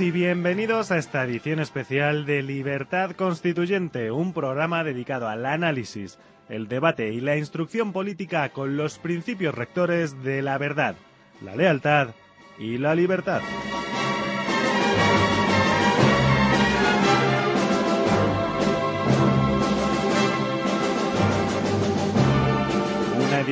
Y bienvenidos a esta edición especial de Libertad Constituyente, un programa dedicado al análisis, el debate y la instrucción política con los principios rectores de la verdad, la lealtad y la libertad.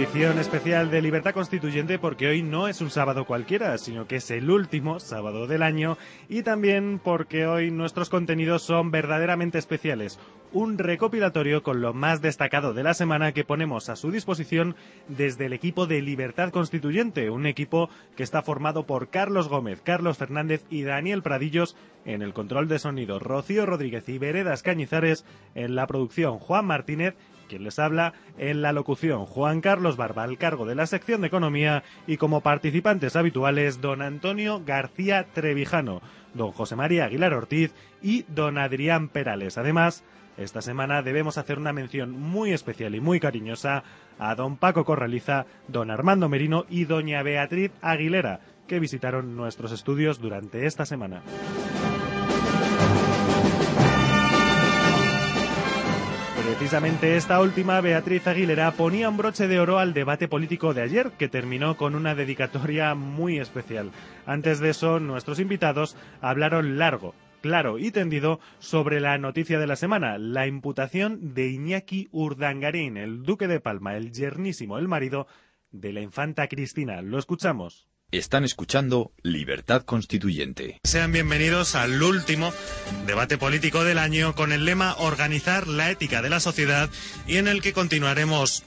Edición especial de Libertad Constituyente porque hoy no es un sábado cualquiera, sino que es el último sábado del año y también porque hoy nuestros contenidos son verdaderamente especiales. Un recopilatorio con lo más destacado de la semana que ponemos a su disposición desde el equipo de Libertad Constituyente, un equipo que está formado por Carlos Gómez, Carlos Fernández y Daniel Pradillos en el control de sonido, Rocío Rodríguez y Veredas Cañizares en la producción, Juan Martínez quien les habla, en la locución Juan Carlos Barba al cargo de la sección de Economía y como participantes habituales don Antonio García Trevijano, don José María Aguilar Ortiz y don Adrián Perales. Además, esta semana debemos hacer una mención muy especial y muy cariñosa a don Paco Corraliza, don Armando Merino y doña Beatriz Aguilera, que visitaron nuestros estudios durante esta semana. Precisamente esta última, Beatriz Aguilera, ponía un broche de oro al debate político de ayer, que terminó con una dedicatoria muy especial. Antes de eso, nuestros invitados hablaron largo, claro y tendido sobre la noticia de la semana, la imputación de Iñaki Urdangarín, el duque de Palma, el yernísimo, el marido de la infanta Cristina. Lo escuchamos. Están escuchando Libertad Constituyente. Sean bienvenidos al último debate político del año con el lema Organizar la ética de la sociedad y en el que continuaremos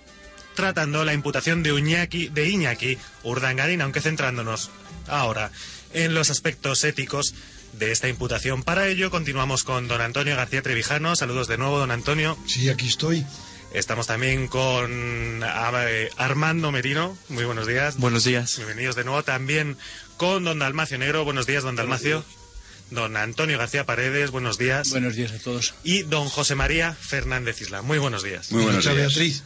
tratando la imputación de, Iñaki, de Iñaki Urdangarín, aunque centrándonos ahora en los aspectos éticos de esta imputación. Para ello continuamos con don Antonio García Trevijano. Saludos de nuevo, don Antonio. Sí, aquí estoy. Estamos también con eh, Armando Merino. Muy buenos días. Buenos días. Bienvenidos de nuevo también con don Dalmacio Negro. Buenos días, don Dalmacio. Don Antonio García Paredes, buenos días. Buenos días a todos. Y don José María Fernández Isla. Muy buenos días. Muy buenos días. Beatriz.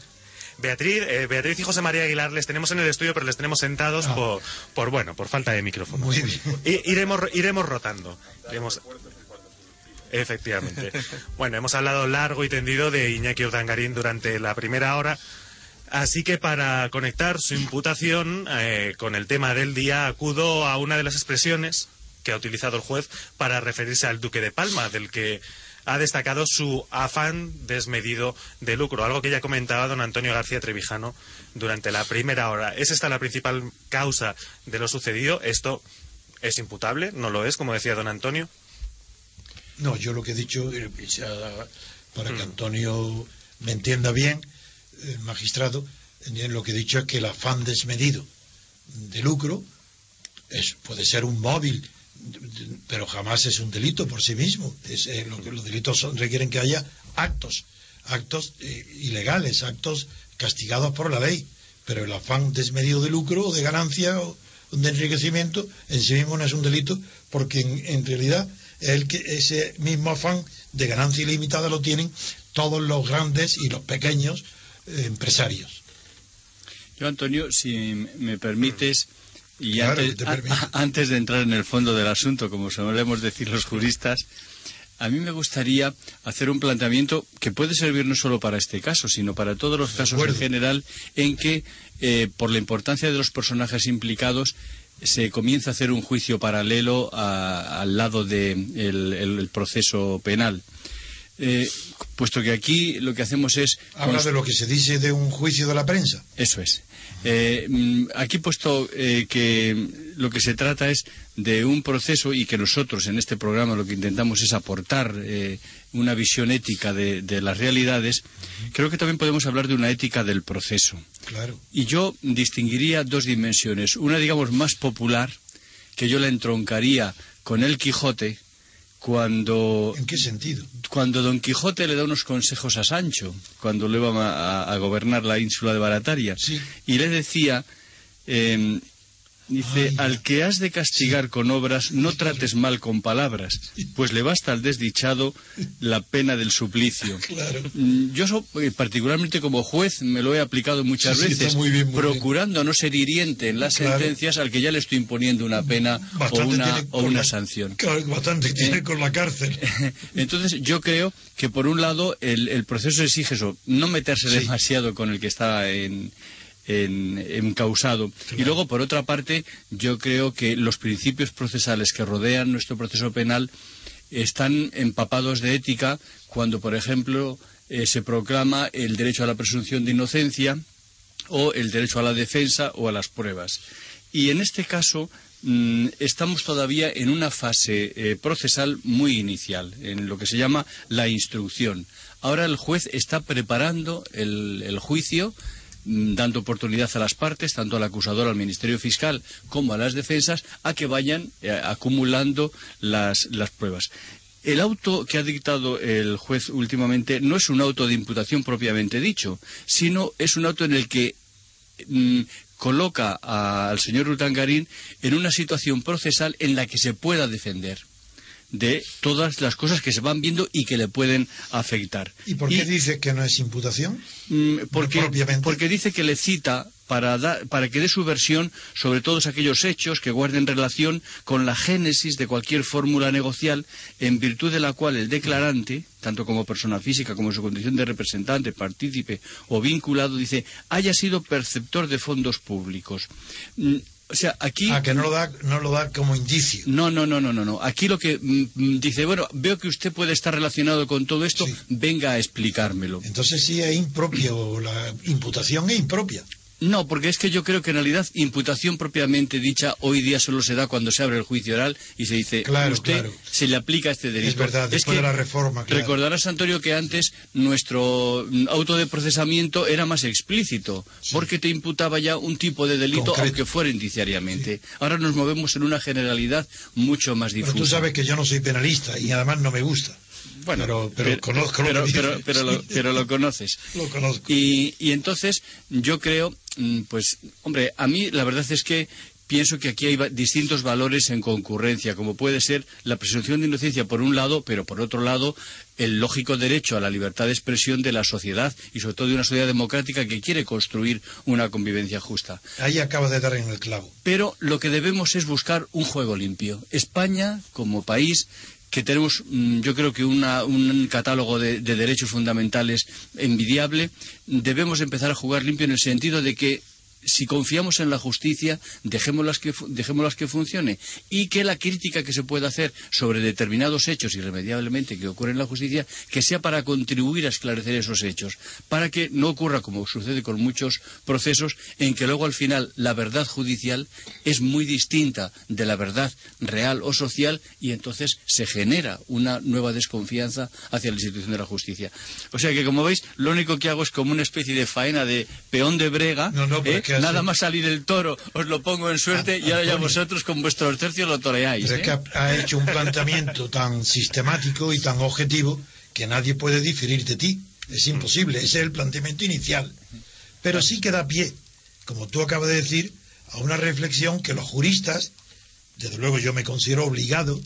Beatriz, eh, Beatriz y José María Aguilar les tenemos en el estudio, pero les tenemos sentados ah. por, por, bueno, por falta de micrófono. Muy bien. iremos, iremos rotando. Iremos, Efectivamente. bueno, hemos hablado largo y tendido de Iñaki Urdangarín durante la primera hora. Así que para conectar su imputación eh, con el tema del día, acudo a una de las expresiones que ha utilizado el juez para referirse al Duque de Palma, del que ha destacado su afán desmedido de lucro, algo que ya comentaba don Antonio García Trevijano durante la primera hora. ¿Es esta la principal causa de lo sucedido? ¿Esto es imputable? ¿No lo es, como decía don Antonio? No, yo lo que he dicho, eh, para que mm. Antonio me entienda bien, el magistrado, lo que he dicho es que el afán desmedido de lucro es, puede ser un móvil, pero jamás es un delito por sí mismo. Es, eh, los delitos requieren que haya actos, actos eh, ilegales, actos castigados por la ley. Pero el afán desmedido de lucro o de ganancia o de enriquecimiento en sí mismo no es un delito porque en realidad el que ese mismo afán de ganancia ilimitada lo tienen todos los grandes y los pequeños eh, empresarios. Yo, Antonio, si me permites, y Claro, antes, a- antes de entrar en el fondo del asunto, como solemos decir los juristas, a mí me gustaría hacer un planteamiento que puede servir no solo para este caso, sino para todos los casos en general, en que, eh, por la importancia de los personajes implicados, se comienza a hacer un juicio paralelo al lado del de el- el- el proceso penal. Eh, puesto que aquí lo que hacemos es Habla de lo que se dice de un juicio de la prensa. eso es. Eh, mm, aquí puesto eh, que lo que se trata es de un proceso y que nosotros en este programa lo que intentamos es aportar eh, una visión ética de, de las realidades. Creo que también podemos hablar de una ética del proceso. Claro. Y yo distinguiría dos dimensiones. Una, digamos, más popular, que yo la entroncaría con el Quijote, cuando ¿En qué sentido? cuando Don Quijote le da unos consejos a Sancho, cuando lo iba a, a gobernar la ínsula de Barataria, Sí. y le decía, eh, dice, al que has de castigar con obras, no trates mal con palabras, pues le basta al desdichado la pena del suplicio. Claro. Mm, Yo, so- eh, particularmente como juez, me lo he aplicado muchas Sí, sí, está veces, muy bien, muy procurando no ser hiriente en las Claro. sentencias al que ya le estoy imponiendo una pena o una, o una la- sanción. Claro, bastante tiene con la cárcel. Entonces, yo creo que por un lado el, el proceso exige eso, no meterse Sí. demasiado con el que está en, en, encausado. Y luego, por otra parte, yo creo que los principios procesales que rodean nuestro proceso penal están empapados de ética cuando, por ejemplo, eh, se proclama el derecho a la presunción de inocencia o el derecho a la defensa o a las pruebas. Y en este caso mm, estamos todavía en una fase eh, procesal muy inicial, en lo que se llama la instrucción. Ahora el juez está preparando el, el juicio dando oportunidad a las partes, tanto al acusador, al Ministerio Fiscal, como a las defensas, a que vayan eh, acumulando las, pruebas. El auto que ha dictado el juez últimamente no es un auto de imputación propiamente dicho, sino es un auto en el que mm, coloca al señor Rutangarín en una situación procesal en la que se pueda defender de todas las cosas que se van viendo y que le pueden afectar. ¿Y por qué dice que no es imputación? Mm, porque, porque dice que le cita para, dar- para que dé su versión sobre todos aquellos hechos que guarden relación con la génesis de cualquier fórmula negocial en virtud de la cual el declarante, tanto como persona física como en su condición de representante, partícipe o vinculado, dice, haya sido perceptor de fondos públicos. O sea, aquí... Ah, que no lo da, no lo da como indicio. No, no, no, no, no, no. Aquí lo que mm, mm, dice, bueno, veo que usted puede estar relacionado con todo esto, Sí. venga a explicármelo. Entonces sí es impropio, la imputación es impropia. No, porque es que yo creo que en realidad imputación propiamente dicha hoy día solo se da cuando se abre el juicio oral y se dice, Claro, usted claro. se le aplica este delito. Es verdad, después de la reforma, claro. Recordarás, Antonio, que antes nuestro auto de procesamiento era más explícito, porque te imputaba ya un tipo de delito, Concreto. aunque fuera indiciariamente. Ahora nos movemos en una generalidad mucho más Pero difusa. tú sabes que yo no soy penalista y además no me gusta. Bueno, pero, pero, conozco pero, lo que pero, pero lo, pero lo conoces. Lo conozco. Y, y entonces yo creo, pues, hombre, a mí la verdad es que pienso que aquí hay distintos valores en concurrencia, como puede ser la presunción de inocencia por un lado, pero por otro lado el lógico derecho a la libertad de expresión de la sociedad y sobre todo de una sociedad democrática que quiere construir una convivencia justa. Ahí acaba de dar en el clavo. Pero lo que debemos es buscar un juego limpio. España, como país, que tenemos, mm, yo creo que una- un catálogo de, de derechos fundamentales envidiable, debemos empezar a jugar limpio en el sentido de que si confiamos en la justicia, dejémoslas que, dejémoslas que funcione y que la crítica que se pueda hacer sobre determinados hechos irremediablemente que ocurren en la justicia, que sea para contribuir a esclarecer esos hechos, para que no ocurra como sucede con muchos procesos en que luego al final la verdad judicial es muy distinta de la verdad real o social y entonces se genera una nueva desconfianza hacia la institución de la justicia. O sea que como veis, lo único que hago es como una especie de faena de peón de brega, No, no, pero ¿eh? Que nada más salir el toro, os lo pongo en suerte y ahora ya vosotros con vuestros tercios lo toreáis. Pero es ¿eh? que ha, ha hecho un planteamiento tan sistemático y tan objetivo que nadie puede diferir de ti. Es imposible, ese es el planteamiento inicial. Pero sí que da pie, como tú acabas de decir, a una reflexión que los juristas, desde luego yo me considero obligado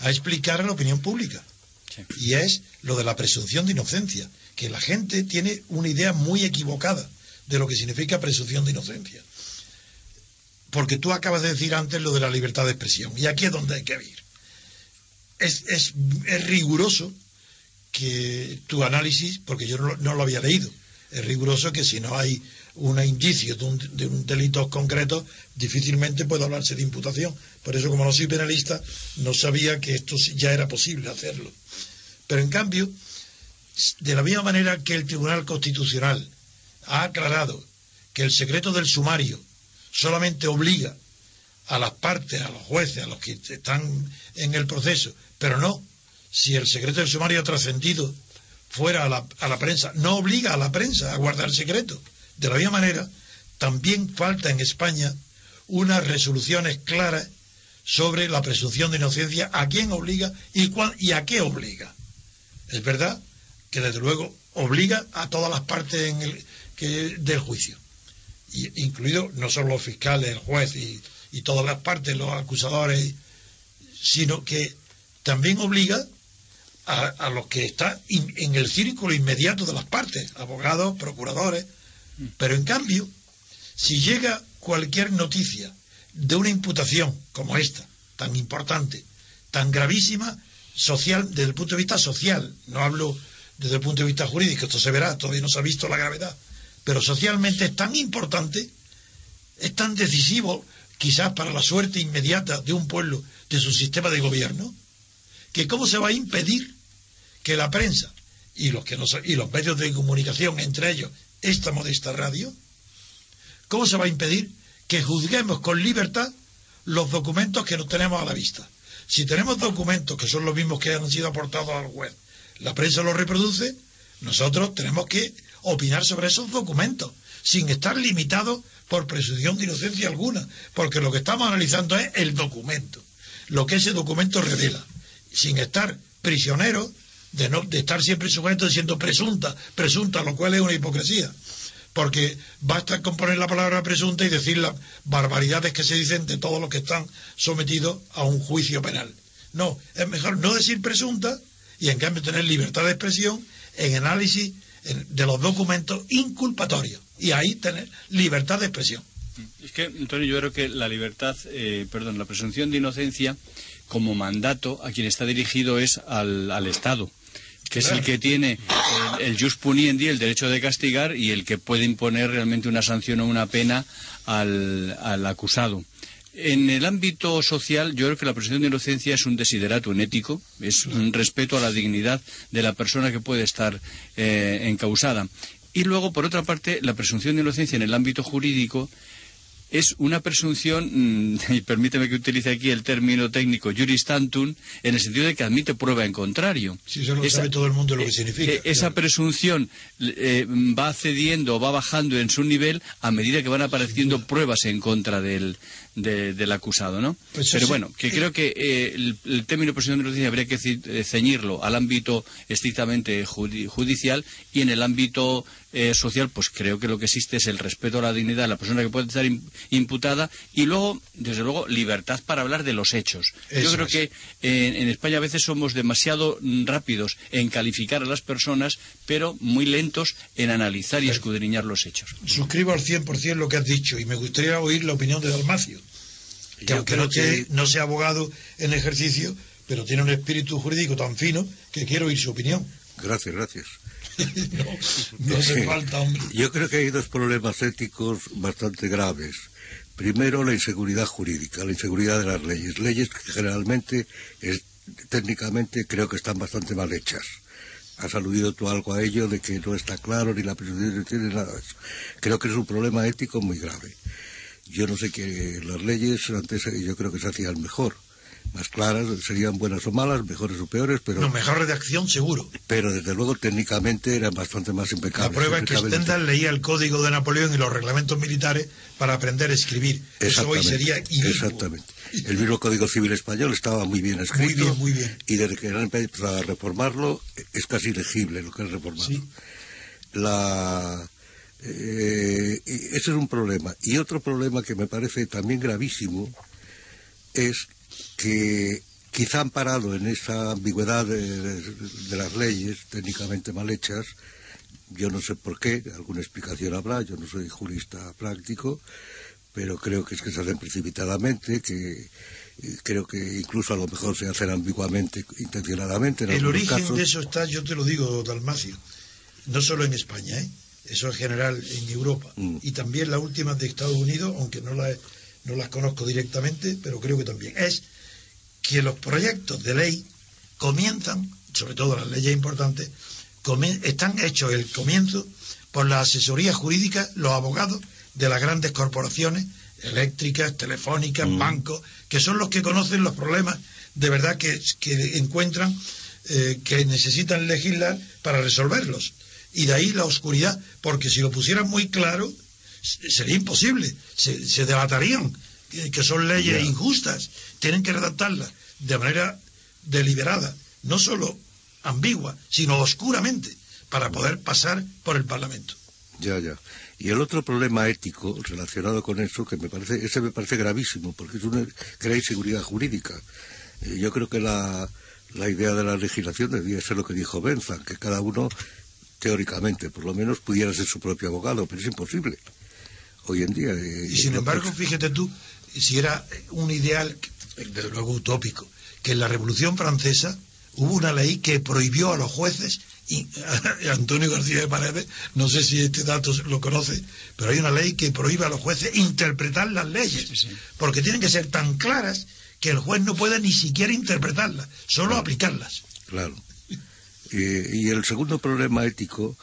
a explicar a la opinión pública. Y es lo de la presunción de inocencia, que la gente tiene una idea muy equivocada de lo que significa presunción de inocencia. Porque tú acabas de decir antes lo de la libertad de expresión, y aquí es donde hay que ir. Es, es, es riguroso que tu análisis, porque yo no, lo había leído, es riguroso que si no hay un indicio de un, de un delito concreto, difícilmente puede hablarse de imputación. Por eso, como no soy penalista, no sabía que esto ya era posible hacerlo. Pero en cambio, de la misma manera que el Tribunal Constitucional ha aclarado que el secreto del sumario solamente obliga a las partes, a los jueces, a los que están en el proceso, pero no, si el secreto del sumario ha trascendido fuera a la, prensa, no obliga a la prensa a guardar secreto. De la misma manera, también falta en España unas resoluciones claras sobre la presunción de inocencia, a quién obliga y, y a qué obliga. Es verdad que desde luego obliga a todas las partes en el, que, del juicio, y, incluido no solo los fiscales, el juez y, y todas las partes, los acusadores, sino que también obliga a, a los que están en el círculo inmediato de las partes, abogados, procuradores. Pero en cambio, si llega cualquier noticia de una imputación como esta, tan importante, tan gravísima, social, desde el punto de vista social, no hablo desde el punto de vista jurídico, esto se verá, todavía no se ha visto la gravedad, pero socialmente es tan importante, es tan decisivo quizás para la suerte inmediata de un pueblo, de su sistema de gobierno, que cómo se va a impedir que la prensa y los, que y los medios de comunicación, entre ellos esta modesta radio, cómo se va a impedir que juzguemos con libertad los documentos que nos tenemos a la vista. Si tenemos documentos que son los mismos que han sido aportados al web, la prensa los reproduce, nosotros tenemos que opinar sobre esos documentos, sin estar limitados por presunción de inocencia alguna, porque lo que estamos analizando es el documento, lo que ese documento revela, sin estar prisioneros de, no, de estar siempre sujetos siendo presunta, presunta, lo cual es una hipocresía. Porque basta con poner la palabra presunta y decir las barbaridades que se dicen de todos los que están sometidos a un juicio penal. No, es mejor no decir presunta y en cambio tener libertad de expresión en análisis de los documentos inculpatorios y ahí tener libertad de expresión. Es que, Antonio, yo creo que la libertad, eh, perdón, la presunción de inocencia como mandato a quien está dirigido es al, al Estado que es el que tiene el, el jus puniendi, el derecho de castigar, y el que puede imponer realmente una sanción o una pena al, al acusado. En el ámbito social, yo creo que la presunción de inocencia es un desiderato ético, es un respeto a la dignidad de la persona que puede estar eh, encausada. Y luego, por otra parte, la presunción de inocencia en el ámbito jurídico es una presunción, y permíteme que utilice aquí el término técnico juris tantum, en el sentido de que admite prueba en contrario. Sí, eso lo esa, sabe todo el mundo lo que significa. Eh, esa claro. presunción eh, va cediendo o va bajando en su nivel a medida que van apareciendo pruebas en contra del, de, del acusado, ¿no? Pues Pero sí, bueno, que creo que eh, el, el, término presunción de inocencia habría que eh, ceñirlo al ámbito estrictamente judi- judicial y en el ámbito eh, social, pues creo que lo que existe es el respeto a la dignidad de la persona que puede estar im- imputada y luego, desde luego, libertad para hablar de los hechos. Yo creo es. que eh, en España a veces somos demasiado mm, rápidos en calificar a las personas, pero muy lentos en analizar y escudriñar los hechos. Suscribo al 100% lo que has dicho y me gustaría oír la opinión de Dalmacio, que Yo aunque no, te- que- no sea abogado en ejercicio, pero tiene un espíritu jurídico tan fino que quiero oír su opinión. Gracias, gracias. no, no hace falta, hombre. Yo creo que hay dos problemas éticos bastante graves. Primero, la inseguridad jurídica, la inseguridad de las leyes. Leyes que generalmente, es- técnicamente, creo que están bastante mal hechas. Has aludido tú algo a ello de que no está claro ni la presunción ni nada de eso. Creo que es un problema ético muy grave. Yo no sé que las leyes antes eh, yo creo que se hacían mejor, más claras, serían buenas o malas, mejores o peores, pero No, mejor redacción seguro. pero desde luego técnicamente eran bastante más La impecables. prueba es que. Stendhal leía el código de Napoleón y los reglamentos militares para aprender a escribir. Eso hoy sería inicuo. Exactamente. El mismo Código Civil Español estaba muy bien escrito. bien, muy bien. Y desde que han empezado a reformarlo, es casi legible lo que han reformado. Sí. La, eh, ese es un problema. Y otro problema que me parece también gravísimo es que quizá amparado en esa ambigüedad de, las leyes técnicamente mal hechas, yo no sé por qué, alguna explicación habrá, yo no soy jurista práctico, pero creo que es que se hacen precipitadamente, que creo que incluso a lo mejor se hacen ambiguamente, intencionadamente. el origen de eso está, yo te lo digo, Dalmacio, no solo en España, ¿eh? Eso es general en Europa, mm. y también las últimas de Estados Unidos, aunque no las, no las conozco directamente, pero creo que también, es que los proyectos de ley comienzan, sobre todo las leyes importantes, están hechos el comienzo por la asesoría jurídica, los abogados de las grandes corporaciones eléctricas, telefónicas, mm. bancos, que son los que conocen los problemas de verdad que, encuentran eh, que necesitan legislar para resolverlos. Y de ahí la oscuridad, porque si lo pusieran muy claro, sería imposible, se, se delatarían que, son leyes injustas, tienen que redactarlas de manera deliberada, no solo ambigua, sino oscuramente, para poder pasar por el Parlamento. Ya, ya. Y el otro problema ético relacionado con eso, que me parece, ese me parece gravísimo, porque es una, crea inseguridad jurídica. Eh, yo creo que la, la idea de la legislación debía ser lo que dijo Benzan, que cada uno, teóricamente, por lo menos, pudiera ser su propio abogado, pero es imposible. Hoy en día. Eh, y sin embargo, fíjate tú, si era un ideal, desde luego utópico, que en la Revolución Francesa hubo una ley que prohibió a los jueces y Antonio García de Paredes, no sé si este dato lo conoce, pero hay una ley que prohíbe a los jueces interpretar las leyes, porque tienen que ser tan claras que el juez no pueda ni siquiera interpretarlas, solo aplicarlas. Claro. Y el segundo problema ético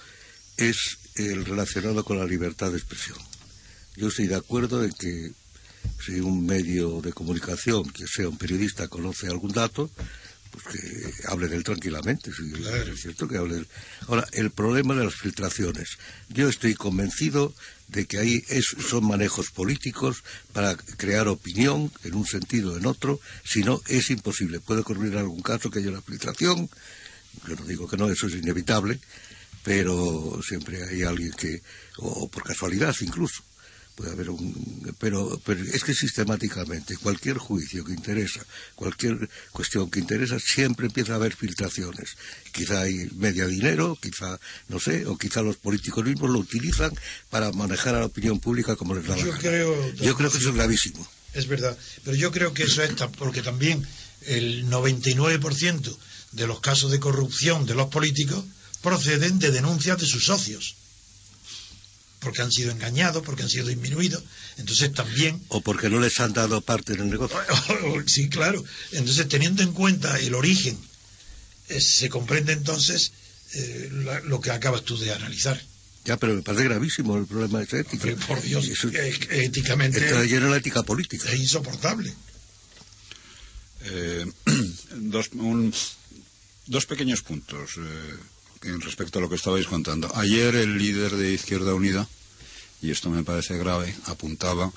es el relacionado con la libertad de expresión. Yo estoy de acuerdo en que si un medio de comunicación, que sea un periodista, conoce algún dato, pues que hable de él tranquilamente. Es cierto que hable Ahora, el problema de las filtraciones. Yo estoy convencido de que ahí son manejos políticos para crear opinión en un sentido o en otro. Si no, es imposible. Puede ocurrir en algún caso que haya una filtración. Yo no digo que no, eso es inevitable. Pero siempre hay alguien que, o por casualidad incluso, puede haber un pero, pero es que sistemáticamente cualquier juicio que interesa cualquier cuestión que interesa siempre empieza a haber filtraciones quizá hay media dinero quizá no sé o quizá los políticos mismos lo utilizan para manejar a la opinión pública como les da yo la creo, yo creo que eso es gravísimo es verdad pero yo creo que eso es porque también el 99% de los casos de corrupción de los políticos proceden de denuncias de sus socios porque han sido engañados, porque han sido disminuidos. Entonces también... O porque no les han dado parte en el negocio. sí, claro. Entonces, teniendo en cuenta el origen, eh, se comprende entonces eh, lo que acabas tú de analizar. Ya, pero me parece gravísimo el problema de esa ética. por Dios, éticamente... Está lleno la ética política. Es insoportable. Eh, dos, dos pequeños puntos en respecto a lo que estabais contando. Ayer el líder de Izquierda Unida, y esto me parece grave, apuntaba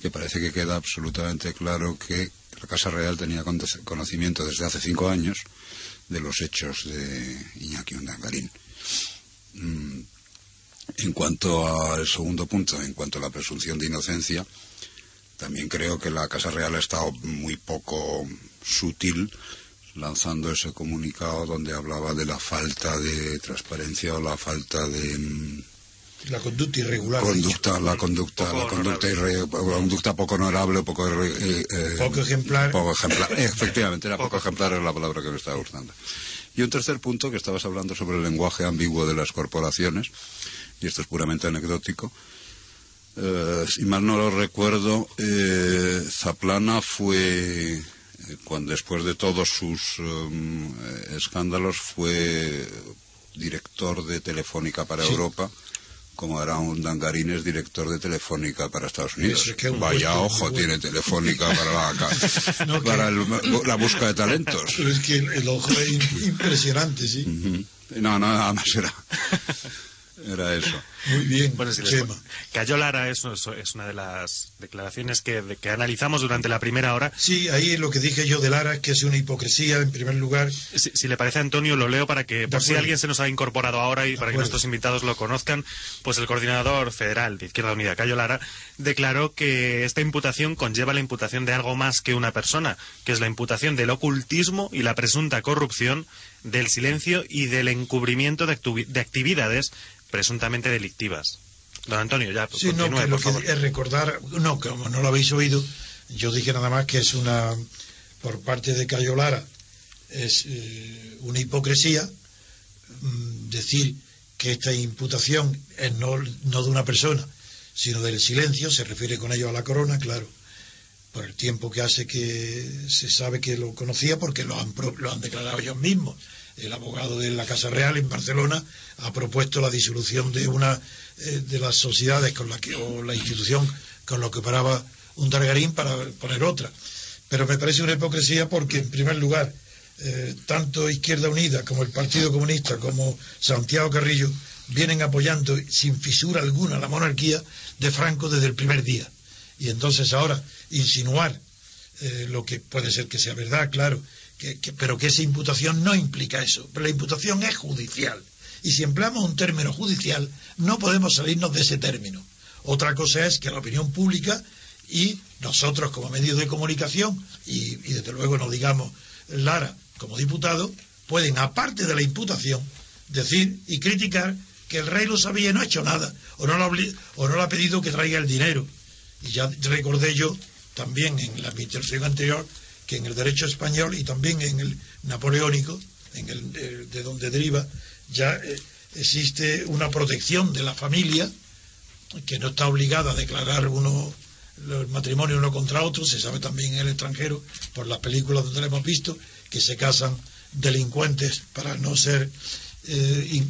que parece que queda absolutamente claro que la Casa Real tenía conocimiento desde hace cinco años de los hechos de Iñaki Undangarín. Mm, en cuanto al segundo punto, en cuanto a la presunción de inocencia, también creo que la Casa Real ha estado muy poco sutil lanzando ese comunicado donde hablaba de la falta de transparencia o la falta de mm, la conducta irregular conducta la conducta la conducta conducta poco honorable poco eh, eh, poco ejemplar. poco ejemplar. Efectivamente era poco ejemplar es la palabra que me estaba gustando. Y un tercer punto que estabas hablando sobre el lenguaje ambiguo de las corporaciones y esto es puramente anecdótico eh, si mal no lo recuerdo Zaplana fue cuando después de todos sus um, escándalos fue director de Telefónica para Europa, como era un Dangarines director de Telefónica para Estados Unidos. Vaya ojo tiene Telefónica para la, para la búsqueda de talentos. Pero es que el, ojo es impresionante, sí. No, no, nada más era. Era eso. Muy bien, Bueno, si les- Chema. Cayo Lara es, es una de las declaraciones que, de- que analizamos durante la primera hora. Sí, ahí lo que dije yo de Lara es que es una hipocresía, en primer lugar. Si, si le parece a Antonio, lo leo para que, por si alguien se nos ha incorporado ahora y para que nuestros invitados lo conozcan, pues el coordinador federal de Izquierda Unida, Cayo Lara, declaró que esta imputación conlleva la imputación de algo más que una persona, que es la imputación del ocultismo y la presunta corrupción, del silencio y del encubrimiento de actividades presuntamente delictivas. Don Antonio, ya, Sí, no, que lo por favor. que es recordar, no, como no lo habéis oído, yo dije nada más que es una, por parte de Cayo Lara, es eh, una hipocresía mm, decir que esta imputación es no, no de una persona, sino del silencio, se refiere con ello a la corona, claro, por el tiempo que hace que se sabe que lo conocía porque lo han, lo han declarado ellos mismos. El abogado de la Casa Real en Barcelona ha propuesto la disolución de una eh, de las sociedades con la que, o la institución con la que operaba un Targarín para poner otra. Pero me parece una hipocresía porque, en primer lugar, eh, tanto Izquierda Unida como el Partido Comunista como Santiago Carrillo vienen apoyando sin fisura alguna la monarquía de Franco desde el primer día. Y entonces ahora insinuar eh, lo que puede ser que sea verdad, claro, que- que- pero que esa imputación no implica eso. Pero la imputación es judicial. Y si empleamos un término judicial, no podemos salirnos de ese término. Otra cosa es que la opinión pública y nosotros como medios de comunicación, y, desde luego no digamos Lara como diputado, pueden, aparte de la imputación, decir y criticar que el rey lo sabía y no ha hecho nada, o no, lo o no le ha pedido que traiga el dinero. Y ya recordé yo también en la intervención anterior que en el derecho español y también en el napoleónico, en el, eh, de donde deriva, ya eh, existe una protección de la familia que no está obligada a declarar uno el matrimonio uno contra otro, se sabe también en el extranjero, por las películas donde lo hemos visto, que se casan delincuentes para no ser eh,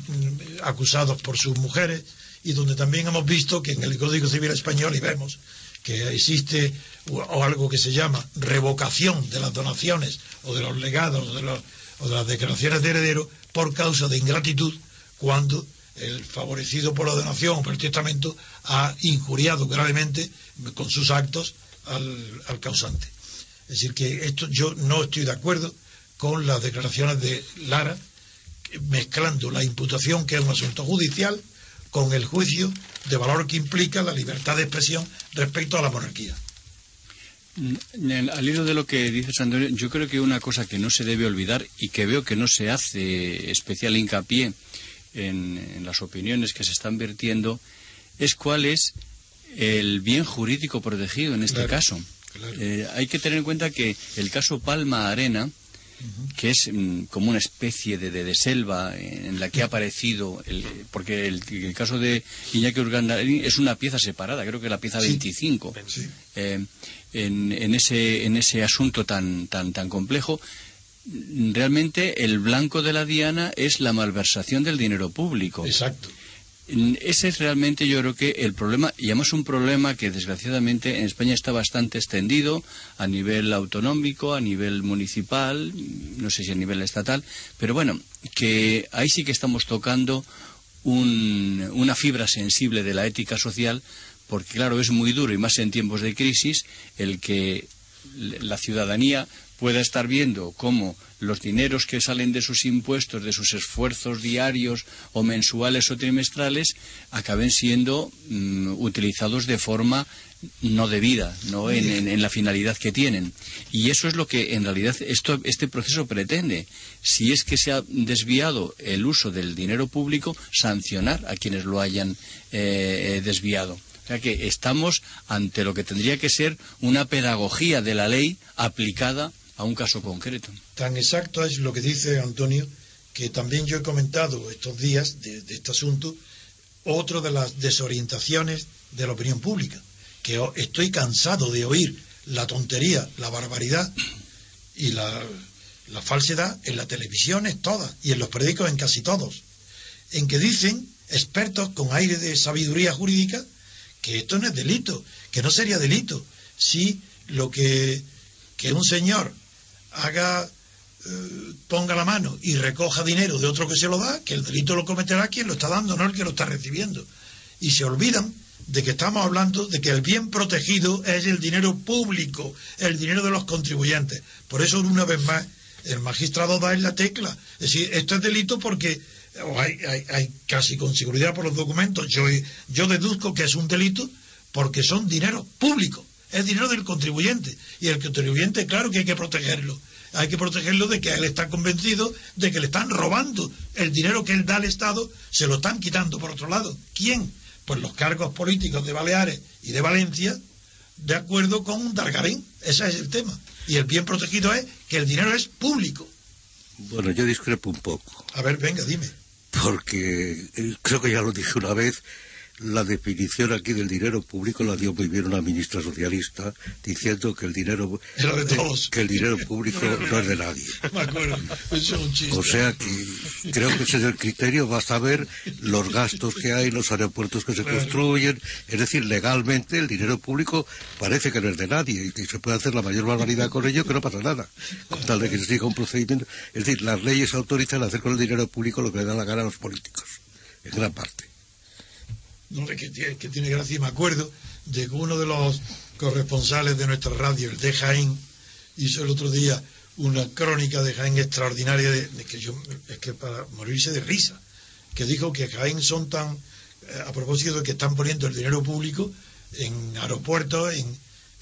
acusados por sus mujeres, y donde también hemos visto que en el Código Civil Español, y vemos que existe o, algo que se llama revocación de las donaciones o de los legados o de, los- o de las declaraciones de heredero por causa de ingratitud cuando el favorecido por la donación o por el testamento ha injuriado gravemente con sus actos al, al causante. Es decir, que esto yo no estoy de acuerdo con las declaraciones de Lara, mezclando la imputación, que es un asunto judicial, con el juicio de valor que implica la libertad de expresión respecto a la monarquía. Mm, Al hilo de lo que dices, Antonio, yo creo que una cosa que no se debe olvidar y que veo que no se hace especial hincapié en, en las opiniones que se están vertiendo es cuál es el bien jurídico protegido en este Claro, caso. claro. Eh, hay que tener en cuenta que el caso Palma Arena, que es mm, como una especie de, de- de selva en la que ha aparecido, el- porque el, el caso de Iñaki Urgandarín es una pieza separada, creo que la pieza Sí. 25 Sí. eh, en, en ese, en ese asunto tan, tan, tan complejo, realmente el blanco de la diana es la malversación del dinero público. Exacto. Ese es realmente yo creo que el problema, y además un problema que desgraciadamente en España está bastante extendido a nivel autonómico, a nivel municipal, no sé si a nivel estatal, pero bueno, que ahí sí que estamos tocando un- una fibra sensible de la ética social, porque claro, es muy duro y más en tiempos de crisis el que la ciudadanía pueda estar viendo cómo los dineros que salen de sus impuestos, de sus esfuerzos diarios o mensuales o trimestrales, acaben siendo mm, utilizados de forma no debida, no en, en- en la finalidad que tienen. Y eso es lo que en realidad esto, este proceso pretende. Si es que se ha desviado el uso del dinero público, sancionar a quienes lo hayan eh, eh, desviado. O sea que estamos ante lo que tendría que ser una pedagogía de la ley aplicada a un caso concreto. Tan exacto es lo que dice Antonio, que también yo he comentado estos días de, este asunto, otro de las desorientaciones de la opinión pública, que estoy cansado de oír la tontería, la barbaridad y la, la falsedad en las televisiones todas y en los periódicos en casi todos, en que dicen expertos con aire de sabiduría jurídica que esto no es delito, que no sería delito si lo que, que un señor haga eh, ponga la mano y recoja dinero de otro que se lo da, que el delito lo cometerá quien lo está dando, no el que lo está recibiendo. Y se olvidan de que estamos hablando de que el bien protegido es el dinero público, el dinero de los contribuyentes. Por eso, una vez más, el magistrado da en la tecla. Es decir, esto es delito porque hay, hay, casi con seguridad por los documentos. Yo, yo deduzco que es un delito porque son dinero público, es dinero del contribuyente. Y el contribuyente, claro que hay que protegerlo hay que protegerlo de que él está convencido de que le están robando el dinero que él da al Estado, se lo están quitando por otro lado. ¿Quién? Pues los cargos políticos de Baleares y de Valencia, de acuerdo con un Dargarín. Ese es el tema. Y el bien protegido es que el dinero es público. Bueno, yo discrepo un poco. A ver, venga, dime. Porque eh, creo que ya lo dije una vez, la definición aquí del dinero público la dio muy bien una ministra socialista diciendo que el dinero que el dinero público no es de nadie. O sea que creo que ese es el criterio, basta ver los gastos que hay, los aeropuertos que se construyen, es decir, legalmente el dinero público parece que no es de nadie y que se puede hacer la mayor barbaridad con ello que no pasa nada, con tal de que se siga un procedimiento. Es decir, las leyes autorizan hacer con el dinero público lo que le da la gana a los políticos, en gran parte que tiene, que tiene gracia y me acuerdo de que uno de los corresponsales de nuestra radio, el de Jaén, hizo el otro día una crónica de Jaén extraordinaria de, que yo es que para morirse de risa, que dijo que Jaén son tan eh, a propósito de que están poniendo el dinero público en aeropuertos, en,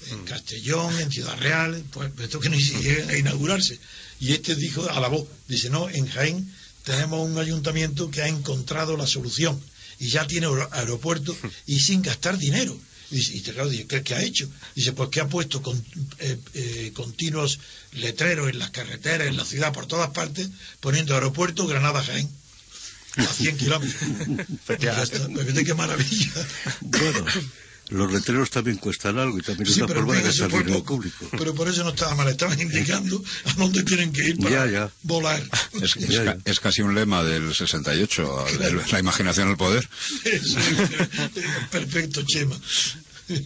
en mm. Castellón, en Ciudad Real, pues esto que ni siquiera a inaugurarse. Y este dijo a la voz, dice, no, en Jaén tenemos un ayuntamiento que ha encontrado la solución y ya tiene aeropuerto y sin gastar dinero. Y, y claro, ¿qué, ¿qué, ha hecho? Dice, pues que ha puesto con, eh, eh, continuos letreros en las carreteras, en la ciudad, por todas partes, poniendo aeropuerto Granada-Jaén. A 100 kilómetros. qué maravilla. Bueno, los letreros también cuestan algo y también es una forma de gastar dinero público. Pero por eso no estaba mal, estaban indicando a dónde tienen que ir para volar. Es, casi un lema del 68, la imaginación al poder. perfecto, Chema.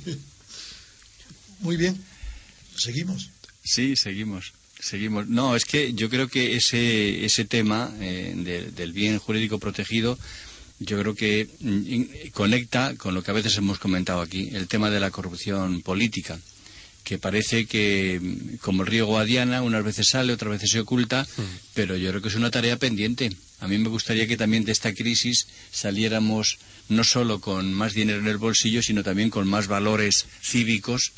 Muy bien, ¿seguimos? Sí, seguimos. Seguimos. No, es que yo creo que ese, ese tema eh, del bien jurídico protegido yo creo que mm, conecta con lo que a veces hemos comentado aquí, el tema de la corrupción política, que parece que mm, como el río Guadiana, unas veces sale, otras veces se oculta, mm. pero yo creo que es una tarea pendiente. A mí me gustaría que también de esta crisis saliéramos no solo con más dinero en el bolsillo, sino también con más valores cívicos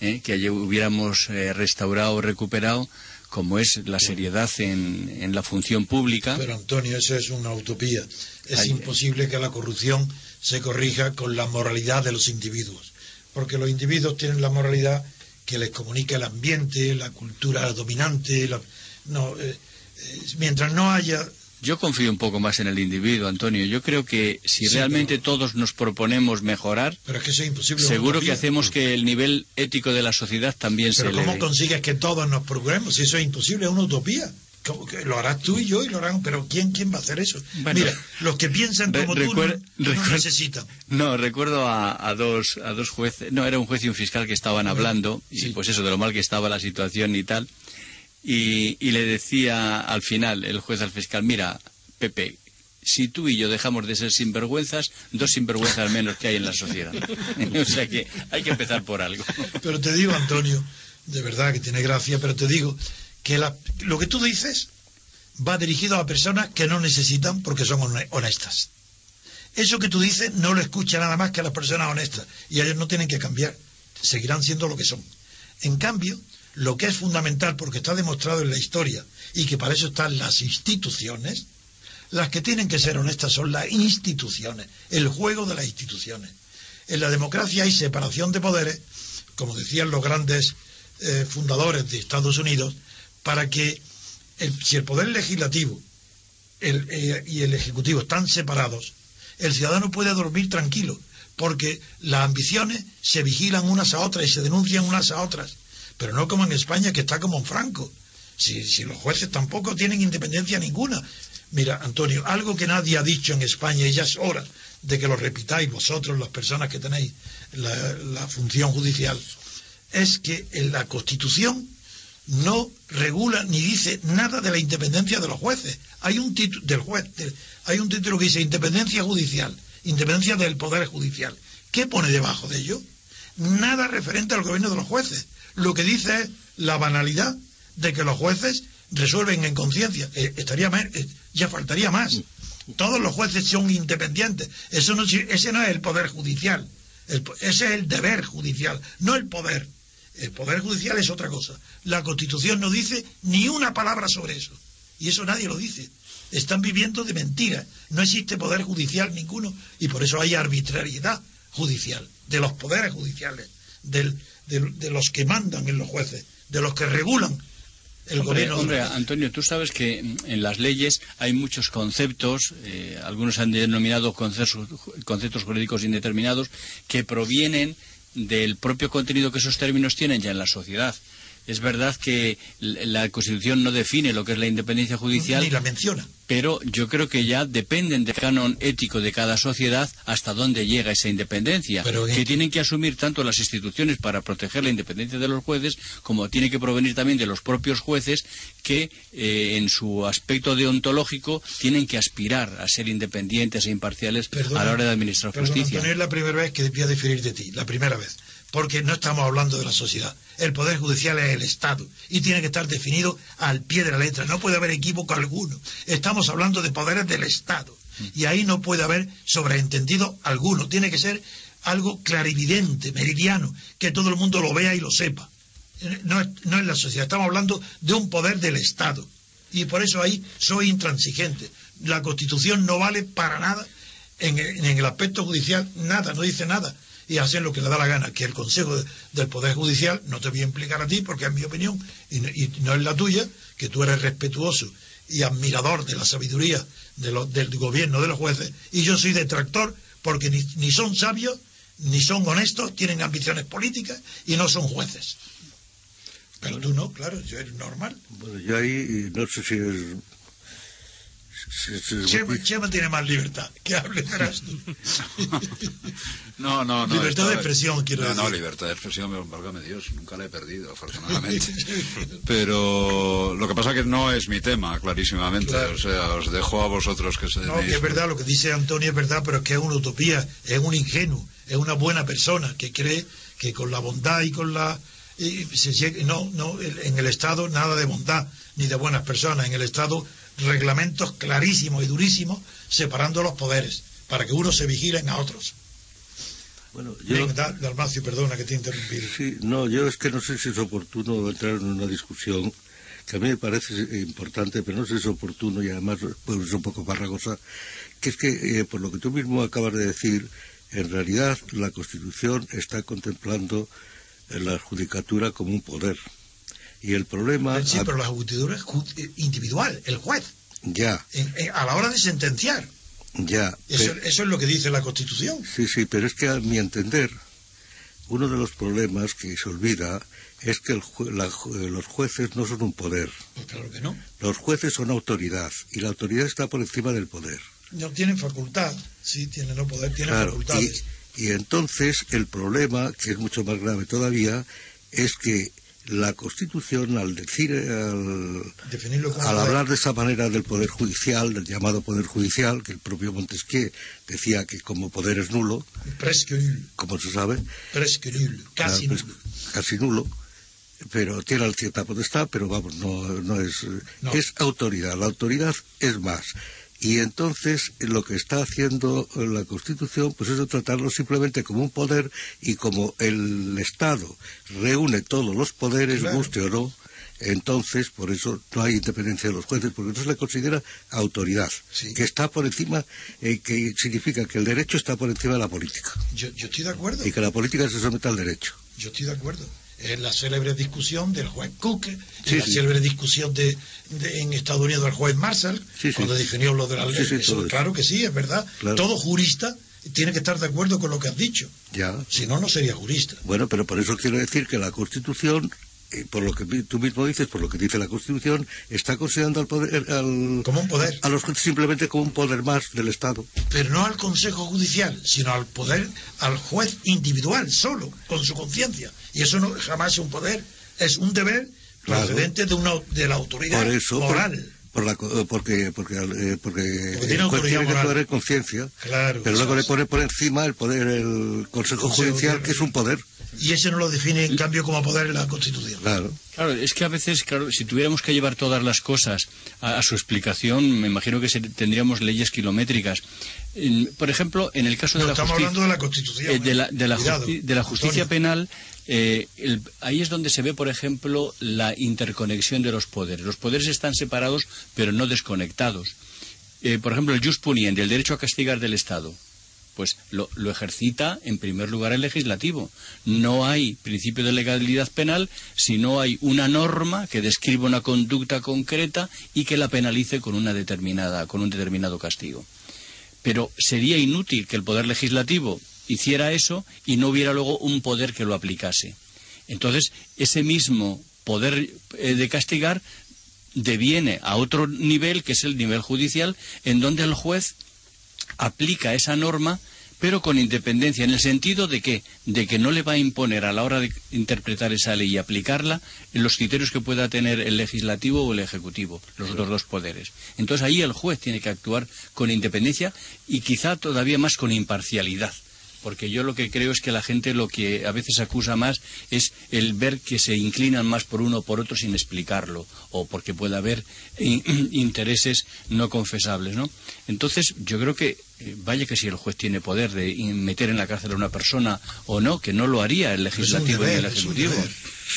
¿eh? que hubiéramos eh, restaurado o recuperado como es la seriedad en, en, la función pública. Pero Antonio, eso es una utopía. Es imposible que la corrupción se corrija con la moralidad de los individuos, porque los individuos tienen la moralidad que les comunica el ambiente, la cultura dominante. no, eh, eh, mientras no haya yo confío un poco más en el individuo, Antonio. Yo creo que si realmente todos nos proponemos mejorar, seguro que hacemos que el nivel ético de la sociedad también se eleve. Pero ¿cómo consigues que todos nos proponemos? Si eso es imposible, es una utopía. Lo harás tú y yo y lo harán, pero ¿quién, quién va a hacer eso? Mira, los que piensan como tú no, necesitan. No, recuerdo a, dos, a dos jueces, no, era un juez y un fiscal que estaban hablando, y pues eso, de lo mal que estaba la situación y tal. Y, y, le decía al final el juez al fiscal, mira, Pepe, si tú y yo dejamos de ser sinvergüenzas, dos sinvergüenzas menos que hay en la sociedad. o sea que hay que empezar por algo. Pero te digo, Antonio, de verdad que tiene gracia, pero te digo que lo que tú dices va dirigido a personas que no necesitan porque son honestas. Eso que tú dices no lo escucha nada más que a las personas honestas y ellos no tienen que cambiar, seguirán siendo lo que son. En cambio, lo que es fundamental, porque está demostrado en la historia y que para eso están las instituciones, las que tienen que ser honestas son las instituciones, el juego de las instituciones. En la democracia hay separación de poderes, como decían los grandes eh, fundadores de Estados Unidos, para que si el poder legislativo eh, y el ejecutivo están separados, el ciudadano puede dormir tranquilo, porque las ambiciones se vigilan unas a otras y se denuncian unas a otras, pero no como en España que está como en Franco. Si, los jueces tampoco tienen independencia ninguna. Mira, Antonio, algo que nadie ha dicho en España y ya es hora de que lo repitáis vosotros, las personas que tenéis la, la función judicial, es que en la Constitución no regula ni dice nada de la independencia de los jueces. Hay un título del juez, hay un título que dice independencia judicial, independencia del poder judicial. ¿Qué pone debajo de ello? Nada referente al gobierno de los jueces. Lo que dice es la banalidad de que los jueces resuelven en conciencia. Eh, estaría eh, ya faltaría más. Todos los jueces son independientes. Eso no, ese no es el poder judicial. ese es el deber judicial, no el poder. El poder judicial es otra cosa. La Constitución no dice ni una palabra sobre eso. Y eso nadie lo dice. Están viviendo de mentira. No existe poder judicial ninguno y por eso hay arbitrariedad judicial, de los poderes judiciales, de los que mandan en los jueces, de los que regulan el gobierno. Hombre, Antonio, tú sabes que en las leyes hay muchos conceptos, eh, algunos han denominado conceptos, conceptos jurídicos indeterminados, que provienen del propio contenido que esos términos tienen ya en la sociedad. Es verdad que la Constitución no define lo que es la independencia judicial. Ni la menciona. Pero yo creo que ya dependen del canon ético de cada sociedad hasta dónde llega esa independencia. que tienen que asumir tanto las instituciones para proteger la independencia de los jueces, como tiene que provenir también de los propios jueces que eh, en su aspecto deontológico tienen que aspirar a ser independientes e imparciales a la hora de administrar justicia. es la primera vez que voy a diferir de ti, la primera vez porque no estamos hablando de la sociedad. El Poder Judicial es el Estado y tiene que estar definido al pie de la letra. No puede haber equívoco alguno. Estamos hablando de poderes del Estado y ahí no puede haber sobreentendido alguno. Tiene que ser algo clarividente, meridiano, que todo el mundo lo vea y lo sepa. No, no es la sociedad, estamos hablando de un poder del Estado. Y por eso ahí soy intransigente. La Constitución no vale para nada en el aspecto judicial, nada, no dice nada y hacen lo que le da la gana, que el Consejo del Poder Judicial, no te voy a implicar a ti porque es mi opinión y no, es la tuya, que tú eres respetuoso y admirador de la sabiduría del gobierno de los jueces, y yo soy detractor porque ni, son sabios, ni son honestos, tienen ambiciones políticas y no son jueces. Pero tú no, claro, yo eres normal. Bueno, yo ahí no sé si Chema, tiene más libertad. Que hable tú. no, no, no. Libertad de expresión, quiero decir. No, libertad de expresión, válgame Dios, nunca la he perdido, afortunadamente. Pero lo que pasa es que no es mi tema, clarísimamente. O sea, os dejo a vosotros que se No, que es verdad, lo que dice Antonio es verdad, pero es que es una utopía, es un ingenuo, es una buena persona que cree que con la bondad y con la. no, no, en el Estado nada de bondad ni de buenas personas. En el Estado reglamentos clarísimos y durísimos separando los poderes para que unos se vigilen a otros. Bueno, yo... Dalmacio, perdona que te he interrumpido. Sí, no, yo es que no sé si es oportuno entrar en una discusión que a mí me parece importante, pero no sé si es oportuno y además pues, es un poco farragosa, que es que, eh, por lo que tú mismo acabas de decir, en realidad la Constitución está contemplando la judicatura como un poder. Y el problema... Sí, pero la judicatura es eh, individual, el juez. Ya. a la hora de sentenciar. Ya. Eso, es lo que dice la Constitución. Sí, sí, pero es que a mi entender, uno de los problemas que se olvida es que los jueces no son un poder. Pues claro que no. Los jueces son autoridad y la autoridad está por encima del poder. No tienen facultad, sí, tienen no poder, tienen facultades. Y, y entonces el problema, que es mucho más grave todavía, es que la Constitución, al decir, al, hablar de esa manera del Poder Judicial, del llamado Poder Judicial, que el propio Montesquieu decía que como poder es nulo, como se sabe, casi, nulo. casi nulo, pero tiene cierta potestad, pero vamos, no, no es, es autoridad. La autoridad es más. Y entonces lo que está haciendo la Constitución pues es tratarlo simplemente como un poder y como el Estado reúne todos los poderes, guste o no, entonces por eso no hay independencia de los jueces, porque entonces le considera autoridad, que está por encima, eh, que significa que el derecho está por encima de la política. Yo, yo estoy de acuerdo. Y que la política se somete al derecho. Yo estoy de acuerdo es la célebre discusión del juez Cook, la célebre discusión de, en Estados Unidos del juez Marshall, cuando definió lo de la ley. claro que sí, es verdad. Todo jurista tiene que estar de acuerdo con lo que has dicho. Ya. Si no, no sería jurista. Bueno, pero por eso quiero decir que la Constitución por lo que tú mismo dices, por lo que dice la Constitución, está considerando al poder. Al, como un poder. A los simplemente como un poder más del Estado. Pero no al Consejo Judicial, sino al poder, al juez individual, solo, con su conciencia. Y eso no jamás es un poder, es un deber, Claro. procedente de, una, de la autoridad Por eso, moral. por la co- porque porque, eh, porque tiene autoridad tiene moral. actuar en conciencia Claro, pero luego le pone por encima el poder el Consejo Consejo Judicial que es un poder Y ese no lo define, en cambio, como poder en la Constitución. claro Claro, es que a veces, claro, si tuviéramos que llevar todas las cosas a, a su explicación, me imagino que se- tendríamos leyes kilométricas. En- por ejemplo, en el caso de la estamos justicia, hablando de la Constitución. eh, de la, de la Cuidado, justi- de la justicia Antonio. penal, eh, el- ahí es donde se ve, por ejemplo, la interconexión de los poderes. Los poderes están separados, pero no desconectados. Eh, por ejemplo, el jus puniendi, el derecho a castigar del Estado, pues lo, ejercita en primer lugar el legislativo. No hay principio de legalidad penal si no hay una norma que describa una conducta concreta y que la penalice con una determinada, con un determinado castigo. Pero sería inútil que el poder legislativo hiciera eso y no hubiera luego un poder que lo aplicase. Entonces, ese mismo poder eh, de castigar deviene a otro nivel, que es el nivel judicial, en donde el juez aplica esa norma, pero con independencia, en el sentido de que, de que no le va a imponer a la hora de interpretar esa ley y aplicarla los criterios que pueda tener el legislativo o el ejecutivo, los otros dos poderes. Entonces ahí el juez tiene que actuar con independencia y quizá todavía más con imparcialidad. Porque yo lo que creo es que la gente lo que a veces acusa más es el ver que se inclinan más por uno o por otro sin explicarlo, o porque pueda haber in- intereses no confesables, ¿no? Entonces, yo creo que, eh, vaya que si el juez tiene poder de in- meter en la cárcel a una persona o no, que no lo haría el legislativo ni el es ejecutivo.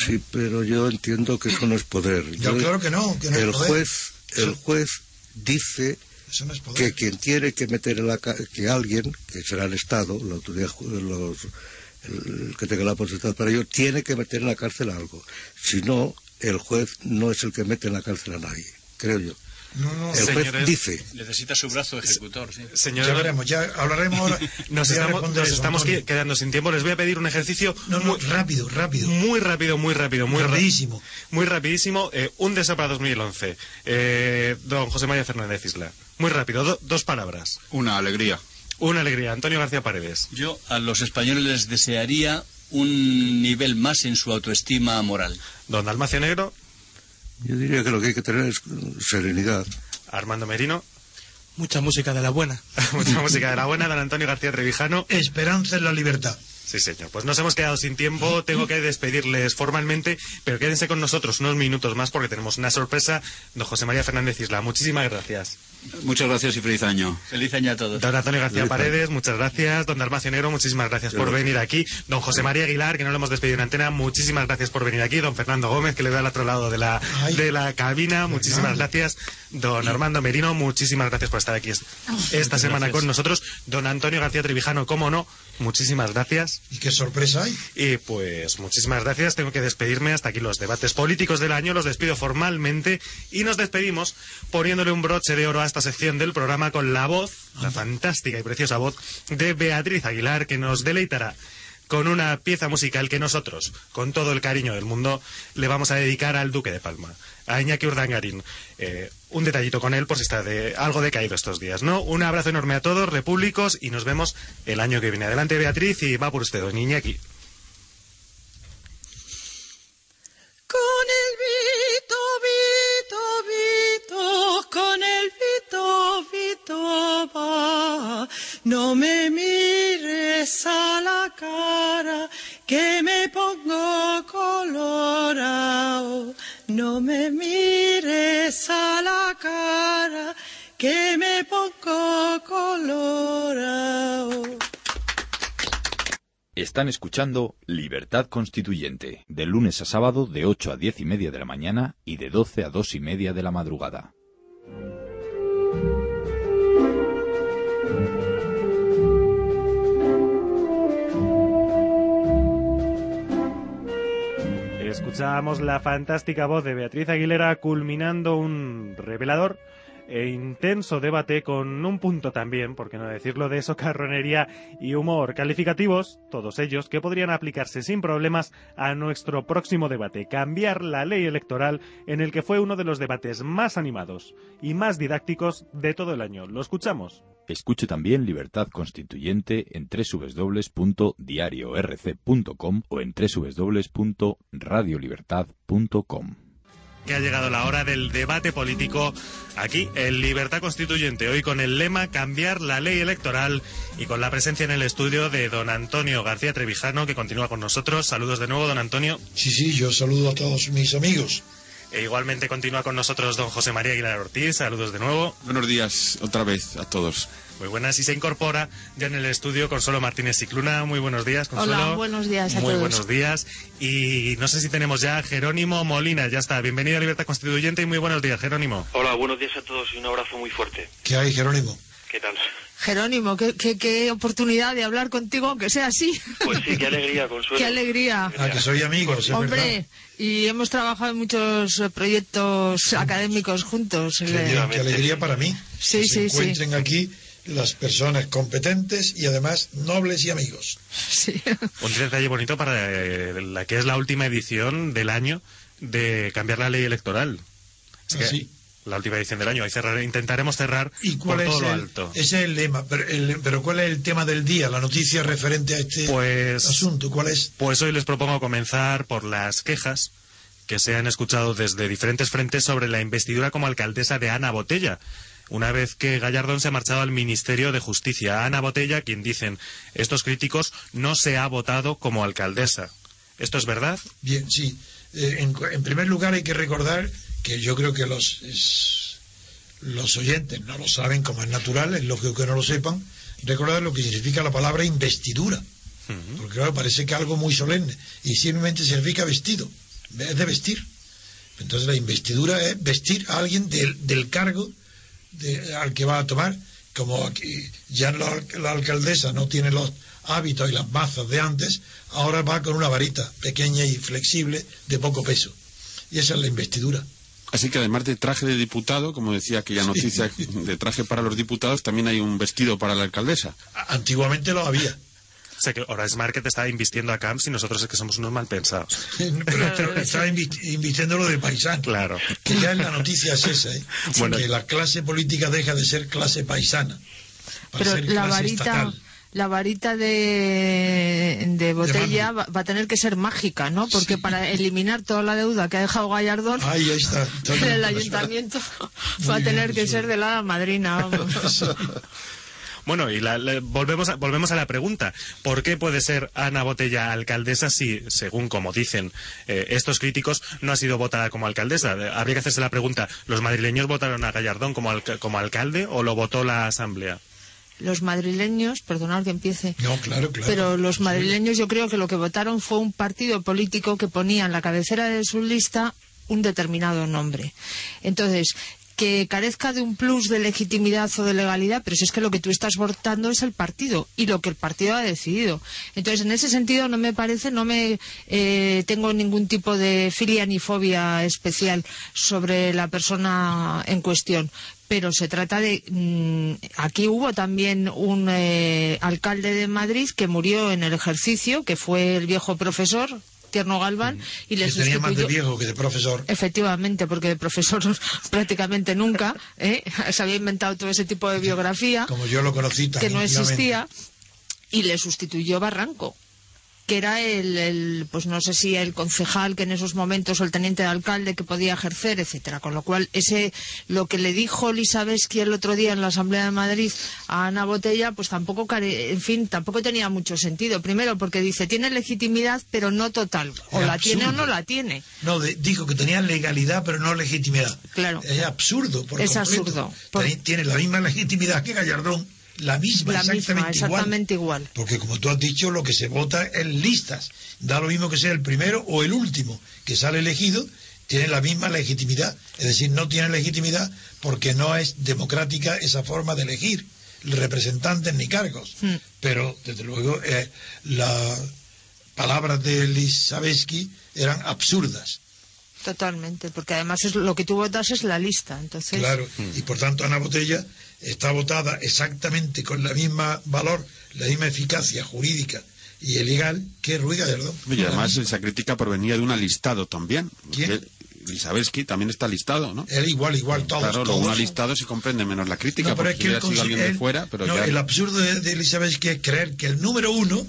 sí pero yo entiendo que eso no es poder Yo, claro que no, que no es el poder. juez el juez dice Eso no es que quien tiene que meter en la que alguien que será el Estado la autoridad los el que tenga la potestad para ello tiene que meter en la cárcel a algo si no el juez no es el que mete en la cárcel a nadie creo yo No, no, el juez Señores, dice Necesita su brazo ejecutor, sí. Señor, ya veremos, ya hablaremos ahora. nos estamos, nos estamos quedando sin tiempo. Les voy a pedir un ejercicio No, no, muy, rápido, rápido. muy rápido, muy rápido, muy ra- Rapidísimo. Muy rapidísimo. Eh, un deseo para 2011. Eh, don José María Fernández Isla. Muy rápido, do- dos palabras. Una alegría. Una alegría. Antonio García Paredes. Yo a los españoles les desearía un nivel más en su autoestima moral. Don Dalmacio Negro. yo diría que lo que hay que tener es serenidad Armando Merino. Mucha música de la buena. Mucha música de la buena. Don Antonio García Trevijano. Esperanza en la libertad. Sí, señor. Pues nos hemos quedado sin tiempo. Tengo que despedirles formalmente, pero quédense con nosotros unos minutos más porque tenemos una sorpresa. Don José María Fernández Isla, muchísimas gracias. Muchas gracias y feliz año. Feliz año a todos. Don Antonio García. Paredes, muchas gracias. Don Dalmacio Negro, muchísimas gracias por venir aquí. Don José María Aguilar, que no lo hemos despedido en antena, muchísimas gracias por venir aquí. Don Fernando Gómez, que le veo al otro lado de la, de la cabina, muchísimas gracias. Don Armando Merino, muchísimas gracias por estar aquí est- esta semana con nosotros. Don Antonio García Trevijano, cómo no, muchísimas gracias. ¿Y qué sorpresa hay? Y pues muchísimas gracias. Tengo que despedirme hasta aquí los debates políticos del año. Los despido formalmente y nos despedimos poniéndole un broche de oro a esta sección del programa con la voz, la fantástica y preciosa voz de Beatriz Aguilar que nos deleitará con una pieza musical que nosotros, con todo el cariño del mundo, le vamos a dedicar al Duque de Palma, a Iñaki Urdangarín. Eh, un detallito con él por si está de, algo decaído estos días, ¿no? Un abrazo enorme a todos, repúblicos, y nos vemos el año que viene. Adelante, Beatriz, y va por usted, don Iñaki. Con el Vito, con el No me mires a la cara, que me pongo colorado. No me mires a la cara, que me pongo colorado. Están escuchando Libertad Constituyente, de lunes a sábado de 8 a 10 y media de la mañana y de 12 a 2 y media de la madrugada. Escuchábamos la fantástica voz de Beatriz Aguilera culminando un revelador e intenso debate con un punto también, por qué no decirlo, de socarronería y humor calificativos, todos ellos, que podrían aplicarse sin problemas a nuestro próximo debate, cambiar la ley electoral en el que fue uno de los debates más animados y más didácticos de todo el año. ¿Lo escuchamos? Escuche también Libertad Constituyente en www.diariorc.com o en www.radiolibertad.com. que ha llegado la hora del debate político aquí en Libertad Constituyente. Hoy con el lema Cambiar la ley electoral y con la presencia en el estudio de don Antonio García Trevijano, que continúa con nosotros. Saludos de nuevo, don Antonio. Sí, sí, yo saludo a todos mis amigos. E igualmente continúa con nosotros don José María Aguilar Ortiz. Saludos de nuevo. Buenos días otra vez a todos. Muy buenas. Y se incorpora ya en el estudio Consuelo Martínez Cicluna. Muy buenos días, Consuelo. Hola, buenos días a Muy todos. buenos días. Y no sé si tenemos ya a Jerónimo Molina. Ya está. Bienvenido a Libertad Constituyente y muy buenos días, Jerónimo. Hola, buenos días a todos y un abrazo muy fuerte. ¿Qué hay, Jerónimo? ¿Qué tal? Jerónimo, qué, qué- qué oportunidad de hablar contigo, aunque sea así. Pues sí, qué alegría, Consuelo. Qué alegría. Ah, que soy verdad. Hombre, y hemos trabajado en muchos eh, proyectos académicos juntos. Qué, Le- bien, qué alegría para mí. Sí, que sí, se sí. encuentren aquí las personas competentes y además nobles y amigos. Sí. Un detalle bonito para eh, la que es la última edición del año de cambiar la ley electoral. Es que Ah, sí. La última edición del año. Ahí cerrar- intentaremos cerrar ¿Y cuál por es todo lo alto. ese es el lema? Pero, el- pero ¿cuál es el tema del día? La noticia referente a este Pues- asunto. ¿Cuál es? Pues hoy les propongo comenzar por las quejas que se han escuchado desde diferentes frentes sobre la investidura como alcaldesa de Ana Botella. Una vez que Gallardón se ha marchado al Ministerio de Justicia, Ana Botella, quien dicen estos críticos, no se ha votado como alcaldesa. ¿Esto es verdad? Bien, sí. Eh, en, en primer lugar hay que recordar que yo creo que los, es- los oyentes no lo saben como es natural, es lógico que no lo sepan, recordar lo que significa la palabra investidura. Porque claro, parece que algo muy solemne y simplemente significa vestido, es de vestir. Entonces la investidura es vestir a alguien del, del cargo de- al que va a tomar. Como aquí ya la, la alcaldesa no tiene los hábitos y las mazas de antes, ahora va con una varita pequeña y flexible de poco peso. Y esa es la investidura. Así que además de traje de diputado, como decía aquella noticia de traje para los diputados, también hay un vestido para la alcaldesa. Antiguamente lo había. O sea que Horace Market está invistiendo a Camps y nosotros es que somos unos mal pensados. Pero está, está invi- invistiéndolo de paisano. Claro. Que ya en la noticia es esa, ¿eh? Bueno. que la clase política deja de ser clase paisana. para Pero ser la clase varita, estatal. La varita de, de botella va, va a tener que ser mágica, ¿no? Porque para eliminar toda la deuda que ha dejado Gallardón, Ahí, está. El ayuntamiento Muy va a bien, tener que ser de la madrina. vamos. Bueno, y la- la- volvemos, a, volvemos a la pregunta. ¿Por qué puede ser Ana Botella alcaldesa si, según como dicen eh, estos críticos, no ha sido votada como alcaldesa? Eh, Habría que hacerse la pregunta, ¿los madrileños votaron a Gallardón como, como alcalde o lo votó la Asamblea? Los madrileños, perdonad que empiece, No, claro, claro. pero los madrileños yo creo que lo que votaron fue un partido político que ponía en la cabecera de su lista un determinado nombre. Entonces, que carezca de un plus de legitimidad o de legalidad, pero si es que lo que tú estás votando es el partido y lo que el partido ha decidido. Entonces, en ese sentido, no me parece, no me eh, tengo ningún tipo de filia ni fobia especial sobre la persona en cuestión. Pero se trata de. mm, aquí hubo también un eh, alcalde de Madrid que murió en el ejercicio, que fue el viejo profesor, Tierno Galván, y le tenía más de sustituyó- viejo que de profesor. Efectivamente, porque de profesor prácticamente nunca ¿eh? se había inventado todo ese tipo de biografía Como yo lo conocí que no existía y le sustituyó Barranco que era el, el, pues no sé si el concejal que en esos momentos o el teniente de alcalde que podía ejercer, etcétera. Con lo cual, ese lo que le dijo Lisabeski el otro día en la Asamblea de Madrid a Ana Botella, pues tampoco, en fin, tampoco tenía mucho sentido. Primero, porque dice tiene legitimidad, pero no total. O Es la tiene o no la tiene. No, de- dijo que tenía legalidad, pero no legitimidad. Claro. Es absurdo. Por Es completo. absurdo. Por- Tiene la misma legitimidad que Gallardón. La misma, La misma, exactamente, igual. exactamente igual. Porque como tú has dicho, lo que se vota es listas. Da lo mismo que sea el primero o el último que sale elegido, tiene la misma legitimidad. Es decir, no tiene legitimidad porque no es democrática esa forma de elegir representantes ni cargos. Hmm. Pero, desde luego, eh, las palabras de Lisabeski eran absurdas. Totalmente, porque además es lo que tú votas es la lista. Entonces, Claro, y por tanto Ana Botella está votada exactamente con la misma valor, la misma eficacia jurídica y legal que Ruiz Gallardón. Y además esa crítica provenía de un alistado también. ¿Quién? también está listado, ¿no? Él igual, igual, todos. claro, lo un alistado se comprende menos la crítica, No, pero porque es que sido alguien de fuera, pero no, ya... el absurdo de, de que es creer que el número uno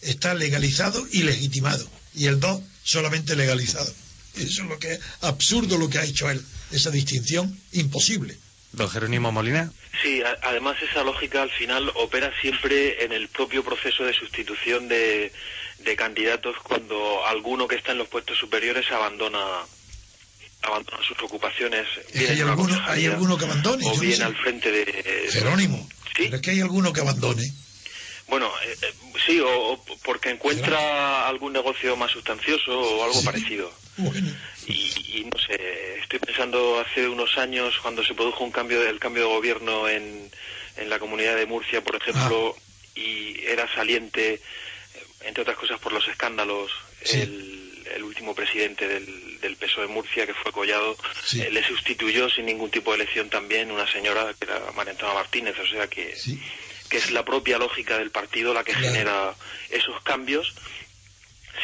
está legalizado y legitimado, y el dos solamente legalizado. Eso es lo que es absurdo lo que ha hecho él. Esa distinción imposible. Don Jerónimo Molina. Sí, a- además esa lógica al final opera siempre en el propio proceso de sustitución de, de candidatos cuando alguno que está en los puestos superiores abandona abandona sus ocupaciones Es que hay alguno, hay alguno que abandone. o no bien sé. al frente de Jerónimo. Pero es que hay alguno que abandone. bueno eh, eh, sí o, o porque encuentra algún negocio más sustancioso o algo parecido y, y no sé estoy pensando hace unos años cuando se produjo un cambio el cambio de gobierno en, en la comunidad de Murcia por ejemplo y era saliente eh, entre otras cosas por los escándalos el, el último presidente del, del PSOE de Murcia que fue Collado eh, le sustituyó sin ningún tipo de elección también una señora que era María Antonia Martínez o sea que que es la propia lógica del partido la que genera esos cambios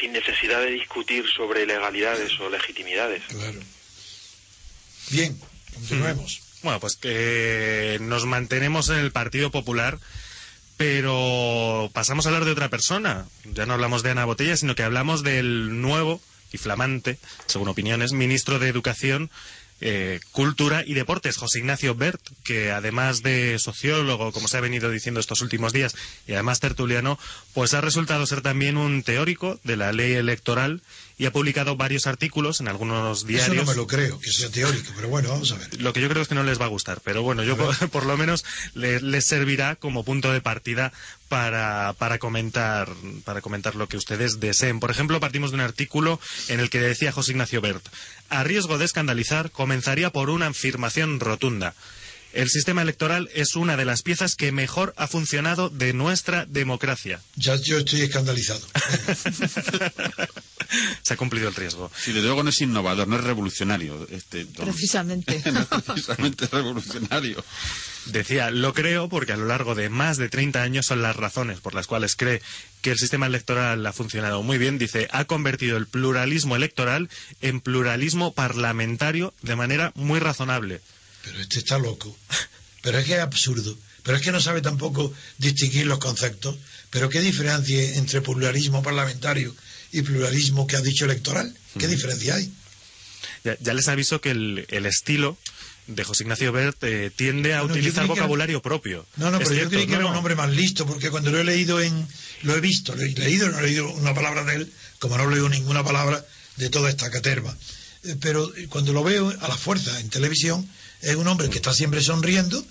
sin necesidad de discutir sobre legalidades o legitimidades. Claro. Bien, continuemos. Bueno, pues que nos mantenemos en el Partido Popular, pero pasamos a hablar de otra persona. Ya no hablamos de Ana Botella, sino que hablamos del nuevo y flamante, según opiniones, ministro de Educación, eh, Cultura y Deportes, José Ignacio Bert, que además de sociólogo, como se ha venido diciendo estos últimos días, y además tertuliano, pues ha resultado ser también un teórico de la ley electoral y ha publicado varios artículos en algunos diarios. Eso no me lo creo, que sea teórico, pero bueno, vamos a ver. Lo que yo creo es que no les va a gustar, pero bueno, yo por, por lo menos le- les servirá como punto de partida para, para comentar para comentar lo que ustedes deseen. Por ejemplo, partimos de un artículo en el que decía José Ignacio Bert, a riesgo de escandalizar, comenzaría por una afirmación rotunda. El sistema electoral es una de las piezas que mejor ha funcionado de nuestra democracia. Ya yo estoy escandalizado. Se ha cumplido el riesgo. Sí, desde luego no es innovador, no es revolucionario. Este, don- Precisamente. no es precisamente revolucionario. Decía, lo creo porque a lo largo de más de 30 años son las razones por las cuales cree que el sistema electoral ha funcionado muy bien. Dice, ha convertido el pluralismo electoral en pluralismo parlamentario de manera muy razonable. Pero este está loco. Pero es que es absurdo. Pero es que no sabe tampoco distinguir los conceptos. Pero ¿qué diferencia entre pluralismo parlamentario y pluralismo que ha dicho electoral? ¿Qué diferencia hay? Ya, ya les aviso que el, el estilo de José Ignacio Bert eh, tiende a Bueno, utilizar era- vocabulario propio. No, no, pero yo creí que no, era un hombre más listo, porque cuando lo he leído en... Lo he visto, lo he leído, no he leído una palabra de él, como no he leído ninguna palabra de toda esta caterva. Eh, Pero cuando lo veo a la fuerza en televisión, es un hombre que está siempre sonriendo,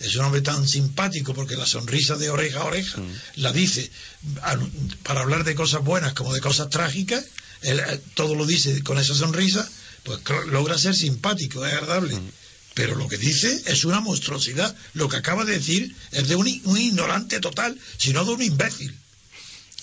es un hombre tan simpático porque la sonrisa de oreja a oreja la dice para hablar de cosas buenas como de cosas trágicas, él eh, todo lo dice con esa sonrisa, pues logra ser simpático, es agradable. Pero lo que dice es una monstruosidad. Lo que acaba de decir es de un, un ignorante total, sino de un imbécil.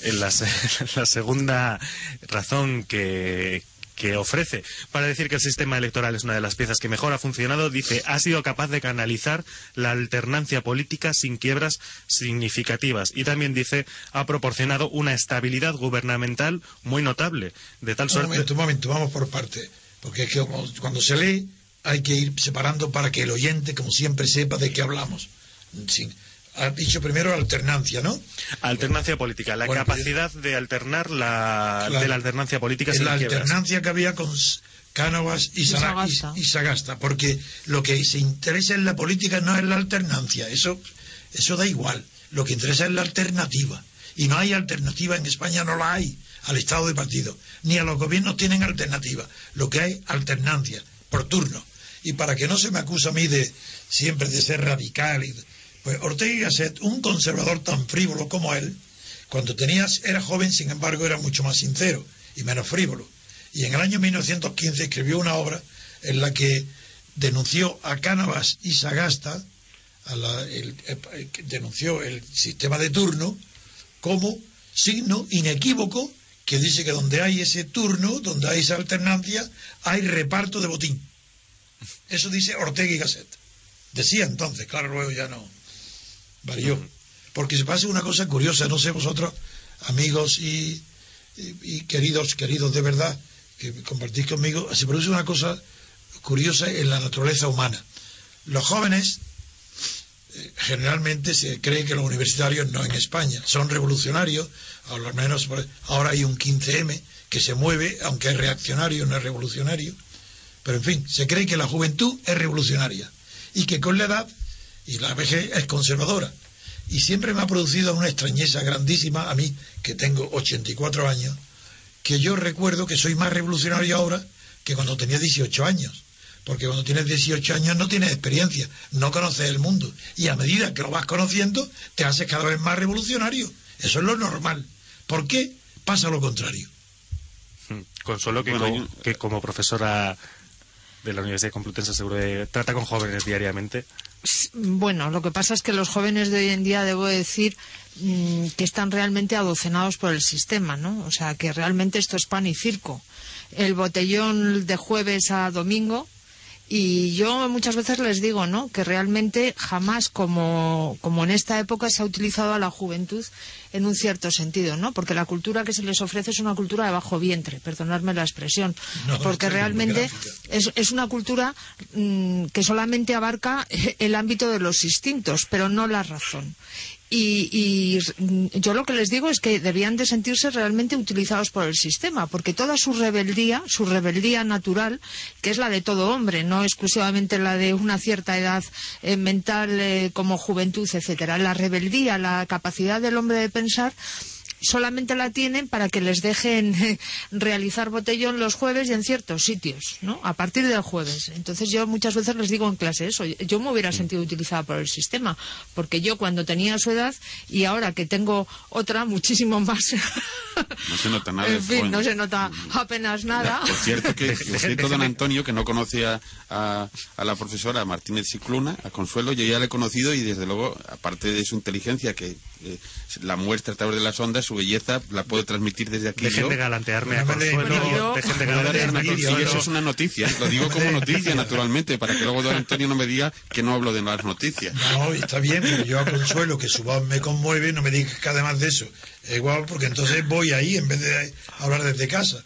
En la, la segunda razón que, que ofrece para decir que el sistema electoral es una de las piezas que mejor ha funcionado, dice, ha sido capaz de canalizar la alternancia política sin quiebras significativas. Y también dice, ha proporcionado una estabilidad gubernamental muy notable. De tal Un suerte. momento, un momento, vamos por partes. Porque es que cuando se lee hay que ir separando para que el oyente, como siempre, sepa de qué hablamos. Has dicho primero alternancia, ¿no? Alternancia política, la Bueno, pues- capacidad de alternar la, Claro. de la alternancia política sin la alternancia que había con Cánovas y, Sagasta. y- y Sagasta, porque lo que se interesa en la política no es la alternancia, eso, eso da igual, lo que interesa es la alternativa, y no hay alternativa en España, no la hay al Estado de partido, ni a los gobiernos tienen alternativa, lo que hay alternancia, por turno, y para que no se me acuse a mí de siempre de ser radical, y- pues Ortega y Gasset, un conservador tan frívolo como él, cuando tenías, era joven, sin embargo, era mucho más sincero y menos frívolo. Y en el año 1915 escribió una obra en la que denunció a Cánovas y Sagasta, a la- el- denunció el sistema de turno como signo inequívoco que dice que donde hay ese turno, donde hay esa alternancia, hay reparto de botín. Eso dice Ortega y Gasset. Decía entonces, claro, luego ya no varió. Porque se pasa una cosa curiosa, no sé vosotros, amigos y, y- queridos, queridos de verdad, que compartís conmigo, se produce una cosa curiosa en la naturaleza humana. Los jóvenes, eh, generalmente se cree que los universitarios no en España son revolucionarios, al menos ahora hay un 15M que se mueve, aunque es reaccionario, no es revolucionario. Pero en fin, se cree que la juventud es revolucionaria y que con la edad y la vejez es conservadora. Y siempre me ha producido una extrañeza grandísima a mí, que tengo 84 años, que yo recuerdo que soy más revolucionario ahora que cuando tenía 18 años. Porque cuando tienes 18 años no tienes experiencia, no conoces el mundo. Y a medida que lo vas conociendo, te haces cada vez más revolucionario. Eso es lo normal. ¿Por qué pasa lo contrario? Hmm. Consuelo, que, como, que como profesora de la Universidad Complutense seguro de, trata con jóvenes diariamente. Bueno, lo que pasa es que los jóvenes de hoy en día, debo decir, mm, que están realmente adocenados por el sistema, ¿no? O sea, que realmente esto es pan y circo. El botellón de jueves a domingo, y yo muchas veces les digo, ¿no? Que realmente jamás como, como en esta época se ha utilizado a la juventud en un cierto sentido, ¿no? Porque la cultura que se les ofrece es una cultura de bajo vientre, perdonadme la expresión. porque realmente es, es, una cultura mm, que solamente abarca el ámbito de los instintos, pero no la razón. Y, yo lo que les digo es que debían de sentirse realmente utilizados por el sistema, porque toda su rebeldía, su rebeldía natural, que es la de todo hombre, no exclusivamente la de una cierta edad eh, mental eh, como juventud, etcétera, la rebeldía, la capacidad del hombre de pensar, solamente la tienen para que les dejen realizar botellón los jueves y en ciertos sitios, ¿no? A partir del jueves. Entonces yo muchas veces les digo en clase eso. Yo me hubiera sentido utilizada por el sistema, porque yo cuando tenía su edad y ahora que tengo otra muchísimo más. No se nota nada. en fin, no se nota apenas nada. Por cierto, que cierto, don Antonio, que no conocía a, la profesora Martínez Cicluna, a Consuelo, yo ya la he conocido y desde luego, aparte de su inteligencia, que eh, la muestra a través de las ondas, su belleza la puedo transmitir desde aquí. Dejen de galantearme a Consuelo. Dejen de galantearme a Consuelo. eso es una noticia. Lo digo como noticia, naturalmente, para que luego don Antonio no me diga que no hablo de las noticias. No, está bien, pero yo a Consuelo, que su voz me conmueve, no me diga que además de eso. Es igual, porque entonces voy ahí en vez de hablar desde casa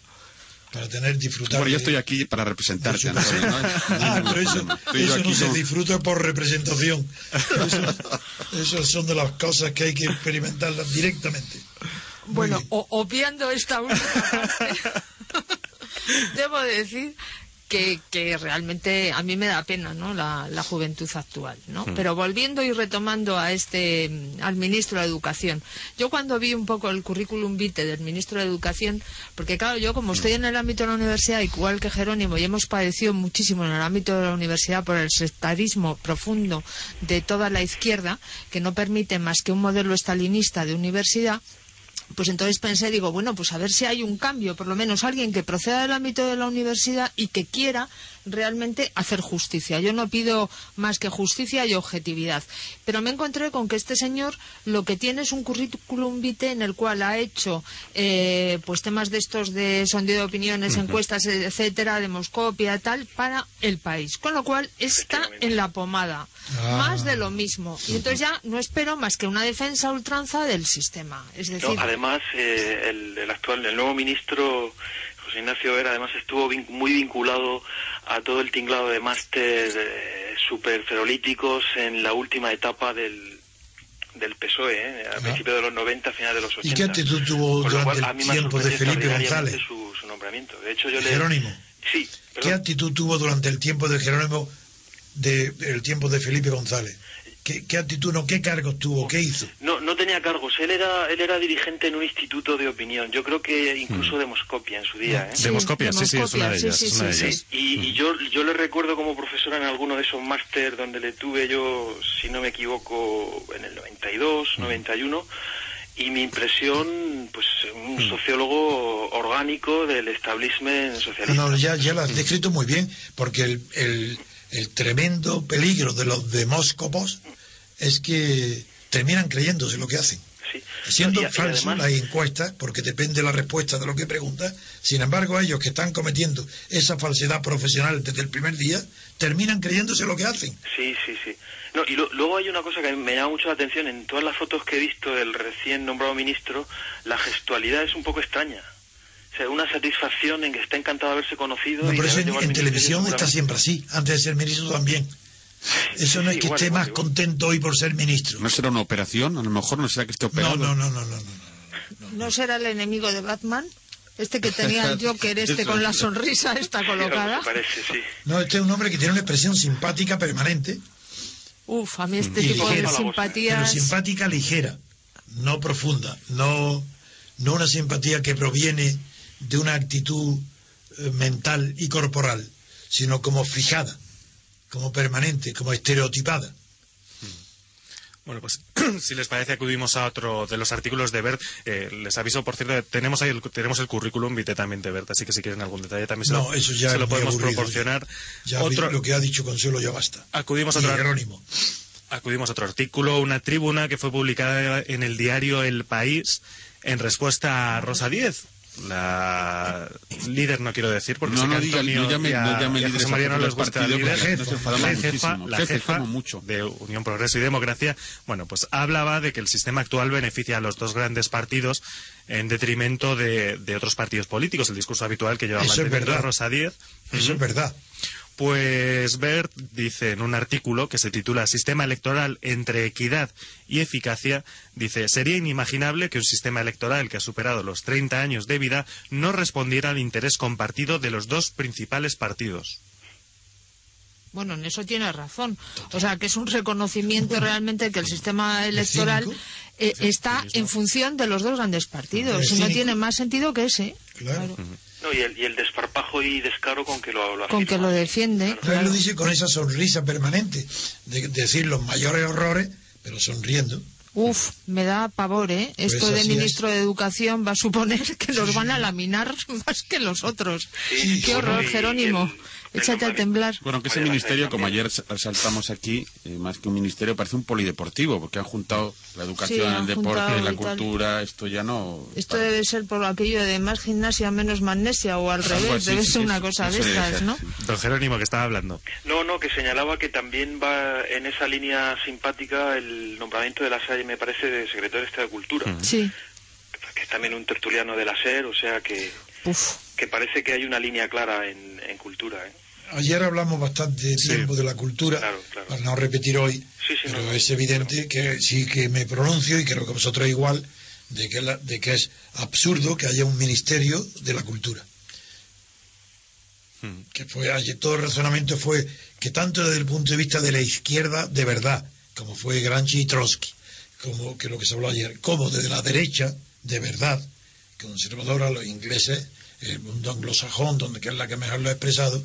para tener disfrutar. Bueno, yo estoy aquí para representarte. ah, pero eso, no se disfruta por representación. Eso, son de las cosas que hay que experimentarlas directamente. Bueno, obviando esta última parte, debo decir que, realmente a mí me da pena ¿no? la, juventud actual. ¿no? Hmm. Pero volviendo y retomando a este, al ministro de Educación, yo cuando vi un poco el currículum vitae del ministro de Educación, porque claro, yo como estoy en el ámbito de la universidad, igual que Jerónimo, y hemos padecido muchísimo en el ámbito de la universidad por el sectarismo profundo de toda la izquierda, que no permite más que un modelo estalinista de universidad, pues entonces pensé, digo, bueno, pues a ver si hay un cambio, por lo menos alguien que proceda del ámbito de la universidad y que quiera realmente hacer justicia. Yo no pido más que justicia y objetividad. Pero me encontré con que este señor lo que tiene es un currículum vitae en el cual ha hecho eh, pues temas de estos de sondeo de opiniones, encuestas, etcétera, demoscopia, tal, para el país. Con lo cual está en la pomada. Ah. Más de lo mismo. Y entonces ya no espero más que una defensa ultranza del sistema. Es decir, además, eh, el, el, actual, el nuevo ministro José Ignacio Vera, además estuvo muy vinculado a todo el tinglado de máster eh, superferolíticos en la última etapa del, del PSOE, eh, a principios de los 90, a finales de los 80. ¿Y qué actitud tuvo durante el tiempo de Felipe González? Su, su, nombramiento. De hecho, yo Jerónimo. Sí. ¿Qué actitud tuvo durante el tiempo de Jerónimo, de, el tiempo de Felipe González? ¿Qué, actitud, no, qué cargos tuvo, qué hizo? No, no tenía cargos. Él era, él era dirigente en un instituto de opinión. Yo creo que incluso mm. de Moscopia en su día. ¿eh? Sí, Demoscopia, sí, sí, es una de ellas. Y, yo, yo le recuerdo como profesora en alguno de esos máster donde le tuve yo, si no me equivoco, en el 92, 91 y mi impresión, pues un mm. sociólogo orgánico del establishment socialista. No, ya, ya lo has descrito muy bien, porque el, el, el tremendo peligro de los demóscopos es que terminan creyéndose lo que hacen. Siendo falso la encuesta, porque depende la respuesta de lo que pregunta, sin embargo ellos que están cometiendo esa falsedad profesional desde el primer día, terminan creyéndose lo que hacen. Sí, sí, sí. No, y luego hay una cosa que me llama mucho la atención, en todas las fotos que he visto del recién nombrado ministro, la gestualidad es un poco extraña una satisfacción en que está encantado de haberse conocido. No, por eso en, televisión está siempre así, antes de ser ministro también. Eso no es que esté más contento hoy por ser ministro. ¿No será una operación? A lo mejor no será que esté operado. No, no, no, no, no. ¿No será el enemigo de Batman? Este que tenía el Joker, este con la sonrisa, está colocada. parece, sí. No, este es un hombre que tiene una expresión simpática permanente. Uf, a mí este y tipo de simpatías... Pero simpática ligera, no profunda, no, no una simpatía que proviene de una actitud eh, mental y corporal, sino como fijada, como permanente, como estereotipada. Bueno, pues si les parece acudimos a otro de los artículos de Bert. Eh, les aviso, por cierto, tenemos ahí el, tenemos el currículum vitae también de Bert, así que si quieren algún detalle también se No, lo, eso ya se es lo muy podemos aburrido. proporcionar. Ya otro, lo que ha dicho Consuelo ya basta. acudimos a otro, Jerónimo. acudimos a otro artículo, una tribuna que fue publicada en el diario El País en respuesta a Rosa Díez. La líder no quiero decir porque No, sé que no diga- Antonio no llame- y a- no llame líderes José María no les gusta líder. la jefa, la jefa mucho. de Unión Progreso y Democracia, bueno, pues hablaba de que el sistema actual beneficia a los dos grandes partidos en detrimento de, de otros partidos políticos, el discurso habitual que lleva manteniendo. Rosa Díez. Eso es verdad. Pues Bert dice en un artículo que se titula Sistema electoral entre equidad y eficacia, dice, sería inimaginable que un sistema electoral que ha superado los 30 años de vida no respondiera al interés compartido de los dos principales partidos. Bueno, en eso tiene razón. O sea, que es un reconocimiento realmente que el sistema electoral eh, está en función de los dos grandes partidos. Y no tiene más sentido que ese. Claro. No, y el, y el desparpajo y descaro con que lo, lo Con que lo defiende. Él lo dice con esa sonrisa permanente, de decir los mayores horrores, pero sonriendo. Uf, me da pavor, ¿eh? Esto Pues de así ministro de Educación va a suponer que los van a laminar más que los otros. Sí, Qué horror, y- Jerónimo. Échate a temblar. Bueno, que ese ministerio, como ayer resaltamos aquí, eh, más que un ministerio, parece un polideportivo, porque han juntado la educación, Sí, el deporte, la tal. cultura, esto ya no... Esto debe ser por aquello de más gimnasia, menos magnesia, o al revés, así, debe sí, ser sí, una eso- cosa de estas, ¿no? Don Jerónimo, que estaba hablando. No, no, que señalaba que también va en esa línea simpática el nombramiento de la SAE, me parece, de secretario de Estado de Cultura, Sí. que es también un tertuliano de la SER, o sea que, que parece que hay una línea clara en, en cultura. ¿eh? Ayer hablamos bastante tiempo de la cultura, para no repetir hoy, pero es evidente que sí que me pronuncio y creo que vosotros igual, de que, la- de que es absurdo que haya un ministerio de la cultura. Que fue ayer todo el razonamiento fue que tanto desde el punto de vista de la izquierda de verdad, como fue Gramsci y Trotsky, como que lo que se habló ayer, como desde la derecha de verdad, conservadora, los ingleses, el mundo anglosajón, donde que es la que mejor lo ha expresado,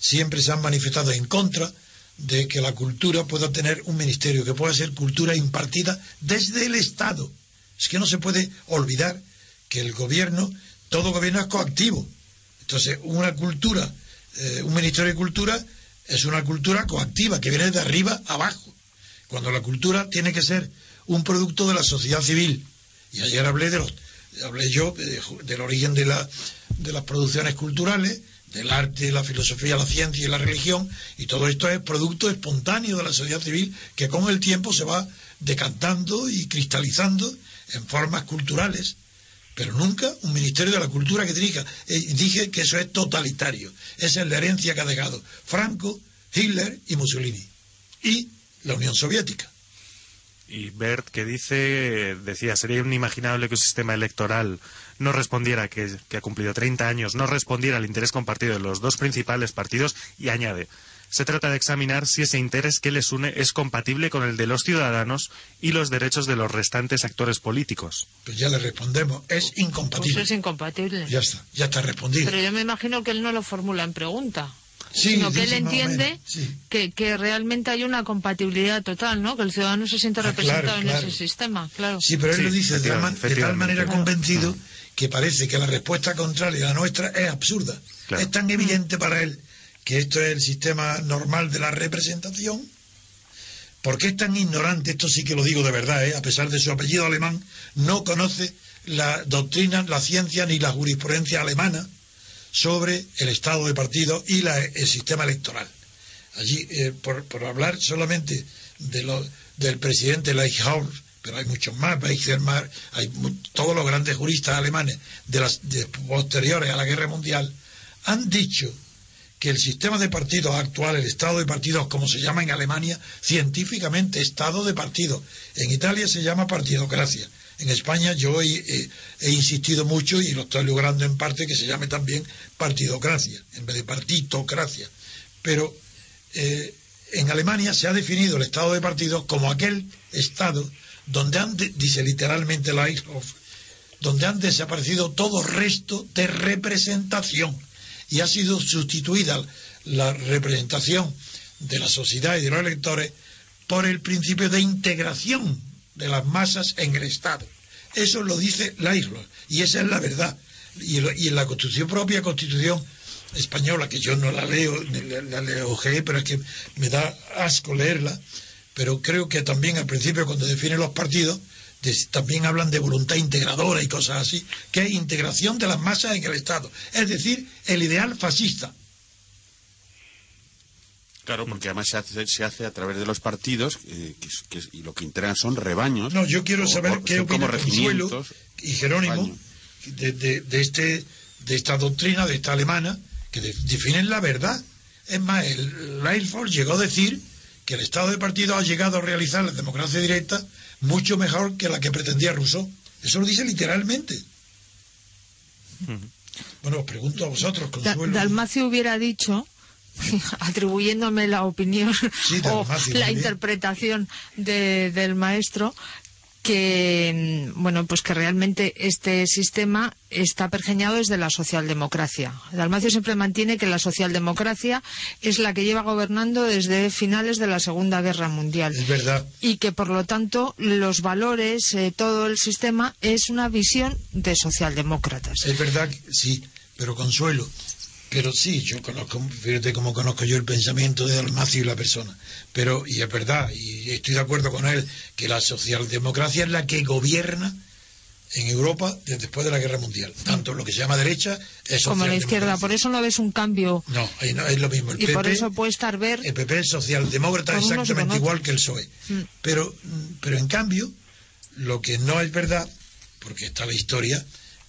siempre se han manifestado en contra de que la cultura pueda tener un ministerio, que pueda ser cultura impartida desde el Estado. Es que no se puede olvidar que el gobierno, todo gobierno es coactivo. Entonces, una cultura, eh, un ministerio de cultura es una cultura coactiva, que viene de arriba abajo. Cuando la cultura tiene que ser un producto de la sociedad civil. Y ayer hablé de los, hablé yo de- del origen de, la, de las producciones culturales, del arte, la filosofía, la ciencia y la religión, y todo esto es producto espontáneo de la sociedad civil que con el tiempo se va decantando y cristalizando en formas culturales. Pero nunca un ministerio de la cultura que dirija. Eh, dije que eso es totalitario. Esa es la herencia que ha dejado Franco, Hitler y Mussolini. Y la Unión Soviética. Y Bert, que dice, decía, sería inimaginable que un sistema electoral no respondiera, que, que ha cumplido 30 años, no respondiera al interés compartido de los dos principales partidos, y añade, se trata de examinar si ese interés que les une es compatible con el de los ciudadanos y los derechos de los restantes actores políticos. Pues ya le respondemos, es Pues incompatible. es incompatible. Ya está, ya está respondido. Pero yo me imagino que él no lo formula en pregunta. Sí, sino que él entiende sí. que, que realmente hay una compatibilidad total, ¿no? Que el ciudadano se siente Ah, claro, representado en claro. ese sistema, claro. Sí, pero él lo dice de, tal man- de tal manera convencido que parece que la respuesta contraria a la nuestra es absurda. Es tan evidente para él que esto es el sistema normal de la representación. ¿Por qué es tan ignorante? Esto sí que lo digo de verdad, ¿eh? a pesar de su apellido alemán, no conoce la doctrina, la ciencia ni la jurisprudencia alemana sobre el estado de partido y la- el sistema electoral. Allí, eh, por, por hablar solamente de lo- del presidente Leichhardt, pero hay muchos más, Weichselmar, hay todos los grandes juristas alemanes de las posteriores a la guerra mundial, han dicho que el sistema de partidos actual, el estado de partidos, como se llama en Alemania, científicamente estado de partidos. En Italia se llama partidocracia, En España yo he, he, insistido mucho y lo estoy logrando en parte que se llame también partidocracia, en vez de partitocracia. Pero eh, en Alemania se ha definido el Estado de partidos como aquel Estado donde han, dice literalmente la donde han desaparecido todo resto de representación y ha sido sustituida la representación de la sociedad y de los electores por el principio de integración de las masas en el Estado. Eso lo dice Lairlo y esa es la verdad. Y, en la Constitución propia, Constitución española, que yo no la leo, la, leo pero es que me da asco leerla, pero creo que también al principio cuando define los partidos, también hablan de voluntad integradora y cosas así, que es integración de las masas en el Estado, es decir, el ideal fascista. Claro, porque además se hace, se hace a través de los partidos eh, y lo que integran son rebaños. No, yo quiero saber qué opina Consuelo y Jerónimo de, este, de esta doctrina, de esta alemana, que definen la verdad. Es más, el Leilford llegó a decir que el Estado de partido ha llegado a realizar la democracia directa mucho mejor que la que pretendía Rousseau. Eso lo dice literalmente. Bueno, os pregunto a vosotros, Consuelo. Dalmacio hubiera dicho atribuyéndome la opinión o la interpretación del maestro que bueno pues que realmente este sistema está pergeñado desde la socialdemocracia. Dalmacio siempre mantiene que la socialdemocracia es la que lleva gobernando desde finales de la Segunda Guerra Mundial. Es verdad. Y que por lo tanto los valores, eh, todo el sistema es una visión de socialdemócratas. Es verdad, sí, pero Consuelo, pero sí, yo conozco, fíjate cómo conozco yo el pensamiento de Dalmacio y la persona. Pero, y es verdad, y estoy de acuerdo con él, que la socialdemocracia es la que gobierna en Europa después de la Guerra Mundial. Tanto lo que se llama derecha es Como la izquierda, por eso no ves un cambio. No, es lo mismo. y por eso puede estar ver. El PP es socialdemócrata exactamente igual que el PSOE. Mm. Pero, pero en cambio, lo que no es verdad, porque está la historia,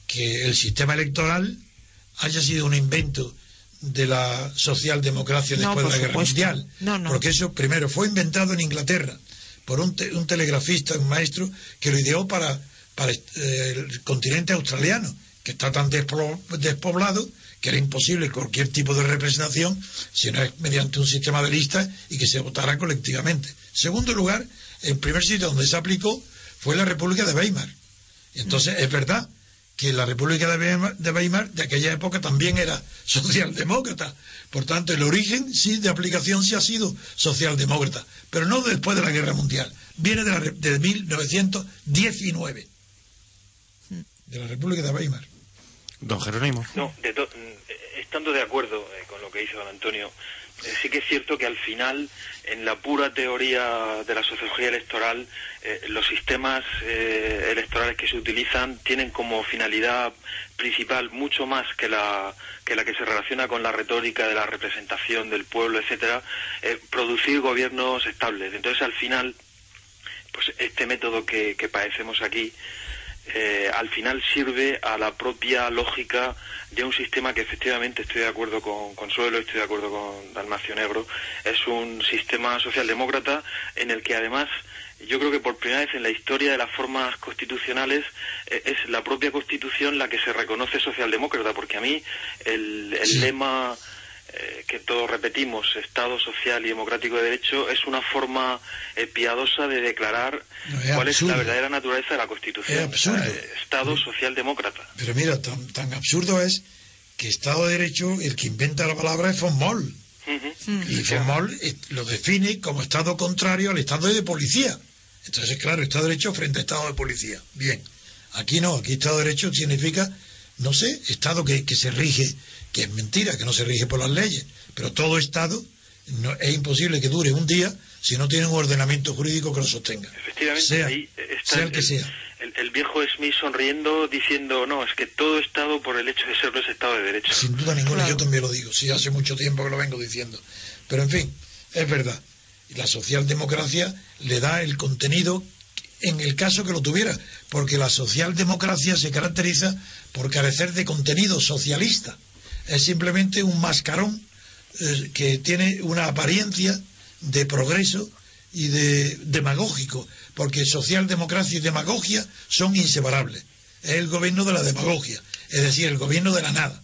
que el sistema electoral haya sido un invento de la socialdemocracia después de la Guerra Mundial. Porque eso, primero, fue inventado en Inglaterra por un, telegrafista, un maestro, que lo ideó para, para eh, el continente australiano, que está tan despoblado que era imposible cualquier tipo de representación si no es mediante un sistema de listas y que se votara colectivamente. Segundo lugar, el primer sitio donde se aplicó fue la República de Weimar. Entonces, es verdad que la República de Weimar de aquella época también era socialdemócrata. Por tanto, el origen sí de aplicación sí ha sido socialdemócrata, pero no después de la Guerra Mundial. Viene de, la, de 1919, de la República de Weimar. Don Jerónimo. No, estando de acuerdo eh, con lo que dice don Antonio, eh, sí que es cierto que al final, en la pura teoría de la sociología electoral, eh, los sistemas eh, electorales que se utilizan tienen como finalidad principal mucho más que la que la que se relaciona con la retórica de la representación del pueblo, etcétera, producir gobiernos estables. Entonces, al final, pues este método que, que padecemos aquí eh, al final sirve a la propia lógica de un sistema que efectivamente estoy de acuerdo con Consuelo, estoy de acuerdo con Dalmacio Negro, es un sistema socialdemócrata en el que además yo creo que por primera vez en la historia de las formas constitucionales eh, es la propia constitución la que se reconoce socialdemócrata, porque a mí el, lema eh, que todos repetimos, Estado social y democrático de derecho, es una forma eh, piadosa de declarar cuál es la verdadera naturaleza de la Constitución. Es absurdo. Eh, Estado social demócrata. Pero mira, tan, absurdo es que Estado de Derecho, el que inventa la palabra es von Moll. Y von Moll lo define como Estado contrario al Estado de policía. Entonces, claro, Estado de Derecho frente a Estado de policía. Bien. Aquí no, aquí Estado de Derecho significa, no sé, Estado que, que se rige que es mentira, que no se rige por las leyes, pero todo Estado no, es imposible que dure un día si no tiene un ordenamiento jurídico que lo sostenga. Efectivamente, sea, ahí está el, que sea. El, viejo Smith sonriendo diciendo, no, es que todo Estado por el hecho de serlo es Estado de Derecho. Sin duda ninguna, yo también lo digo, sí, hace mucho tiempo que lo vengo diciendo. Pero en fin, es verdad. La socialdemocracia le da el contenido en el caso que lo tuviera, porque la socialdemocracia se caracteriza por carecer de contenido socialista es simplemente un mascarón eh, que tiene una apariencia de progreso y de demagógico, porque socialdemocracia y demagogia son inseparables. Es el gobierno de la demagogia, es decir, el gobierno de la nada.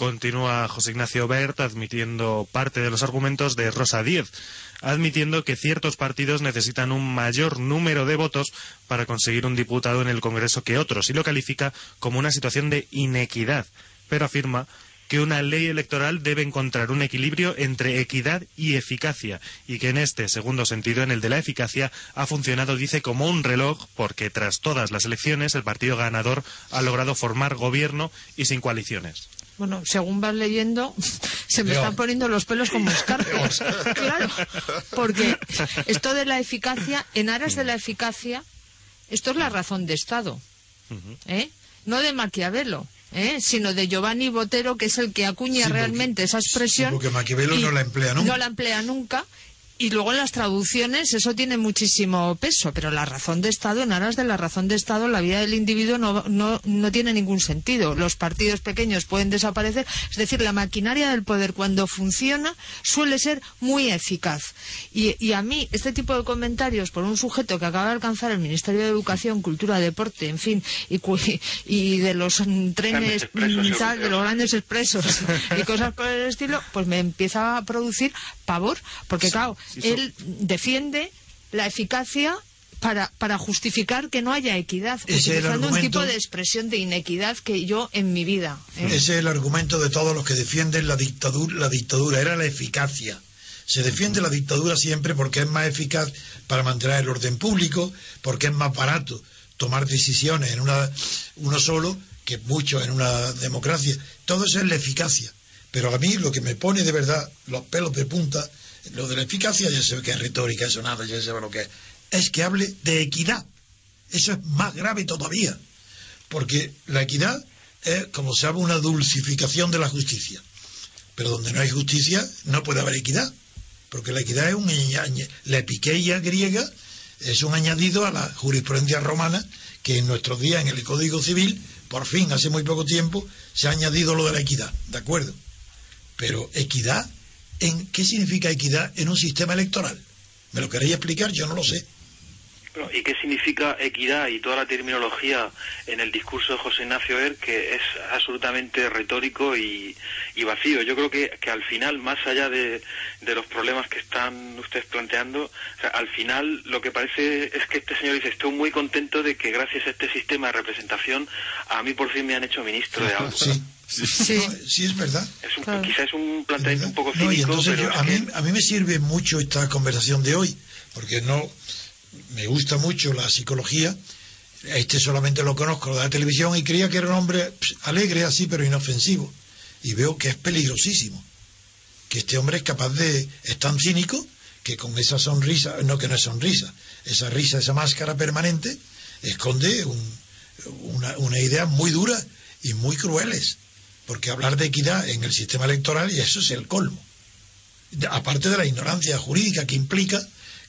Continúa José Ignacio Bert admitiendo parte de los argumentos de Rosa Díez, admitiendo que ciertos partidos necesitan un mayor número de votos para conseguir un diputado en el Congreso que otros, y lo califica como una situación de inequidad, pero afirma que una ley electoral debe encontrar un equilibrio entre equidad y eficacia, y que en este segundo sentido, en el de la eficacia, ha funcionado, dice, como un reloj, porque tras todas las elecciones el partido ganador ha logrado formar gobierno y sin coaliciones. Bueno, según vas leyendo, se me están poniendo los pelos como escarpios. claro, porque esto de la eficacia, en aras de la eficacia, esto es la razón de Estado, ¿eh? no de Maquiavelo. ¿eh? sino de Giovanni Botero, que es el que acuña realmente esa expresión. porque Maquiavelo no la emplea nunca. No la emplea nunca y luego en las traducciones eso tiene muchísimo peso, pero la razón de Estado, en aras de la razón de Estado, la vida del individuo no, no, no tiene ningún sentido. Los partidos pequeños pueden desaparecer. Es decir, la maquinaria del poder cuando funciona suele ser muy eficaz. Y, y a mí, este tipo de comentarios por un sujeto que acaba de alcanzar el Ministerio de Educación, Cultura, Deporte, en fin, y, y de los trenes, tal, de los grandes expresos y cosas por el estilo, pues me empieza a producir pavor. Porque, claro, él defiende la eficacia para, para, justificar que no haya equidad, utilizando un tipo de expresión de inequidad que yo en mi vida. ¿eh? Ese es el argumento de todos los que defienden la dictadura, la dictadura, era la eficacia. Se defiende la dictadura siempre porque es más eficaz para mantener el orden público, porque es más barato tomar decisiones en una, uno solo que mucho en una democracia. Todo eso es la eficacia. Pero a mí lo que me pone de verdad los pelos de punta lo de la eficacia ya se ve que es retórica, eso nada, ya se ve lo que es. Es que hable de equidad. Eso es más grave todavía. Porque la equidad es, como se llama, una dulcificación de la justicia. Pero donde no hay justicia no puede haber equidad. Porque la equidad es un... La epiqueia griega es un añadido a la jurisprudencia romana que en nuestros días en el Código Civil, por fin, hace muy poco tiempo, se ha añadido lo de la equidad. ¿De acuerdo? Pero equidad en qué significa equidad en un sistema electoral. ¿Me lo queréis explicar? Yo no lo sé. ¿Y qué significa equidad y toda la terminología en el discurso de José Ignacio Er, que es absolutamente retórico y, vacío? Yo creo que, que, al final, más allá de, los problemas que están ustedes planteando, al final lo que parece es que este señor dice, estoy muy contento de que gracias a este sistema de representación, a mí por fin me han hecho ministro de algo. Sí. Sí, sí es verdad. Quizás es un planteamiento un poco cínico. a, mí, a mí me sirve mucho esta conversación de hoy, porque no me gusta mucho la psicología. Este solamente lo conozco de la televisión y creía que era un hombre alegre así, pero inofensivo. Y veo que es peligrosísimo. Que este hombre es capaz de... es tan cínico que con esa sonrisa, no que no es sonrisa, esa risa, esa máscara permanente, esconde una, una idea muy dura y muy crueles. Porque hablar de equidad en el sistema electoral, y eso es el colmo. Aparte de la ignorancia jurídica que implica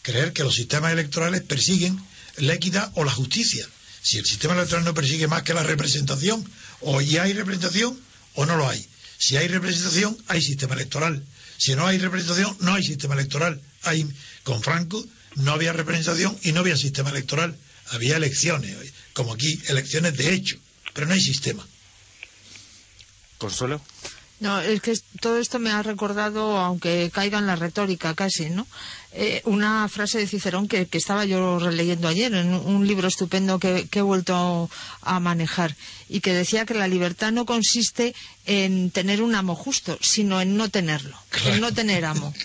creer que los sistemas electorales persiguen la equidad o la justicia. Si el sistema electoral no persigue más que la representación, o ya hay representación o no lo hay. Si hay representación, hay sistema electoral. Si no hay representación, no hay sistema electoral. Hay, con Franco no había representación y no había sistema electoral. Había elecciones, como aquí, elecciones de hecho, pero no hay sistema. Consuelo. No, es que todo esto me ha recordado, aunque caiga en la retórica casi, ¿no? Eh, una frase de Cicerón que, estaba yo releyendo ayer en un libro estupendo que, he vuelto a manejar y que decía que la libertad no consiste en tener un amo justo, sino en no tenerlo, en no tener amo.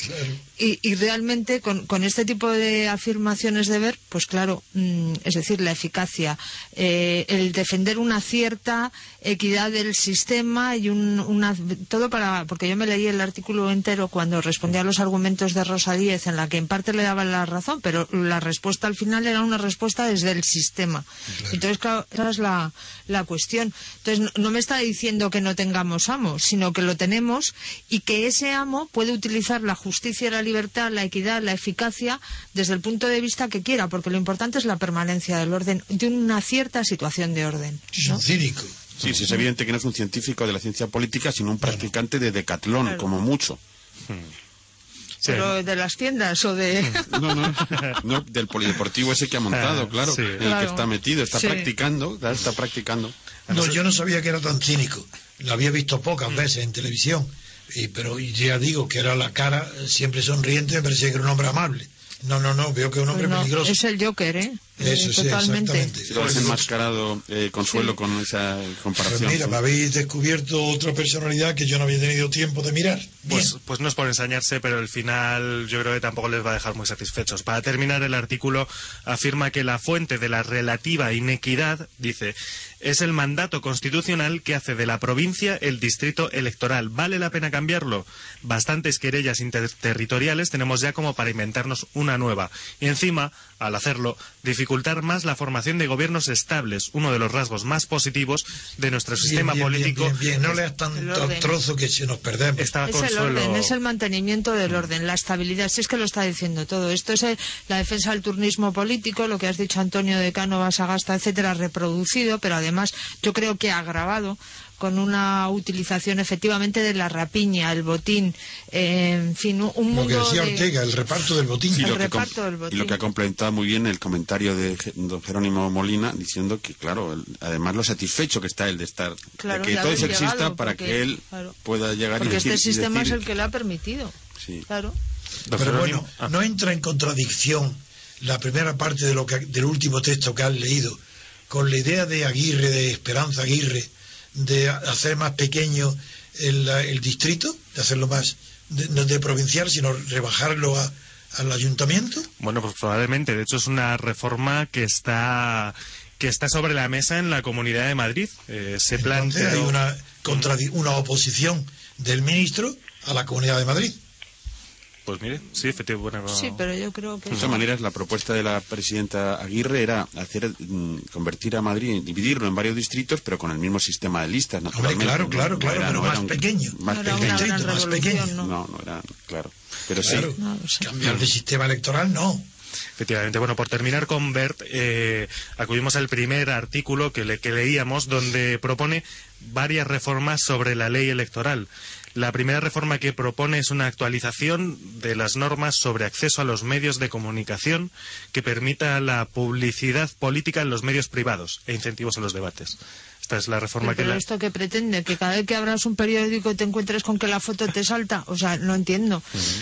Y, realmente con, este tipo de afirmaciones de ver, pues claro, mm, es decir, la eficacia, eh, el defender una cierta equidad del sistema y una, todo para, porque yo me leí el artículo entero cuando respondía a los argumentos de Rosa Díez en la que en parte le daban la razón, pero la respuesta al final era una respuesta desde el sistema. Entonces, claro, esa es la, la cuestión. Entonces, no, me está diciendo que no tengamos amo, sino que lo tenemos y que ese amo puede utilizar la justicia, la libertad, la equidad, la eficacia desde el punto de vista que quiera, porque lo importante es la permanencia del orden, de una cierta situación de orden. Es un cínico. Sí, sí, es evidente que no es un científico de la ciencia política, sino un practicante de decatlón, como mucho. Hmm. Pero de las tiendas o de... No, no, no, del polideportivo ese que ha montado, Ah, claro, sí. en el Claro. que está metido, está Sí. practicando, está practicando. No, yo no sabía que era tan cínico. Lo había visto pocas Mm. veces en televisión. Y, pero ya digo que era la cara siempre sonriente, me parecía que era un hombre amable. No, no, no, veo que es un hombre Pues no, peligroso. es el Joker, ¿eh? Eso Eh, sí, Totalmente. lo has enmascarado, eh, Consuelo, con esa Pues comparación. mira, me habéis descubierto otra personalidad que yo no había tenido tiempo de mirar. Pues, pues no es por ensañarse, pero el final yo creo que tampoco les va a dejar muy satisfechos. Para terminar, el artículo afirma que la fuente de la relativa inequidad, dice, es el mandato constitucional que hace de la provincia el distrito electoral. ¿Vale la pena cambiarlo? Bastantes querellas interterritoriales tenemos ya como para inventarnos una nueva. Y encima, al hacerlo, dificultar más la formación de gobiernos estables, uno de los rasgos más positivos de nuestro sistema bien, bien, político. Bien, bien, No leas tanto trozo que se nos perdemos. Estaba Es el orden, es el mantenimiento del orden, la estabilidad. Si es que lo está diciendo todo. Esto es el- la defensa del turnismo político, lo que has dicho Antonio de Cano, Sagasta, etcétera, reproducido, pero además yo creo que agravado con una utilización efectivamente de la rapiña, el botín, eh, en fin, un mundo Lo que decía de- Ortega, el reparto del botín. Sí, El lo que com- reparto del y lo que ha complementado muy bien el comentario de don Jerónimo Molina diciendo que, claro, el- además lo satisfecho que está él de estar, Claro, de que todo eso haber exista llegado, para porque- que él claro. pueda llegar Porque y decir, este y sistema decir- es el que le ha permitido. Sí. Claro. Don Pero Jerónimo- bueno, Ah. no entra en contradicción la primera parte de lo que, del último texto que has leído con la idea de Aguirre, de Esperanza Aguirre, de ha- hacer más pequeño el, el distrito, de hacerlo más, de, no de provincial, sino rebajarlo a- al ayuntamiento. Bueno, pues probablemente. De hecho, es una reforma que está que está sobre la mesa en la Comunidad de Madrid. Eh, se plantea hay una, una oposición del ministro a la Comunidad de Madrid. Pues mire, sí, efectivamente. Bueno, Sí, pero yo creo que... De todas maneras, la propuesta de la presidenta Aguirre era hacer mm, convertir a Madrid, dividirlo en varios distritos, pero con el mismo sistema de listas, naturalmente. claro, No- claro, no claro, era- pero no más era un- pequeño. Más No pequeño. Distrito más pequeño. ¿no? No, no era, claro. Pero Claro. sí, No. Cambiar de sistema electoral, no. Efectivamente. Bueno, por terminar con Bert, eh, acudimos al primer artículo que, le- que leíamos, donde propone varias reformas sobre la ley electoral. La primera reforma que propone es una actualización de las normas sobre acceso a los medios de comunicación que permita la publicidad política en los medios privados e incentivos en los debates. Esta es la reforma que Pero la... esto que pretende, que cada vez que abras un periódico te encuentres con que la foto te salta, o sea, no entiendo.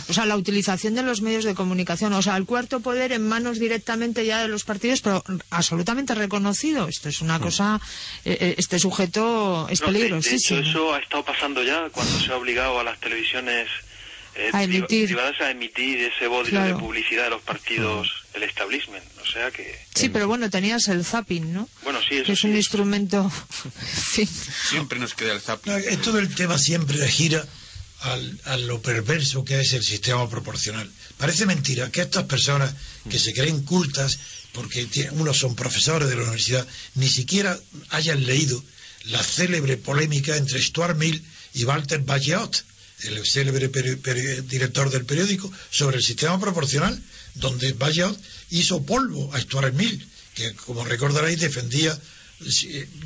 O sea, la utilización de los medios de comunicación, o sea, el cuarto poder en manos directamente ya de los partidos, pero absolutamente reconocido. Esto es una cosa, eh, eh, este sujeto es No, de- de, peligrosísimo. hecho, eso ha estado pasando ya cuando se ha obligado a las televisiones eh, A emitir. privadas a emitir ese bodrio Claro. de publicidad de los partidos, el establishment. O sea que, Sí, pero bueno, tenías el zapping, ¿no? bueno, sí, eso Que es sí. un instrumento. siempre nos queda el zapping. No, eh, todo el tema siempre gira al- a lo perverso que es el sistema proporcional. Parece mentira que estas personas que se creen cultas, porque tie- unos son profesores de la universidad, ni siquiera hayan leído la célebre polémica entre Stuart Mill y Walter Bayeot, el célebre director del periódico, sobre el sistema proporcional, donde Bayeot hizo polvo a Stuart Mill, que como recordaréis defendía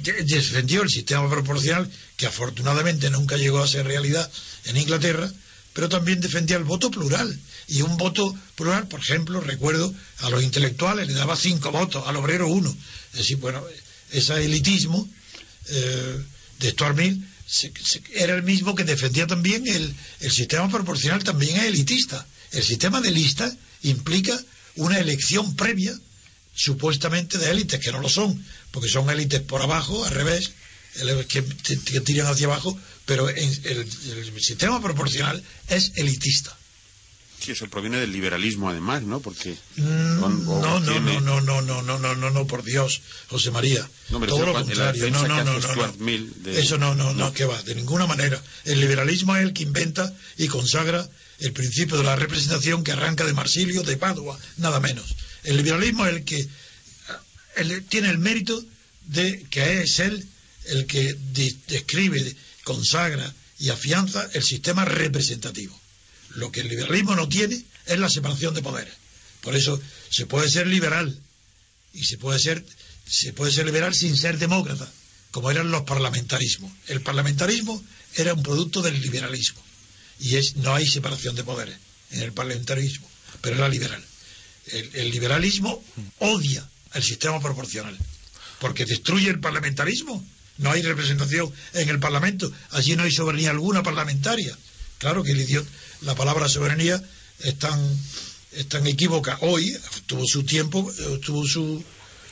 defendió el sistema proporcional que afortunadamente nunca llegó a ser realidad en Inglaterra, pero también defendía el voto plural. Y un voto plural, por ejemplo, recuerdo a los intelectuales le daba cinco votos, al obrero uno. Es decir, bueno, ese elitismo eh, de Stuart Mill era el mismo que defendía también el, el sistema proporcional, también es elitista. El sistema de lista implica una elección previa supuestamente de élites, que no lo son, porque son élites por abajo, al revés, que, tiran hacia abajo, pero en- el sistema proporcional es elitista. Sí, eso proviene del liberalismo, además, ¿no? Porque... Mm, No, no, tiene- no, no, no, no, no, no, no, por Dios, José María. No, pero Todo lo contrario. No, no, no, no, de- Eso no, no, no, no. que va, de ninguna manera. El liberalismo es el que inventa y consagra el principio de la representación que arranca de Marsilio, de Padua, nada menos. El liberalismo es el que el- tiene el mérito de que es él el que describe, consagra y afianza el sistema representativo. Lo que el liberalismo no tiene es la separación de poderes. Por eso se puede ser liberal y se puede ser se puede ser liberal sin ser demócrata, como eran los parlamentarismos. El parlamentarismo era un producto del liberalismo y es no hay separación de poderes. en el parlamentarismo, pero era liberal. El, liberalismo odia el sistema proporcional, porque destruye el parlamentarismo. No hay representación en el Parlamento, allí no hay soberanía alguna parlamentaria. Claro que el idiota, la palabra soberanía es tan, equívoca. Hoy tuvo su tiempo, eh, tuvo su,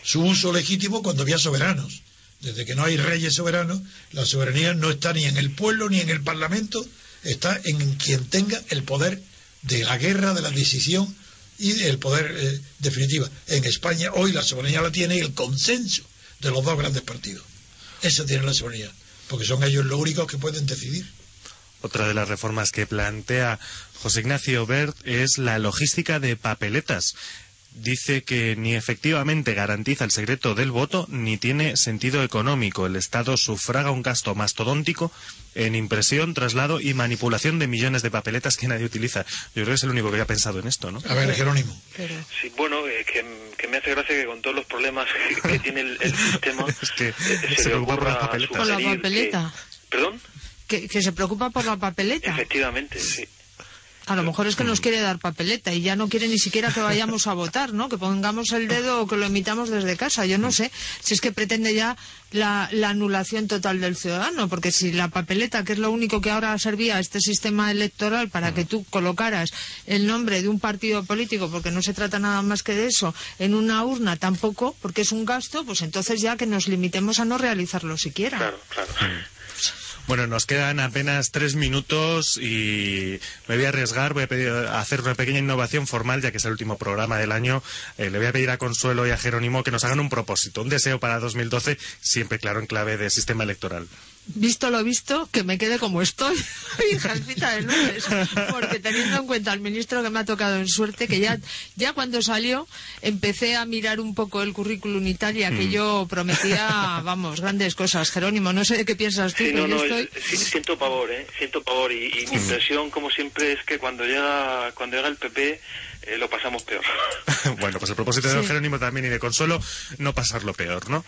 su uso legítimo cuando había soberanos. Desde que no hay reyes soberanos, la soberanía no está ni en el pueblo ni en el Parlamento, está en quien tenga el poder de la guerra, de la decisión y el poder eh, definitivo. En España hoy la soberanía la tiene el consenso de los dos grandes partidos. Esa tiene la soberanía, porque son ellos los únicos que pueden decidir. Otra de las reformas que plantea José Ignacio Bert es la logística de papeletas dice que ni efectivamente garantiza el secreto del voto ni tiene sentido económico. El Estado sufraga un gasto mastodóntico en impresión, traslado y manipulación de millones de papeletas que nadie utiliza. Yo creo que es el único que había pensado en esto, ¿no? A ver, Jerónimo. Sí, bueno, eh, que, me hace gracia que con todos los problemas que, tiene el, sistema es que eh, se, preocupa por las papeletas. Por la papeleta. ¿Perdón? Que, que se preocupa por la papeleta. Efectivamente, sí. A lo mejor es que nos quiere dar papeleta y ya no quiere ni siquiera que vayamos a votar, ¿no? Que pongamos el dedo o que lo emitamos desde casa. Yo no sé si es que pretende ya la, anulación total del ciudadano, porque si la papeleta, que es lo único que ahora servía a este sistema electoral para que tú colocaras el nombre de un partido político, porque no se trata nada más que de eso, en una urna tampoco, porque es un gasto, pues entonces ya que nos limitemos a no realizarlo siquiera. Claro, claro. Bueno, nos quedan apenas tres minutos y me voy a arriesgar, voy a, pedir, hacer una pequeña innovación formal, ya que es el último programa del año. Eh, le voy a pedir a Consuelo y a Jerónimo que nos hagan un propósito, un deseo para 2012, siempre claro en clave de sistema electoral visto lo visto, que me quede como estoy, hijacita de lunes, porque teniendo en cuenta al ministro que me ha tocado en suerte, que ya, ya cuando salió empecé a mirar un poco el currículum Italia, que mm. yo prometía, vamos, grandes cosas. Jerónimo, no sé qué piensas tú, no, no, siento pavor, ¿eh? Siento pavor y, mi impresión, como siempre, es que cuando llega, cuando llega el PP eh, lo pasamos peor. bueno, pues el propósito de Jerónimo también y de Consuelo, no pasarlo peor, ¿no?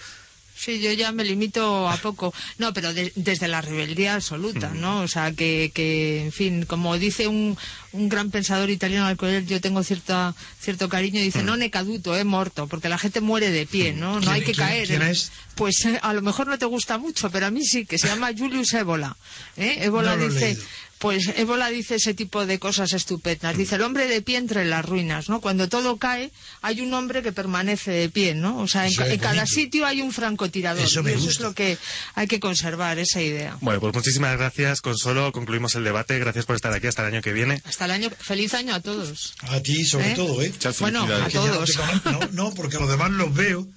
Sí, yo ya me limito a poco. No, pero desde la rebeldía absoluta, ¿no? O sea, que, que en fin, como dice un, un gran pensador italiano al cual yo tengo cierta, cierto cariño, dice, no ne caduto, he muerto, porque la gente muere de pie, ¿no? No hay que caer. ¿Quién es? Pues eh, a lo mejor no te gusta mucho, pero a mí sí, que se llama Julius Ébola. ¿eh? Ébola dice... Pues Ébola dice ese tipo de cosas estupendas. Dice el hombre de pie entre las ruinas, ¿no? Cuando todo cae, hay un hombre que permanece de pie, ¿no? O sea, en, cada sitio hay un francotirador. Eso, eso es lo que hay que conservar, esa idea. Bueno, pues muchísimas gracias. Consuelo, concluimos el debate. Gracias por estar aquí hasta el año que viene. Hasta el año. Feliz año a todos. A ti, sobre ¿Eh? todo, ¿eh? Bueno, a todos. No, no, porque a los demás los veo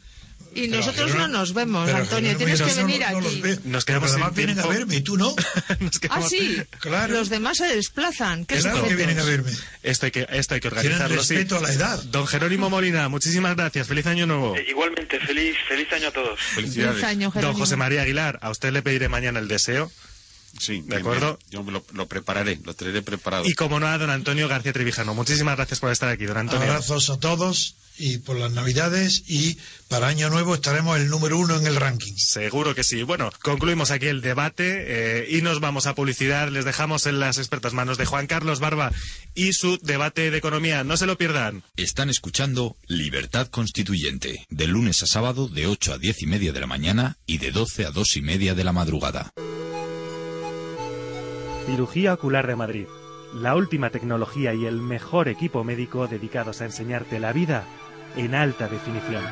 y nosotros no nos vemos, Antonio. Tienes que venir aquí. Nos quedamos los demás vienen a verme y tú no. ah, sí. Claro. Los demás se desplazan. ¿Qué claro que vienen a verme. Esto hay que, esto hay que organizarlo. respeto a la edad. Don Jerónimo Molina, muchísimas gracias. Feliz año nuevo. Eh, igualmente, feliz, feliz año a todos. Felicidades. Feliz año, Don José María Aguilar, a usted le pediré mañana el deseo. Sí, ¿de acuerdo? Yo lo, lo, prepararé, lo traeré preparado. Y como no a don Antonio García Trevijano. Muchísimas gracias por estar aquí, don Antonio. Abrazos a todos y por las Navidades y para Año Nuevo estaremos el número uno en el ranking. Seguro que sí. Bueno, concluimos aquí el debate eh, y nos vamos a publicidad. Les dejamos en las expertas manos de Juan Carlos Barba y su debate de economía. No se lo pierdan. Están escuchando Libertad Constituyente, de lunes a sábado de 8 a 10 y media de la mañana y de 12 a 2 y media de la madrugada. Cirugía Ocular de Madrid. La última tecnología y el mejor equipo médico dedicados a enseñarte la vida en alta definición.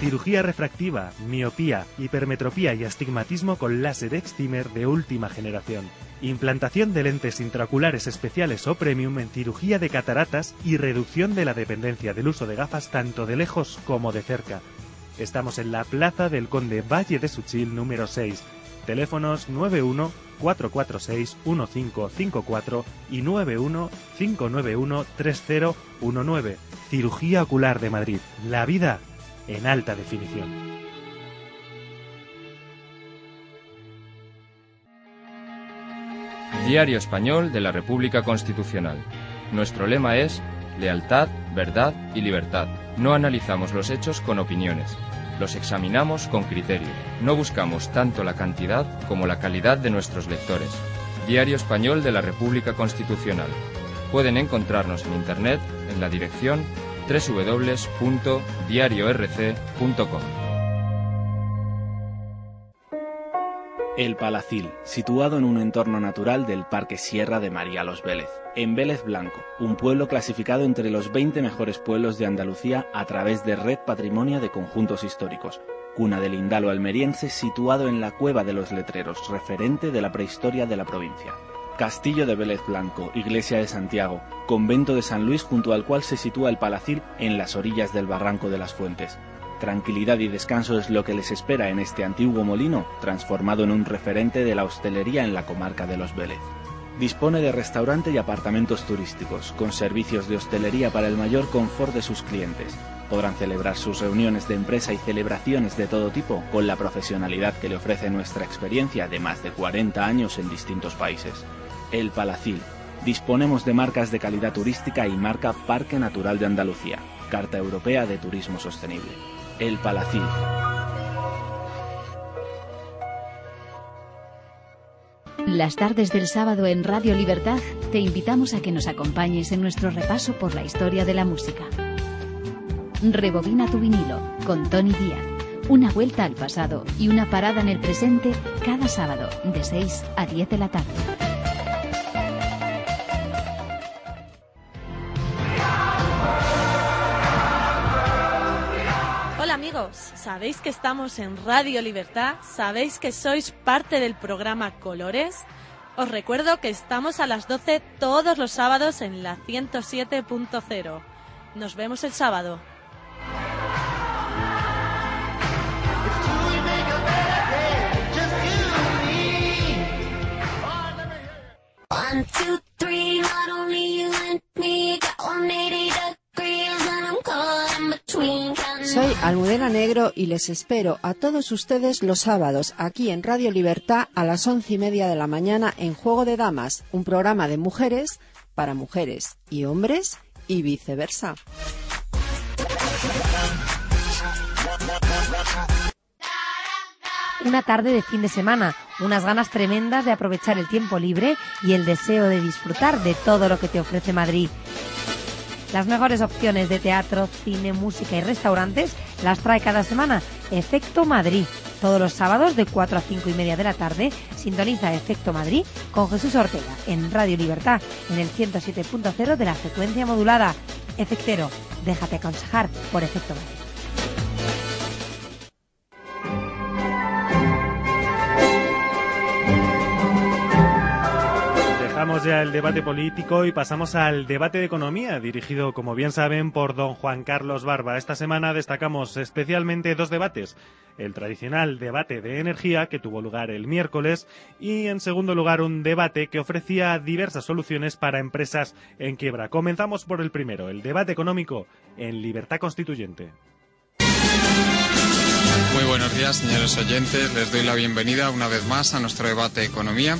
Cirugía refractiva, miopía, hipermetropía y astigmatismo con láser excimer de última generación. Implantación de lentes intraoculares especiales o premium en cirugía de cataratas y reducción de la dependencia del uso de gafas tanto de lejos como de cerca. Estamos en la Plaza del Conde Valle de Suchil número 6. Teléfonos 91 446-1554 y 91-591-3019. Cirugía Ocular de Madrid. La vida en alta definición. Diario Español de la República Constitucional. Nuestro lema es lealtad, verdad y libertad. No analizamos los hechos con opiniones los examinamos con criterio. No buscamos tanto la cantidad como la calidad de nuestros lectores. Diario Español de la República Constitucional. Pueden encontrarnos en Internet en la dirección www.diariorc.com. El Palacil, situado en un entorno natural del Parque Sierra de María Los Vélez, en Vélez Blanco, un pueblo clasificado entre los 20 mejores pueblos de Andalucía a través de Red Patrimonio de Conjuntos Históricos, cuna del Indalo almeriense situado en la Cueva de los Letreros, referente de la prehistoria de la provincia. Castillo de Vélez Blanco, Iglesia de Santiago, convento de San Luis junto al cual se sitúa el Palacil en las orillas del Barranco de las Fuentes. Tranquilidad y descanso es lo que les espera en este antiguo molino, transformado en un referente de la hostelería en la comarca de Los Vélez. Dispone de restaurante y apartamentos turísticos, con servicios de hostelería para el mayor confort de sus clientes. Podrán celebrar sus reuniones de empresa y celebraciones de todo tipo con la profesionalidad que le ofrece nuestra experiencia de más de 40 años en distintos países. El Palacil. Disponemos de marcas de calidad turística y marca Parque Natural de Andalucía, Carta Europea de Turismo Sostenible. El Palacil. Las tardes del sábado en Radio Libertad te invitamos a que nos acompañes en nuestro repaso por la historia de la música. Rebobina tu vinilo con Tony Díaz. Una vuelta al pasado y una parada en el presente cada sábado de 6 a 10 de la tarde. Amigos, ¿sabéis que estamos en Radio Libertad? ¿Sabéis que sois parte del programa Colores? Os recuerdo que estamos a las 12 todos los sábados en la 107.0. Nos vemos el sábado. One, two, three, not only you and me, got 180 degrees Soy Almudena Negro y les espero a todos ustedes los sábados aquí en Radio Libertad a las once y media de la mañana en Juego de Damas, un programa de mujeres para mujeres y hombres y viceversa. Una tarde de fin de semana, unas ganas tremendas de aprovechar el tiempo libre y el deseo de disfrutar de todo lo que te ofrece Madrid. Las mejores opciones de teatro, cine, música y restaurantes las trae cada semana Efecto Madrid. Todos los sábados de 4 a 5 y media de la tarde sintoniza Efecto Madrid con Jesús Ortega en Radio Libertad en el 107.0 de la frecuencia modulada. Efectero, déjate aconsejar por Efecto Madrid. Dejamos ya el debate político y pasamos al debate de economía, dirigido, como bien saben, por don Juan Carlos Barba. Esta semana destacamos especialmente dos debates. El tradicional debate de energía, que tuvo lugar el miércoles, y en segundo lugar un debate que ofrecía diversas soluciones para empresas en quiebra. Comenzamos por el primero, el debate económico en libertad constituyente. Muy buenos días, señores oyentes. Les doy la bienvenida una vez más a nuestro debate de economía.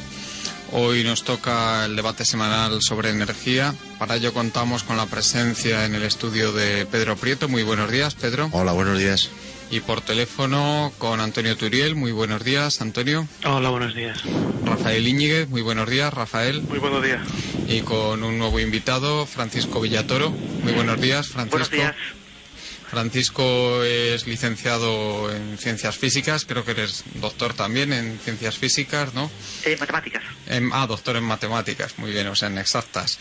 Hoy nos toca el debate semanal sobre energía. Para ello contamos con la presencia en el estudio de Pedro Prieto. Muy buenos días, Pedro. Hola, buenos días. Y por teléfono con Antonio Turiel. Muy buenos días, Antonio. Hola, buenos días. Rafael Íñiguez. Muy buenos días, Rafael. Muy buenos días. Y con un nuevo invitado, Francisco Villatoro. Muy buenos días, Francisco. Buenos días. Francisco es licenciado en ciencias físicas, creo que eres doctor también en ciencias físicas, ¿no? Eh, matemáticas. En- ah, doctor en matemáticas, muy bien, o sea, en exactas.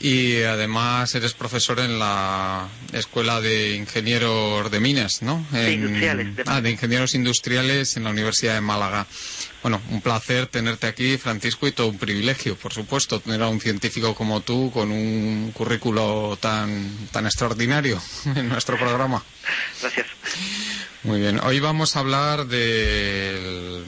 Y además eres profesor en la Escuela de Ingenieros de Minas, ¿no? Sí, En- industriales, de ah, de Ingenieros Industriales en la Universidad de Málaga. Bueno, un placer tenerte aquí, Francisco, y todo un privilegio, por supuesto, tener a un científico como tú con un currículo tan, tan extraordinario en nuestro programa. Gracias. Muy bien, hoy vamos a hablar del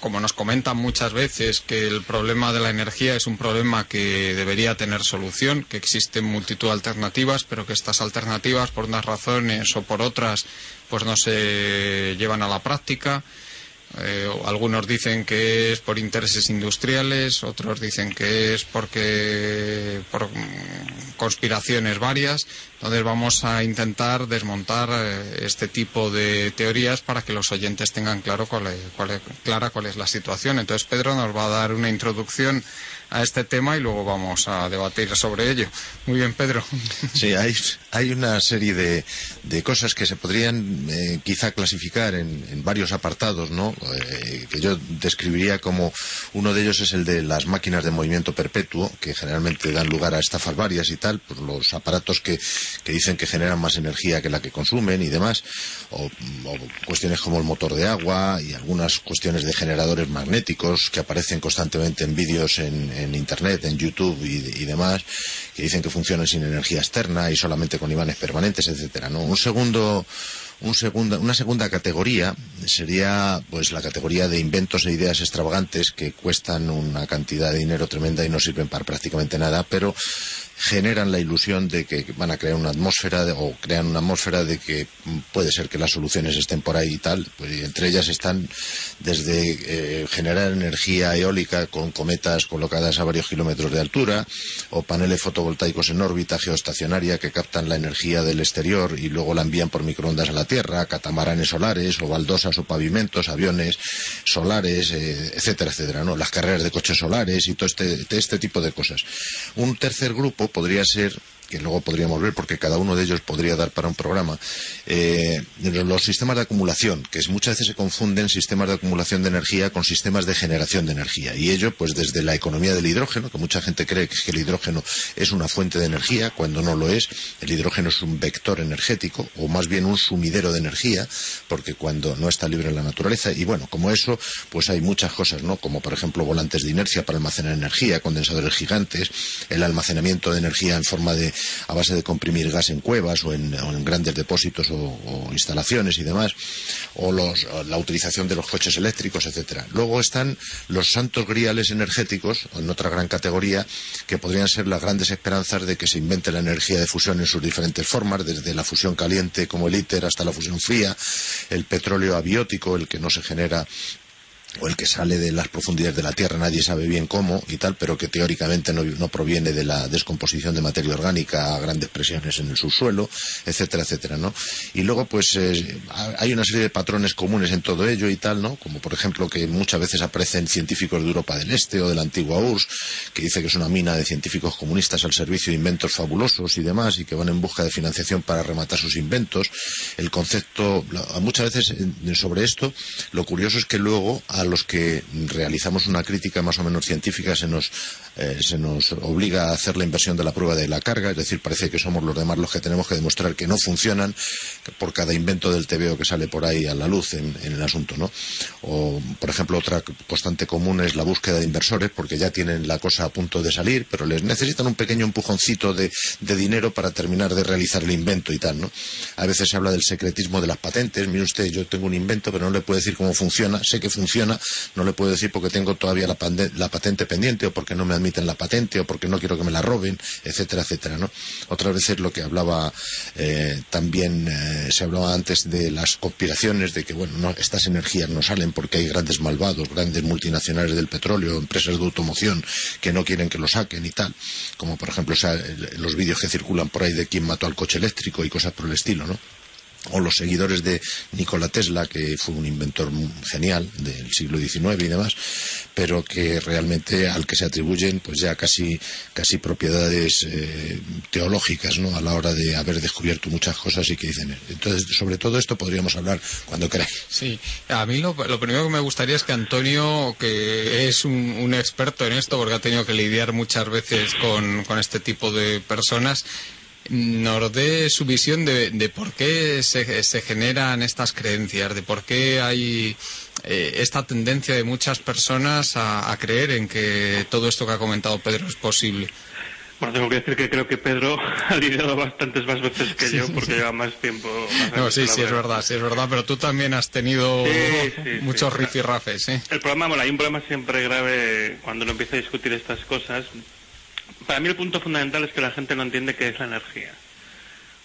como nos comentan muchas veces, que el problema de la energía es un problema que debería tener solución, que existen multitud de alternativas, pero que estas alternativas, por unas razones o por otras, pues no se llevan a la práctica. Eh, algunos dicen que es por intereses industriales, otros dicen que es porque por mm, conspiraciones varias. Entonces vamos a intentar desmontar eh, este tipo de teorías para que los oyentes tengan claro cuál es, cuál clara cuál es la situación. Entonces Pedro nos va a dar una introducción a este tema y luego vamos a debatir sobre ello. Muy bien, Pedro. Sí, hay, hay una serie de, de cosas que se podrían eh, quizá clasificar en, en varios apartados, ¿no? Eh, que yo describiría como uno de ellos es el de las máquinas de movimiento perpetuo, que generalmente dan lugar a estafas varias y tal, por los aparatos que, que dicen que generan más energía que la que consumen y demás, o, cuestiones como el motor de agua y algunas cuestiones de generadores magnéticos que aparecen constantemente en vídeos en, en Internet, en YouTube y, y demás, que dicen que funcionan sin energía externa y solamente con imanes permanentes, etcétera. ¿no? Un segundo, un segunda, una segunda categoría sería pues la categoría de inventos e ideas extravagantes que cuestan una cantidad de dinero tremenda y no sirven para prácticamente nada, pero generan la ilusión de que van a crear una atmósfera o crean una atmósfera de que puede ser que las soluciones estén por ahí y tal. Pues, entre ellas están desde eh, generar energía eólica con cometas colocadas a varios kilómetros de altura o paneles fotovoltaicos en órbita geoestacionaria que captan la energía del exterior y luego la envían por microondas a la Tierra, catamaranes solares o baldosas o pavimentos, aviones solares, eh, etcétera, etcétera, ¿no? Las carreras de coches solares y todo este, este tipo de cosas. Un tercer grupo podría ser que luego podríamos ver porque cada uno de ellos podría dar para un programa, eh, los sistemas de acumulación, que muchas veces se confunden sistemas de acumulación de energía con sistemas de generación de energía. Y ello, pues desde la economía del hidrógeno, que mucha gente cree que el hidrógeno es una fuente de energía, cuando no lo es. El hidrógeno es un vector energético, o más bien un sumidero de energía, porque cuando no está libre en la naturaleza. Y bueno, como eso, pues hay muchas cosas, ¿no? Como por ejemplo volantes de inercia para almacenar energía, condensadores gigantes, el almacenamiento de energía en forma de, a base de comprimir gas en cuevas o en, grandes depósitos o, instalaciones y demás, o los- la utilización de los coches eléctricos, etcétera. Luego están los santos griales energéticos, en otra gran categoría, que podrían ser las grandes esperanzas de que se invente la energía de fusión en sus diferentes formas, desde la fusión caliente como el ITER hasta la fusión fría, el petróleo abiótico, el que no se genera o el que sale de las profundidades de la Tierra, nadie sabe bien cómo y tal, pero que teóricamente no, no proviene de la descomposición de materia orgánica a grandes presiones en el subsuelo, etcétera, etcétera, ¿no? Y luego, pues, eh, hay una serie de patrones comunes en todo ello y tal, ¿no? Como, por ejemplo, que muchas veces aparecen científicos de Europa del Este o de la antigua URSS, que dice que es una mina de científicos comunistas al servicio de inventos fabulosos y demás, y que van en busca de financiación para rematar sus inventos. El concepto, muchas veces sobre esto, lo curioso es que luego los que realizamos una crítica más o menos científica se nos, eh, se nos obliga a hacer la inversión de la prueba de la carga, es decir, parece que somos los demás los que tenemos que demostrar que no funcionan por cada invento del TVO que sale por ahí a la luz en, el asunto, ¿no? O, por ejemplo, otra constante común es la búsqueda de inversores, porque ya tienen la cosa a punto de salir, pero les necesitan un pequeño empujoncito de, dinero para terminar de realizar el invento y tal, ¿no? A veces se habla del secretismo de las patentes. Mire usted, yo tengo un invento, pero no le puedo decir cómo funciona. Sé que funciona, no le puedo decir porque tengo todavía la, la patente pendiente, o porque no me admiten la patente, o porque no quiero que me la roben, etcétera, etcétera, ¿no? Otras veces lo que hablaba eh, también eh, se hablaba antes de las conspiraciones, de que bueno, no, estas energías no salen porque hay grandes malvados, grandes multinacionales del petróleo, empresas de automoción que no quieren que lo saquen y tal, como por ejemplo los vídeos que circulan por ahí de quién mató al coche eléctrico y cosas por el estilo, ¿no? O los seguidores de Nikola Tesla, que fue un inventor genial del siglo XIX y demás, pero que realmente al que se atribuyen pues ya casi, casi propiedades eh, teológicas ¿no? a la hora de haber descubierto muchas cosas y que dicen. Entonces, sobre todo esto podríamos hablar cuando queráis. Sí, a mí lo, lo primero que me gustaría es que Antonio, que es un, un experto en esto, porque ha tenido que lidiar muchas veces con, con este tipo de personas, nos dé su visión de, de por qué se, se generan estas creencias, de por qué hay eh, esta tendencia de muchas personas a, a creer en que todo esto que ha comentado Pedro es posible. Bueno, tengo que decir que creo que Pedro ha lidiado bastantes más veces que yo porque lleva más tiempo. más No, sí, sí, es verdad, sí, es verdad, pero tú también has tenido Sí, sí, sí. muchos rifirrafes, ¿eh? El problema, bueno, hay un problema siempre grave cuando uno empieza a discutir estas cosas. Para mí el punto fundamental es que la gente no entiende qué es la energía.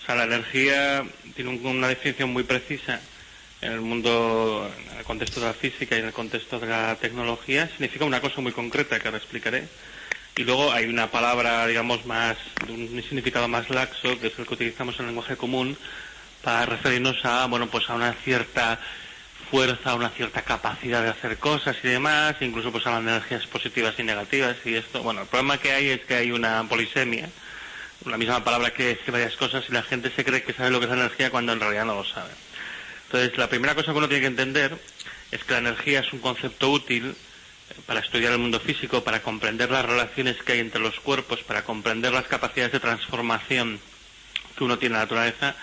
O sea, la energía tiene un- una definición muy precisa en el mundo, en el contexto de la física y en el contexto de la tecnología. Significa una cosa muy concreta que ahora explicaré. Y luego hay una palabra, digamos, más, de un significado más laxo, que es el que utilizamos en el lenguaje común, para referirnos a, bueno, pues a una cierta fuerza, una cierta capacidad de hacer cosas y demás, incluso pues hablan de energías positivas y negativas y esto, bueno, el problema que hay es que hay una polisemia, la misma palabra que decir varias cosas y la gente se cree que sabe lo que es la energía cuando en realidad no lo sabe. Entonces, la primera cosa que uno tiene que entender es que la energía es un concepto útil eh, para estudiar el mundo físico, para comprender las relaciones que hay entre los cuerpos, para comprender las capacidades de transformación que uno tiene en la naturaleza,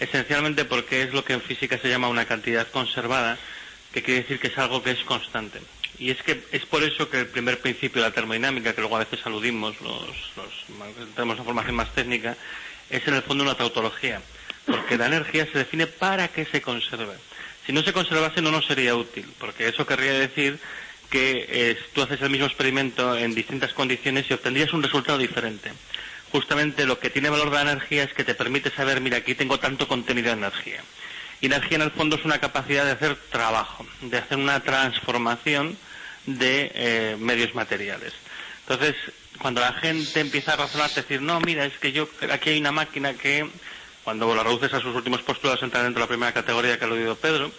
esencialmente porque es lo que en física se llama una cantidad conservada, que quiere decir que es algo que es constante. Y es que es por eso que el primer principio de la termodinámica, que luego a veces aludimos, los, los, tenemos una formación más técnica, es en el fondo una tautología, porque la energía se define para que se conserve. Si no se conservase no nos sería útil, porque eso querría decir que eh, tú haces el mismo experimento en distintas condiciones y obtendrías un resultado diferente. Justamente lo que tiene valor de la energía es que te permite saber, mira, aquí tengo tanto contenido de energía. Y energía en el fondo es una capacidad de hacer trabajo, de hacer una transformación de eh, medios materiales. Entonces, cuando la gente empieza a razonar, decir, no, mira, es que yo, aquí hay una máquina que, cuando la reduces a sus últimos postulados, entra dentro de la primera categoría que ha aludido Pedro,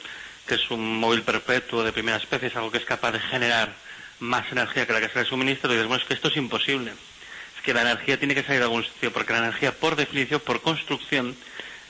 que es un móvil perpetuo de primera especie, es algo que es capaz de generar más energía que la que se le suministra, y dices, bueno, es que esto es imposible. Que la energía tiene que salir de algún sitio, porque la energía, por definición, por construcción,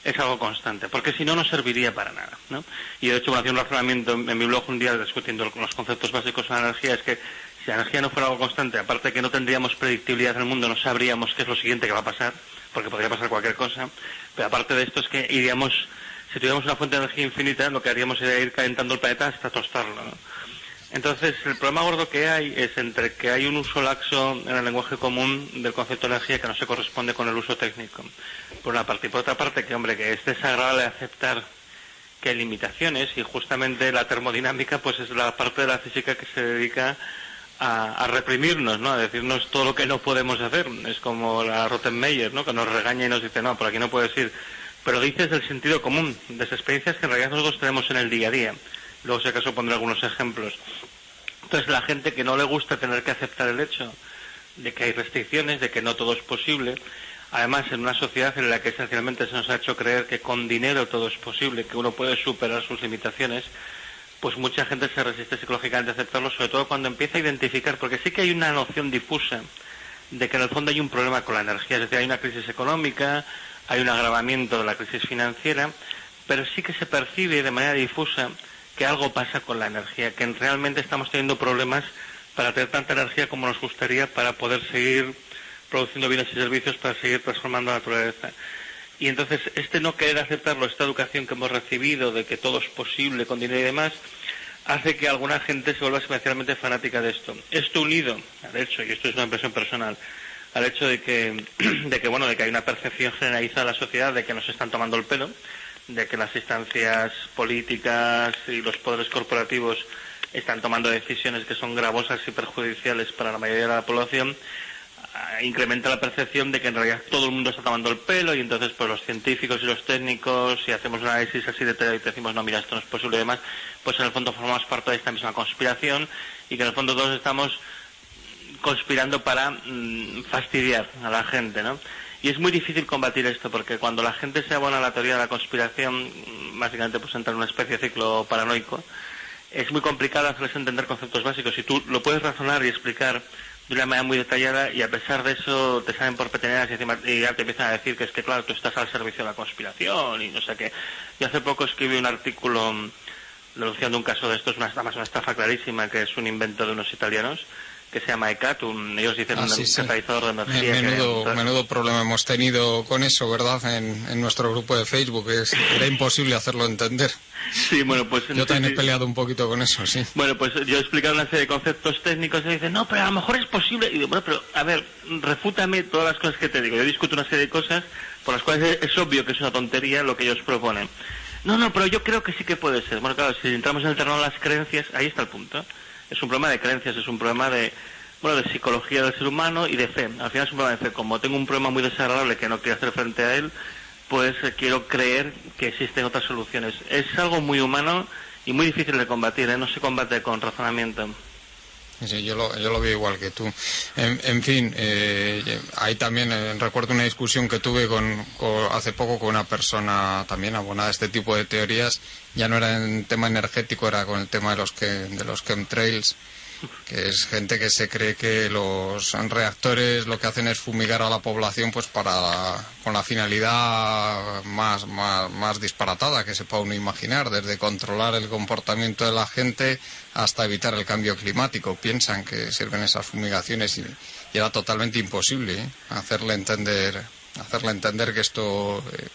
es algo constante, porque si no, no serviría para nada. ¿no? Y de hecho, hacía un razonamiento en, mi blog un día discutiendo los conceptos básicos de la energía, es que si la energía no fuera algo constante, aparte de que no tendríamos predictibilidad en el mundo, no sabríamos qué es lo siguiente que va a pasar, porque podría pasar cualquier cosa, pero aparte de esto es que iríamos, si tuviéramos una fuente de energía infinita, lo que haríamos sería ir calentando el planeta hasta tostarlo. ¿no? Entonces, el problema gordo que hay es entre que hay un uso laxo en el lenguaje común del concepto de energía que no se corresponde con el uso técnico, por una parte. Y por otra parte, que, hombre, que es desagradable aceptar que hay limitaciones y justamente la termodinámica pues es la parte de la física que se dedica a, reprimirnos, ¿no? A decirnos todo lo que no podemos hacer. Es como la Rottenmeier, ¿no? Que nos regaña y nos dice, no, por aquí no puedes ir. Pero dices del sentido común, de esas experiencias que en realidad nosotros tenemos en el día a día. Luego, si acaso, pondré algunos ejemplos. Entonces, la gente que no le gusta tener que aceptar el hecho de que hay restricciones, de que no todo es posible, además en una sociedad en la que esencialmente se nos ha hecho creer que con dinero todo es posible, que uno puede superar sus limitaciones, pues mucha gente se resiste psicológicamente a aceptarlo, sobre todo cuando empieza a identificar, porque sí que hay una noción difusa de que en el fondo hay un problema con la energía, es decir, hay una crisis económica, hay un agravamiento de la crisis financiera, pero sí que se percibe de manera difusa que algo pasa con la energía, que realmente estamos teniendo problemas para tener tanta energía como nos gustaría para poder seguir produciendo bienes y servicios, para seguir transformando la naturaleza. Y entonces, este no querer aceptarlo, esta educación que hemos recibido de que todo es posible con dinero y demás, hace que alguna gente se vuelva especialmente fanática de esto. Esto unido al hecho, y esto es una impresión personal, al hecho de que, de que, bueno, de que hay una percepción generalizada en la sociedad de que nos están tomando el pelo, de que las instancias políticas y los poderes corporativos están tomando decisiones que son gravosas y perjudiciales para la mayoría de la población, ah, incrementa la percepción de que en realidad todo el mundo está tomando el pelo y entonces pues los científicos y los técnicos, si hacemos un análisis así de y decimos no, mira, esto no es posible y demás, pues en el fondo formamos parte de esta misma conspiración y que en el fondo todos estamos conspirando para mm, fastidiar a la gente, ¿no? Y es muy difícil combatir esto porque cuando la gente se abona a la teoría de la conspiración, básicamente pues entra en una especie de ciclo paranoico, es muy complicado hacerles entender conceptos básicos. Y tú lo puedes razonar y explicar de una manera muy detallada y a pesar de eso te salen por peteneras y, ya te empiezan a decir que es que claro, tú estás al servicio de la conspiración y no sé qué. Yo hace poco escribí un artículo denunciando un caso de esto, es una, una estafa clarísima que es un invento de unos italianos que se llama ECAT, ellos dicen ah, un catalizador de energía. Menudo, menudo, problema hemos tenido con eso, ¿verdad? En, nuestro grupo de Facebook. Es, era imposible hacerlo entender. Sí, bueno, pues... Yo también he peleado un poquito con eso, sí. Bueno, pues yo he explicado una serie de conceptos técnicos y dicen, no, pero a lo mejor es posible. Y digo, bueno, pero a ver, refútame todas las cosas que te digo. Yo discuto una serie de cosas por las cuales es, es obvio que es una tontería lo que ellos proponen. No, no, pero yo creo que sí que puede ser. Bueno, claro, si entramos en el terreno de las creencias, ahí está el punto es un problema de creencias, es un problema de, bueno, de psicología del ser humano y de fe. Al final es un problema de fe. Como tengo un problema muy desagradable que no quiero hacer frente a él, pues eh, quiero creer que existen otras soluciones. Es algo muy humano y muy difícil de combatir, ¿eh? no se combate con razonamiento. Sí, yo lo, yo lo veo igual que tú. En, fin, eh, ahí también eh, recuerdo una discusión que tuve con, con- hace poco con una persona también abonada a este tipo de teorías. Ya no era en tema energético, era con el tema de los que de los chemtrails, que es gente que se cree que los reactores lo que hacen es fumigar a la población pues para con la finalidad más, más, más disparatada que se pueda uno imaginar, desde controlar el comportamiento de la gente hasta evitar el cambio climático. Piensan que sirven esas fumigaciones y, era totalmente imposible ¿eh? hacerle entender hacerle entender que esto eh,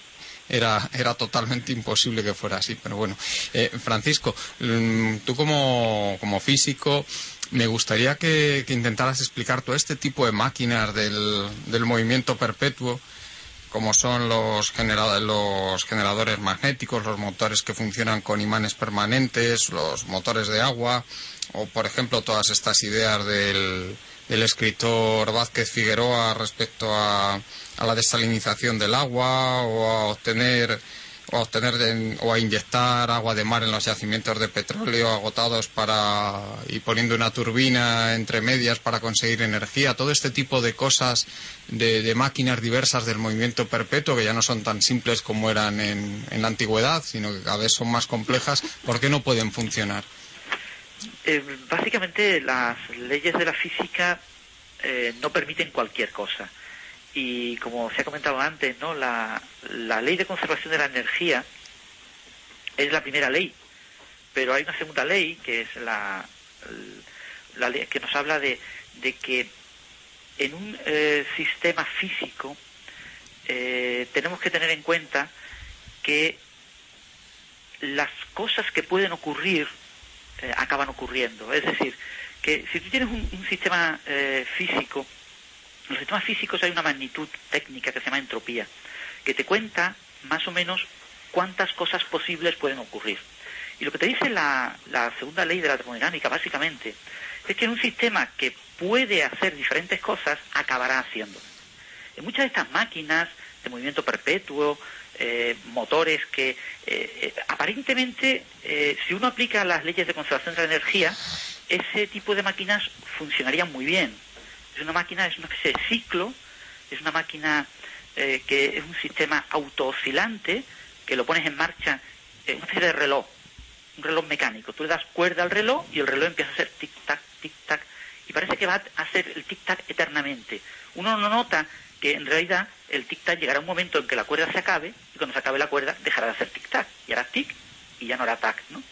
era, era totalmente imposible que fuera así. Pero bueno, Eh, Francisco, mm, tú como, como físico, me gustaría que, intentaras explicar todo este tipo de máquinas del, del movimiento perpetuo, como son los, genera- los generadores magnéticos, los motores que funcionan con imanes permanentes, los motores de agua, o por ejemplo todas estas ideas del, del escritor Vázquez Figueroa respecto a, a la desalinización del agua o a obtener a obtener o a inyectar agua de mar en los yacimientos de petróleo agotados para y poniendo una turbina entre medias para conseguir energía todo este tipo de cosas de, de máquinas diversas del movimiento perpetuo que ya no son tan simples como eran en, en la antigüedad sino que cada vez son más complejas ¿por qué no pueden funcionar? Eh, básicamente las leyes de la física eh, no permiten cualquier cosa. Y como se ha comentado antes, ¿no? la, ley de conservación de la energía es la primera ley, pero hay una segunda ley que es la, la ley que nos habla de, de que en un eh, sistema físico eh, tenemos que tener en cuenta que las cosas que pueden ocurrir eh, acaban ocurriendo. Es decir, que si tú tienes un, un sistema eh, físico, en los sistemas físicos hay una magnitud técnica que se llama entropía, que te cuenta más o menos cuántas cosas posibles pueden ocurrir. Y lo que te dice la, la segunda ley de la termodinámica, básicamente, es que en un sistema que puede hacer diferentes cosas, acabará haciendo. En muchas de estas máquinas de movimiento perpetuo, eh, motores que eh, eh, aparentemente, si uno aplica las leyes de conservación de la energía, ese tipo de máquinas funcionarían muy bien. Es una máquina, es una especie de ciclo, es una máquina eh, que es un sistema autooscilante que lo pones en marcha, es una especie de reloj, un reloj mecánico. Tú le das cuerda al reloj y el reloj empieza a hacer tic-tac, tic-tac, y parece que va a hacer el tic-tac eternamente. Uno no nota que en realidad el tic-tac llegará un momento en que la cuerda se acabe y cuando se acabe la cuerda dejará de hacer tic-tac y hará tic y ya no hará tac, ¿no?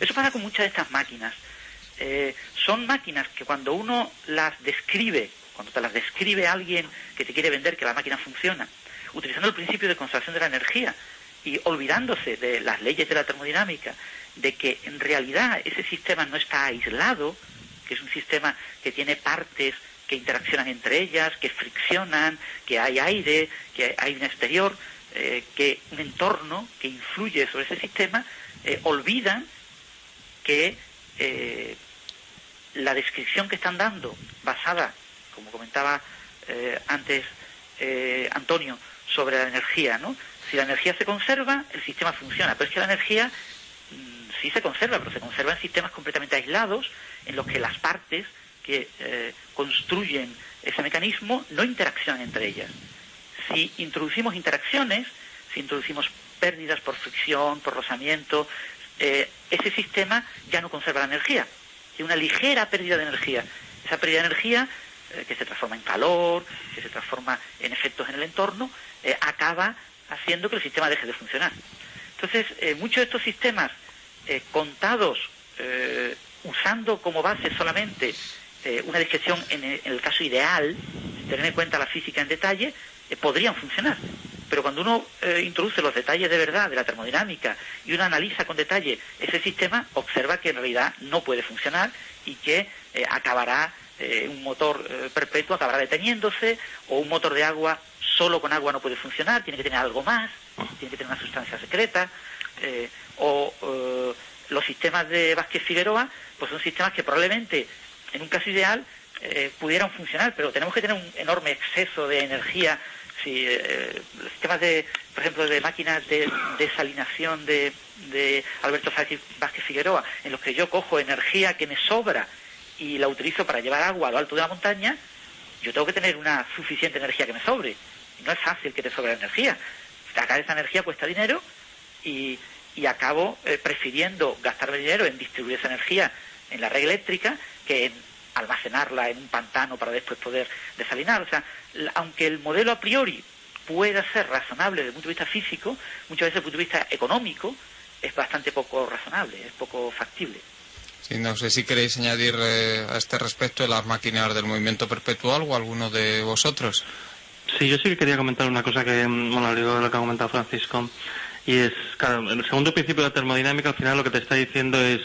Eso pasa con muchas de estas máquinas. Eh, son máquinas que cuando uno las describe, cuando te las describe alguien que te quiere vender que la máquina funciona, utilizando el principio de conservación de la energía y olvidándose de las leyes de la termodinámica, de que en realidad ese sistema no está aislado, que es un sistema que tiene partes que interaccionan entre ellas, que friccionan, que hay aire, que hay un exterior, eh, que un entorno que influye sobre ese sistema, eh, olvidan que eh, la descripción que están dando, basada, como comentaba eh, antes eh, Antonio, sobre la energía, ¿no? Si la energía se conserva, el sistema funciona, pero es que la energía mm, sí se conserva, pero se conserva en sistemas completamente aislados, en los que las partes que eh, construyen ese mecanismo no interaccionan entre ellas. Si introducimos interacciones, si introducimos pérdidas por fricción, por rozamiento, eh, ese sistema ya no conserva la energía. Tiene una ligera pérdida de energía. Esa pérdida de energía, eh, que se transforma en calor, que se transforma en efectos en el entorno, eh, acaba haciendo que el sistema deje de funcionar. Entonces, eh, muchos de estos sistemas contados, usando como base solamente una descripción en el, en el caso ideal, sin tener en cuenta la física en detalle, podrían funcionar. Pero cuando uno eh, introduce los detalles de verdad de la termodinámica y uno analiza con detalle ese sistema, observa que en realidad no puede funcionar y que eh, acabará, eh, un motor perpetuo acabará deteniéndose o un motor de agua solo con agua no puede funcionar, tiene que tener algo más, tiene que tener una sustancia secreta, o los sistemas de Vázquez Figueroa, pues son sistemas que probablemente en un caso ideal eh, pudieran funcionar, pero tenemos que tener un enorme exceso de energía. Si eh, los sistemas de, por ejemplo, de máquinas de desalinación de, de Alberto Vázquez Figueroa, en los que yo cojo energía que me sobra y la utilizo para llevar agua a lo alto de la montaña, yo tengo que tener una suficiente energía que me sobre. No es fácil que te sobre energía. Sacar esa energía cuesta dinero y, y acabo eh, prefiriendo gastarme dinero en distribuir esa energía en la red eléctrica que en almacenarla en un pantano para después poder desalinar. O sea, aunque el modelo a priori pueda ser razonable desde el punto de vista físico, muchas veces desde el punto de vista económico es bastante poco razonable, es poco factible. Sí, no sé si queréis añadir eh, a este respecto las máquinas del movimiento perpetual o alguno de vosotros. Sí, yo sí que quería comentar una cosa que, mm, bueno, al de lo que ha comentado Francisco, y es, claro, el segundo principio de la termodinámica al final lo que te está diciendo es,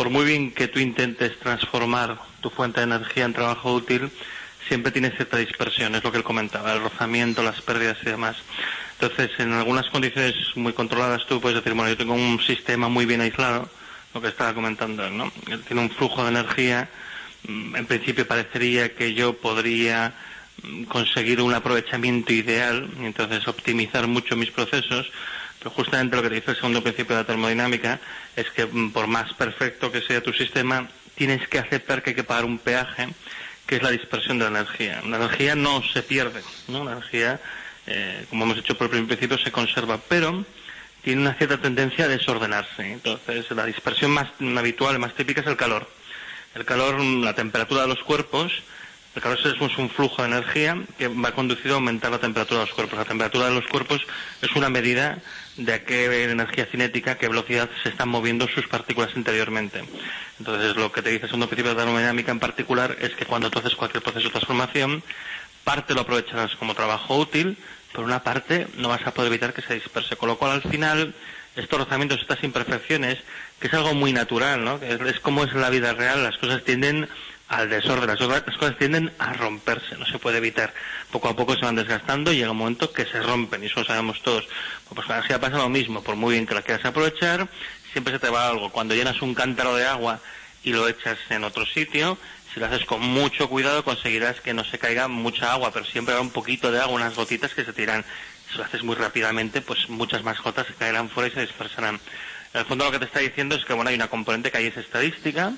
por muy bien que tú intentes transformar tu fuente de energía en trabajo útil, siempre tiene cierta dispersión, es lo que él comentaba, el rozamiento, las pérdidas y demás. Entonces, en algunas condiciones muy controladas tú puedes decir, bueno, yo tengo un sistema muy bien aislado, lo que estaba comentando él, ¿no? Tiene un flujo de energía, mm, en principio parecería que yo podría mm, conseguir un aprovechamiento ideal y entonces optimizar mucho mis procesos, justamente lo que te dice el segundo principio de la termodinámica es que mm, por más perfecto que sea tu sistema, tienes que aceptar que hay que pagar un peaje, que es la dispersión de la energía. La energía no se pierde, ¿no? La energía, eh, como hemos hecho por el principio, se conserva, pero tiene una cierta tendencia a desordenarse. Entonces, la dispersión más habitual, más típica es el calor. El calor, mm, la temperatura de los cuerpos, el calor es un- flujo de energía que va conducido a aumentar la temperatura de los cuerpos. La temperatura de los cuerpos es una medida de a qué energía cinética, qué velocidad se están moviendo sus partículas interiormente. Entonces, lo que te dice el segundo principio de la termodinámica en particular es que cuando tú haces cualquier proceso de transformación, parte lo aprovecharás como trabajo útil, por una parte no vas a poder evitar que se disperse. Con lo cual, al final, estos rozamientos, estas imperfecciones, que es algo muy natural, ¿no? Es, es como es la vida real, las cosas tienden al desorden, las cosas, tienden a romperse, no se puede evitar. Poco a poco se van desgastando y llega un momento que se rompen, y eso lo sabemos todos. Pues con la energía pasa lo mismo, por muy bien que la quieras aprovechar, siempre se te va algo. Cuando llenas un cántaro de agua y lo echas en otro sitio, si lo haces con mucho cuidado conseguirás que no se caiga mucha agua, pero siempre habrá un poquito de agua, unas gotitas que se tiran. Si lo haces muy rápidamente, pues muchas más gotas se caerán fuera y se dispersarán. En el fondo lo que te está diciendo es que bueno hay una componente que ahí es estadística,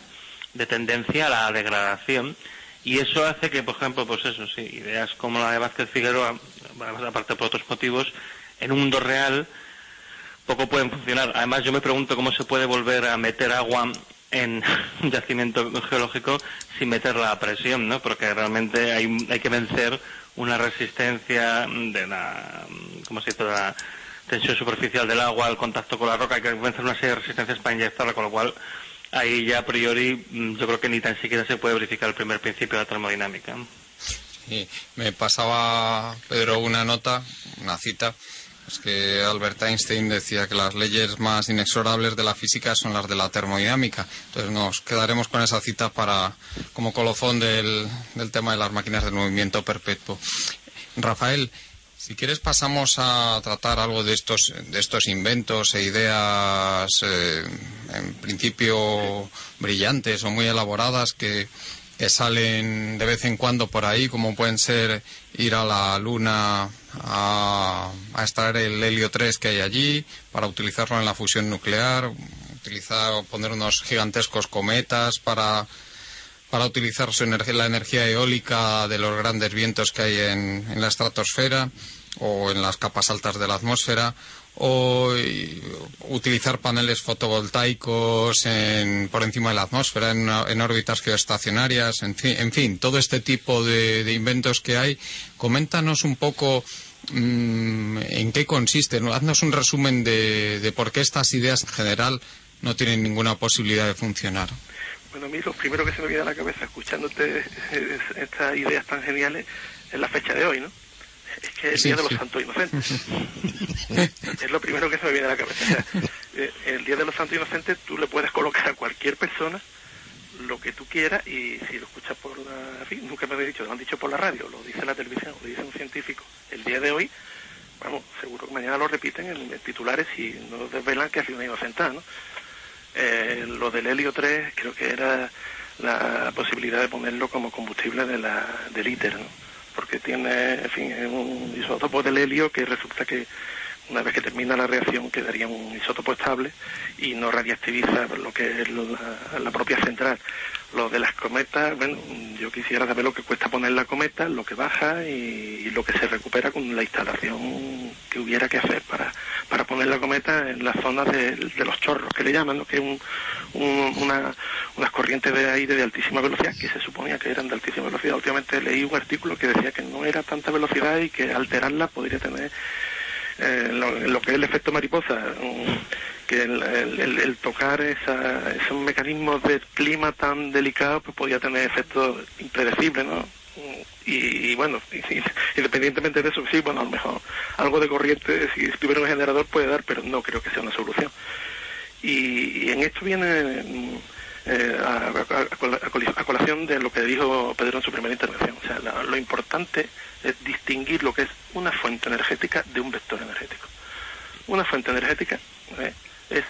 de tendencia a la degradación, y eso hace que, por ejemplo, pues eso, sí, ideas como la de Vázquez Figueroa, aparte por otros motivos, en un mundo real poco pueden funcionar. Además, yo me pregunto cómo se puede volver a meter agua en un yacimiento geológico sin meterla a presión, ¿no? Porque realmente hay, hay que vencer una resistencia de la, ¿cómo se dice?, de la tensión superficial del agua al contacto con la roca, hay que vencer una serie de resistencias para inyectarla, con lo cual ahí ya a priori mm, yo creo que ni tan siquiera se puede verificar el primer principio de la termodinámica. Me pasaba Pedro una nota, una cita, es que Albert Einstein decía que las leyes más inexorables de la física son las de la termodinámica. Entonces nos quedaremos con esa cita para como colofón del, del tema de las máquinas del movimiento perpetuo. Rafael, si quieres pasamos a tratar algo de estos, de estos inventos e ideas eh, en principio brillantes o muy elaboradas que, salen de vez en cuando por ahí, como pueden ser ir a la Luna a, a extraer el helio 3 que hay allí para utilizarlo en la fusión nuclear, utilizar, poner unos gigantescos cometas para para utilizar su la energía eólica de los grandes vientos que hay en, la estratosfera o en las capas altas de la atmósfera o utilizar paneles fotovoltaicos en- por encima de la atmósfera en, órbitas geoestacionarias, en fin, en fin, todo este tipo de, inventos que hay. Coméntanos un poco mm, en qué consisten, haznos un resumen de, de por qué estas ideas en general no tienen ninguna posibilidad de funcionar. Bueno, a mí lo primero que se me viene a la cabeza escuchándote estas ideas tan geniales es la fecha de hoy, ¿no? Es que es el Sí, Día de los sí. Santos Inocentes. es lo primero que se me viene a la cabeza. O sea, eh, el Día de los Santos Inocentes tú le puedes colocar a cualquier persona lo que tú quieras y si lo escuchas por la... nunca me habéis dicho, lo han dicho por la radio, lo dice la televisión, lo dice un científico. El día de hoy, vamos, seguro que mañana lo repiten en, titulares y no desvelan que ha sido una inocentada, ¿no? Eh, lo del helio 3 creo que era la posibilidad de ponerlo como combustible de la, del ITER, ¿no? porque tiene, en fin, es un isótopo del helio que resulta que una vez que termina la reacción quedaría un isótopo estable y no radiactiviza lo que es la, propia central. Lo de las cometas, bueno, yo quisiera saber lo que cuesta poner la cometa, lo que baja y, y lo que se recupera con la instalación que hubiera que hacer para, para poner la cometa en la zona de, de los chorros, que le llaman, ¿no? que es un, un- una, unas corrientes de aire de altísima velocidad que se suponía que eran de altísima velocidad. Últimamente leí un artículo que decía que no era tanta velocidad y que alterarla podría tener eh, lo, lo que es el efecto mariposa, que el, tocar esa, esos mecanismos del clima tan delicados pues podía tener efectos impredecibles, ¿no? Y, y bueno, independientemente de eso, sí, bueno, a lo mejor algo de corriente, si tuviera un generador puede dar, pero no creo que sea una solución. Y, y en esto viene eh, a, a- a col- a col- a colación de lo que dijo Pedro en su primera intervención. O sea, la- lo importante es distinguir lo que es una fuente energética de un vector energético. Una fuente energética eh, es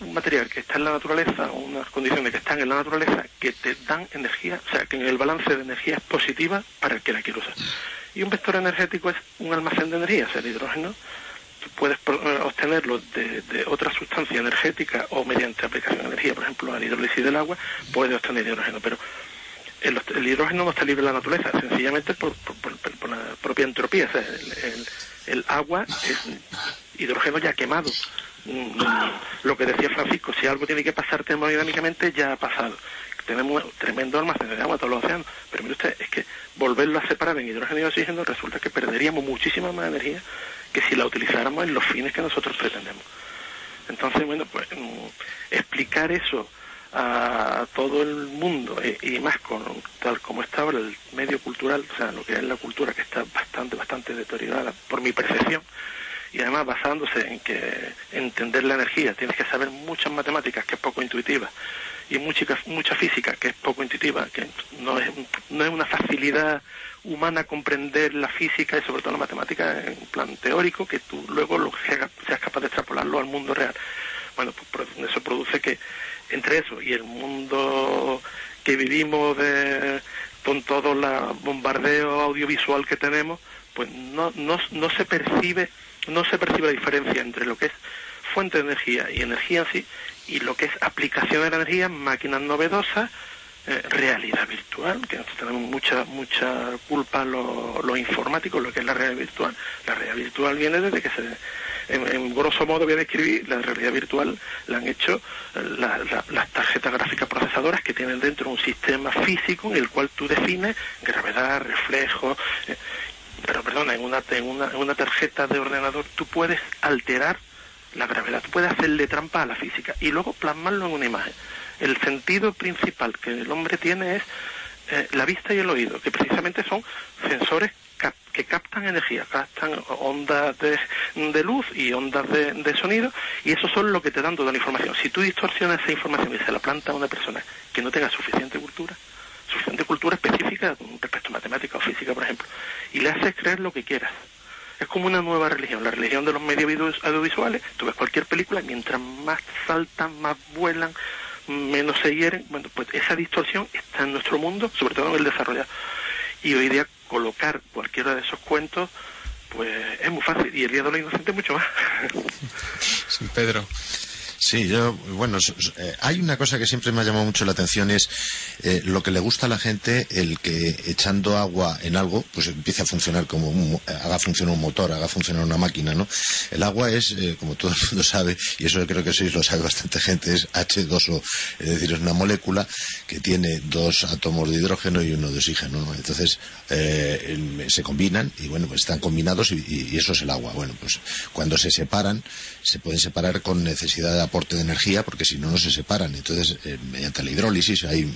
un material que está en la naturaleza, unas condiciones que están en la naturaleza que te dan energía, o sea, que en el balance de energía es positiva para el que la quiere usar. Y un vector energético es un almacén de energía, o sea, el hidrógeno puedes eh, obtenerlo de, de otra sustancia energética o mediante aplicación de energía, por ejemplo, la hidrólisis del agua, puedes obtener hidrógeno, pero el, el hidrógeno no está libre en la naturaleza, sencillamente por, por- por- la propia entropía. O el, el- el agua es hidrógeno ya quemado. Mm, Lo que decía Francisco, si algo tiene que pasar termodinámicamente, ya ha pasado. Tenemos tremendo almacén de agua, todos los océanos. Pero mire usted, es que volverlo a separar en hidrógeno y oxígeno resulta que perderíamos muchísima más energía que si la utilizáramos en los fines que nosotros pretendemos. Entonces, bueno, pues mm, explicar eso a todo el mundo eh, y más con tal como está ahora el medio cultural, o sea, lo que es la cultura que está bastante, bastante deteriorada por mi percepción y además basándose en que entender la energía tienes que saber muchas matemáticas que es poco intuitiva y mucha, mucha física que es poco intuitiva, que no es, no es una facilidad humana comprender la física y sobre todo la matemática en plan teórico que tú luego lo seas, capaz de extrapolarlo al mundo real. Bueno, pues eso produce que entre eso y el mundo que vivimos de, con todo el bombardeo audiovisual que tenemos, pues no, no, no se percibe no se percibe la diferencia entre lo que es fuente de energía y energía en sí y lo que es aplicación de la energía, máquinas novedosas, eh, realidad virtual, que nosotros tenemos mucha mucha culpa los los informáticos, lo que es la realidad virtual. La realidad virtual viene desde que se, en, grosso modo voy a describir, la realidad virtual la han hecho eh, la- la- las tarjetas gráficas procesadoras que tienen dentro un sistema físico en el cual tú defines gravedad, reflejo, eh, pero perdona, en una, en, una, en una tarjeta de ordenador tú puedes alterar la gravedad, tú puedes hacerle trampa a la física y luego plasmarlo en una imagen. El sentido principal que el hombre tiene es eh, la vista y el oído, que precisamente son sensores que captan energía, captan ondas de, luz y ondas de, sonido, y eso son lo que te dan toda la información. Si tú distorsionas esa información y se la planta a una persona que no tenga suficiente cultura, suficiente cultura específica respecto a matemática o física, por ejemplo, y le haces creer lo que quieras. Es como una nueva religión, la religión de los medios audio- audiovisuales. Tú ves cualquier película, mientras más saltan, más vuelan, menos se hieren. Bueno, pues esa distorsión está en nuestro mundo, sobre todo en el desarrollado. Y hoy día colocar cualquiera de esos cuentos, pues es muy fácil. Y el Día de los Inocentes mucho más. Sin Pedro. Sí, yo, bueno, eh, hay una cosa que siempre me ha llamado mucho la atención es eh, lo que le gusta a la gente, el que echando agua en algo, pues empiece a funcionar como un, mo- haga funcionar un motor, haga funcionar una máquina, ¿no? El agua es, eh, como todo el mundo sabe, y eso creo que sí lo sabe bastante gente, es H2O, es decir, es una molécula que tiene dos átomos de hidrógeno y uno de oxígeno, ¿no? Entonces, eh, se combinan y bueno, pues están combinados y, y- y eso es el agua. Bueno, pues cuando se separan, se pueden separar con necesidad de aporte de energía porque si no, no se separan. Entonces, mediante la hidrólisis hay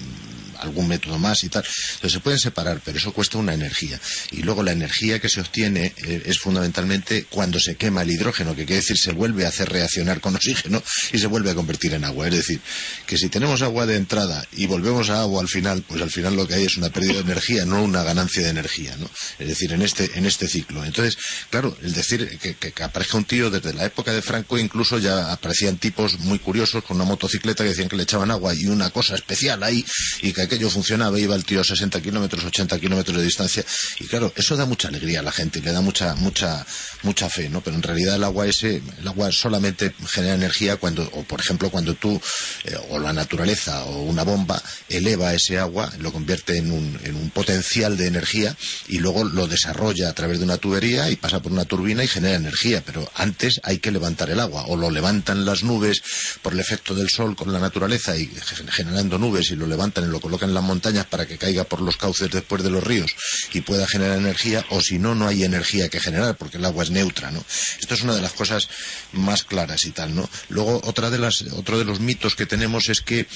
algún método más y tal. Entonces se pueden separar, pero eso cuesta una energía. Y luego la energía que se obtiene eh, es fundamentalmente cuando se quema el hidrógeno, que quiere decir se vuelve a hacer reaccionar con oxígeno y se vuelve a convertir en agua. Es decir, que si tenemos agua de entrada y volvemos a agua al final, pues al final lo que hay es una pérdida de energía, no una ganancia de energía, ¿no? Es decir, en este, en este ciclo. Entonces, claro, el decir que, que- aparezca un tío desde la época de Franco incluso ya aparecían tipos muy curiosos con una motocicleta que decían que le echaban agua y una cosa especial ahí y que aquello funcionaba, iba el tío a 60 kilómetros, 80 kilómetros de distancia, y claro, eso da mucha alegría a la gente, le da mucha, mucha, mucha fe, ¿no? Pero en realidad el agua ese, el agua solamente genera energía cuando, o por ejemplo, cuando tú, eh, o la naturaleza, o una bomba, eleva ese agua, lo convierte en un, en un potencial de energía, y luego lo desarrolla a través de una tubería y pasa por una turbina y genera energía, pero antes hay que levantar el agua, o lo levantan las nubes por el efecto del sol con la naturaleza y generando nubes y lo levantan y lo colocan en las montañas para que caiga por los cauces después de los ríos y pueda generar energía, o si no, no hay energía que generar porque el agua es neutra, ¿no? Esto es una de las cosas más claras y tal, ¿no? Luego, otra de las, otro de los mitos que tenemos es que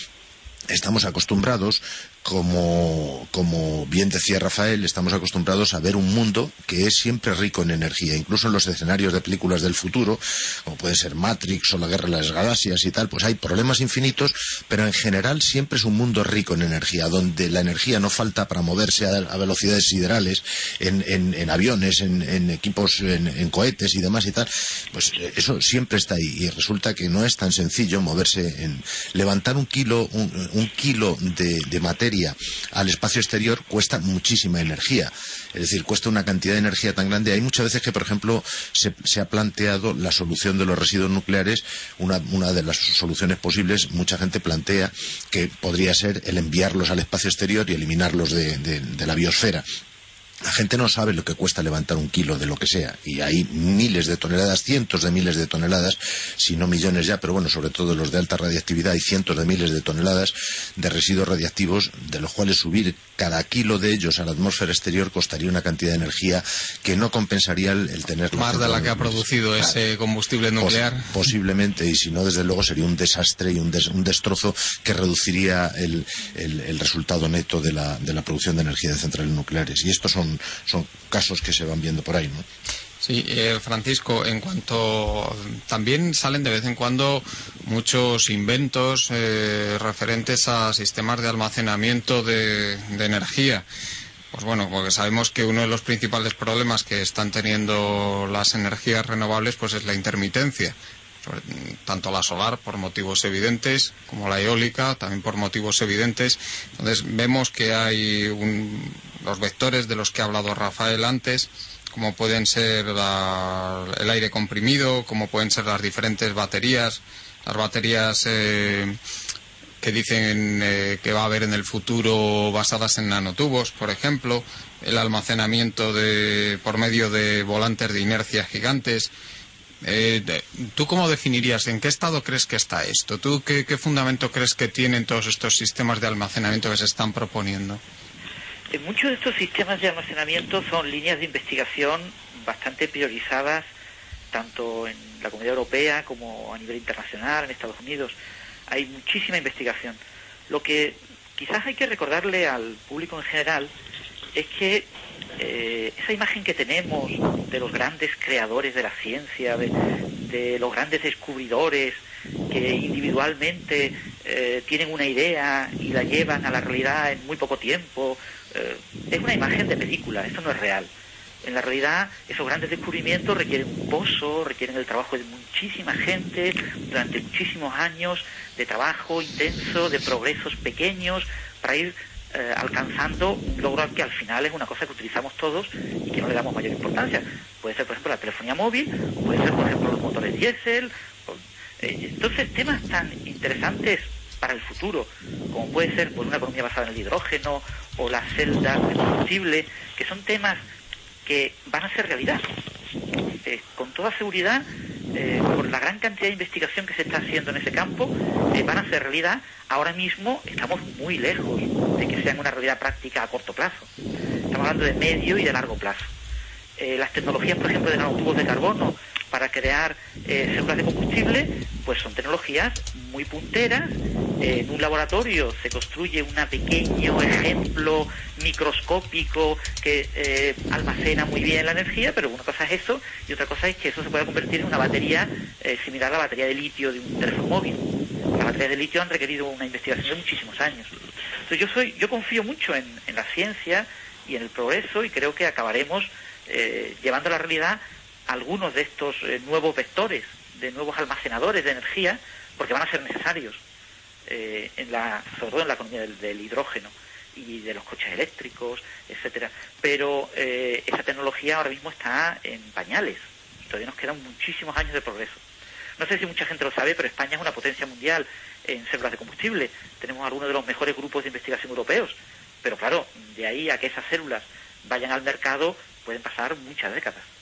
estamos acostumbrados como, como, bien decía Rafael, estamos acostumbrados a ver un mundo que es siempre rico en energía. Incluso en los escenarios de películas del futuro, como puede ser Matrix o la Guerra de las Galaxias y tal, pues hay problemas infinitos, pero en general siempre es un mundo rico en energía, donde la energía no falta para moverse a, a velocidades siderales, en, en, en aviones, en, equipos, en, cohetes y demás y tal. Pues eh, eso siempre está ahí. Y resulta que no es tan sencillo moverse en levantar un kilo, un, un kilo de, de materia al espacio exterior cuesta muchísima energía. Es decir, cuesta una cantidad de energía tan grande. Hay muchas veces que, por ejemplo, se, ha planteado la solución de los residuos nucleares, una, de las soluciones posibles, mucha gente plantea que podría ser el enviarlos al espacio exterior y eliminarlos de la biosfera. La gente no sabe lo que cuesta levantar un kilo de lo que sea y hay miles de toneladas, cientos de miles de toneladas, si no millones ya, pero bueno, sobre todo los de alta radiactividad hay cientos de miles de toneladas de residuos radiactivos de los cuales subir cada kilo de ellos a la atmósfera exterior costaría una cantidad de energía que no compensaría el, tener más de la que ha producido ese combustible nuclear. posiblemente y si no desde luego sería un desastre y un, destrozo que reduciría el, resultado neto de la, de la producción de energía de centrales nucleares. Y estos son son, casos que se van viendo por ahí, ¿no? Sí, eh, Francisco, en cuanto también salen de vez en cuando muchos inventos eh, referentes a sistemas de almacenamiento de, energía. Pues bueno, porque sabemos que uno de los principales problemas que están teniendo las energías renovables pues es la intermitencia tanto la solar por motivos evidentes como la eólica también por motivos evidentes. Entonces vemos que hay los vectores de los que ha hablado Rafael antes, como pueden ser el aire comprimido, como pueden ser las diferentes baterías, las baterías eh, que dicen eh, que va a haber en el futuro basadas en nanotubos, por ejemplo, el almacenamiento de, por medio de volantes de inercia gigantes. Eh, ¿Tú cómo definirías, en qué estado crees que está esto? ¿Tú qué, fundamento crees que tienen todos estos sistemas de almacenamiento que se están proponiendo? Eh, muchos de estos sistemas de almacenamiento son líneas de investigación bastante priorizadas, tanto en la Comunidad Europea como a nivel internacional, en Estados Unidos. Hay muchísima investigación. Lo que quizás hay que recordarle al público en general es que eh, esa imagen que tenemos de los grandes creadores de la ciencia, de, los grandes descubridores que individualmente eh, tienen una idea y la llevan a la realidad en muy poco tiempo, eh, es una imagen de película, esto no es real. En la realidad, esos grandes descubrimientos requieren un pozo, requieren el trabajo de muchísima gente durante muchísimos años de trabajo intenso, de progresos pequeños, para ir eh, alcanzando un logro que al final es una cosa que utilizamos todos y que no le damos mayor importancia. Puede ser, por ejemplo, la telefonía móvil, puede ser, por ejemplo, los motores diésel. Eh, entonces, temas tan interesantes para el futuro, como puede ser por una economía basada en el hidrógeno o las celdas de combustible, que son temas que van a ser realidad. Eh, con toda seguridad, eh, por la gran cantidad de investigación que se está haciendo en ese campo, eh, van a ser realidad. Ahora mismo estamos muy lejos de que sean una realidad práctica a corto plazo. Estamos hablando de medio y de largo plazo. Eh, las tecnologías, por ejemplo, de nanotubos de carbono para crear eh, células de combustible, pues son tecnologías muy punteras. en un laboratorio se construye un pequeño ejemplo microscópico que eh, almacena muy bien la energía, pero una cosa es eso y otra cosa es que eso se pueda convertir en una batería similar a la batería de litio de un teléfono móvil. Las baterías de litio han requerido una investigación de muchísimos años. Entonces yo soy, yo confío mucho en, en la ciencia y en el progreso y creo que acabaremos eh, llevando a la realidad algunos de estos eh, nuevos vectores, de nuevos almacenadores de energía, porque van a ser necesarios, eh, en la, sobre todo en la economía del, hidrógeno. y de los coches eléctricos, etcétera. Pero eh, esa tecnología ahora mismo está en pañales. Todavía nos quedan muchísimos años de progreso. No sé si mucha gente lo sabe, pero España es una potencia mundial en células de combustible. Tenemos algunos de los mejores grupos de investigación europeos. Pero claro, de ahí a que esas células vayan al mercado pueden pasar muchas décadas.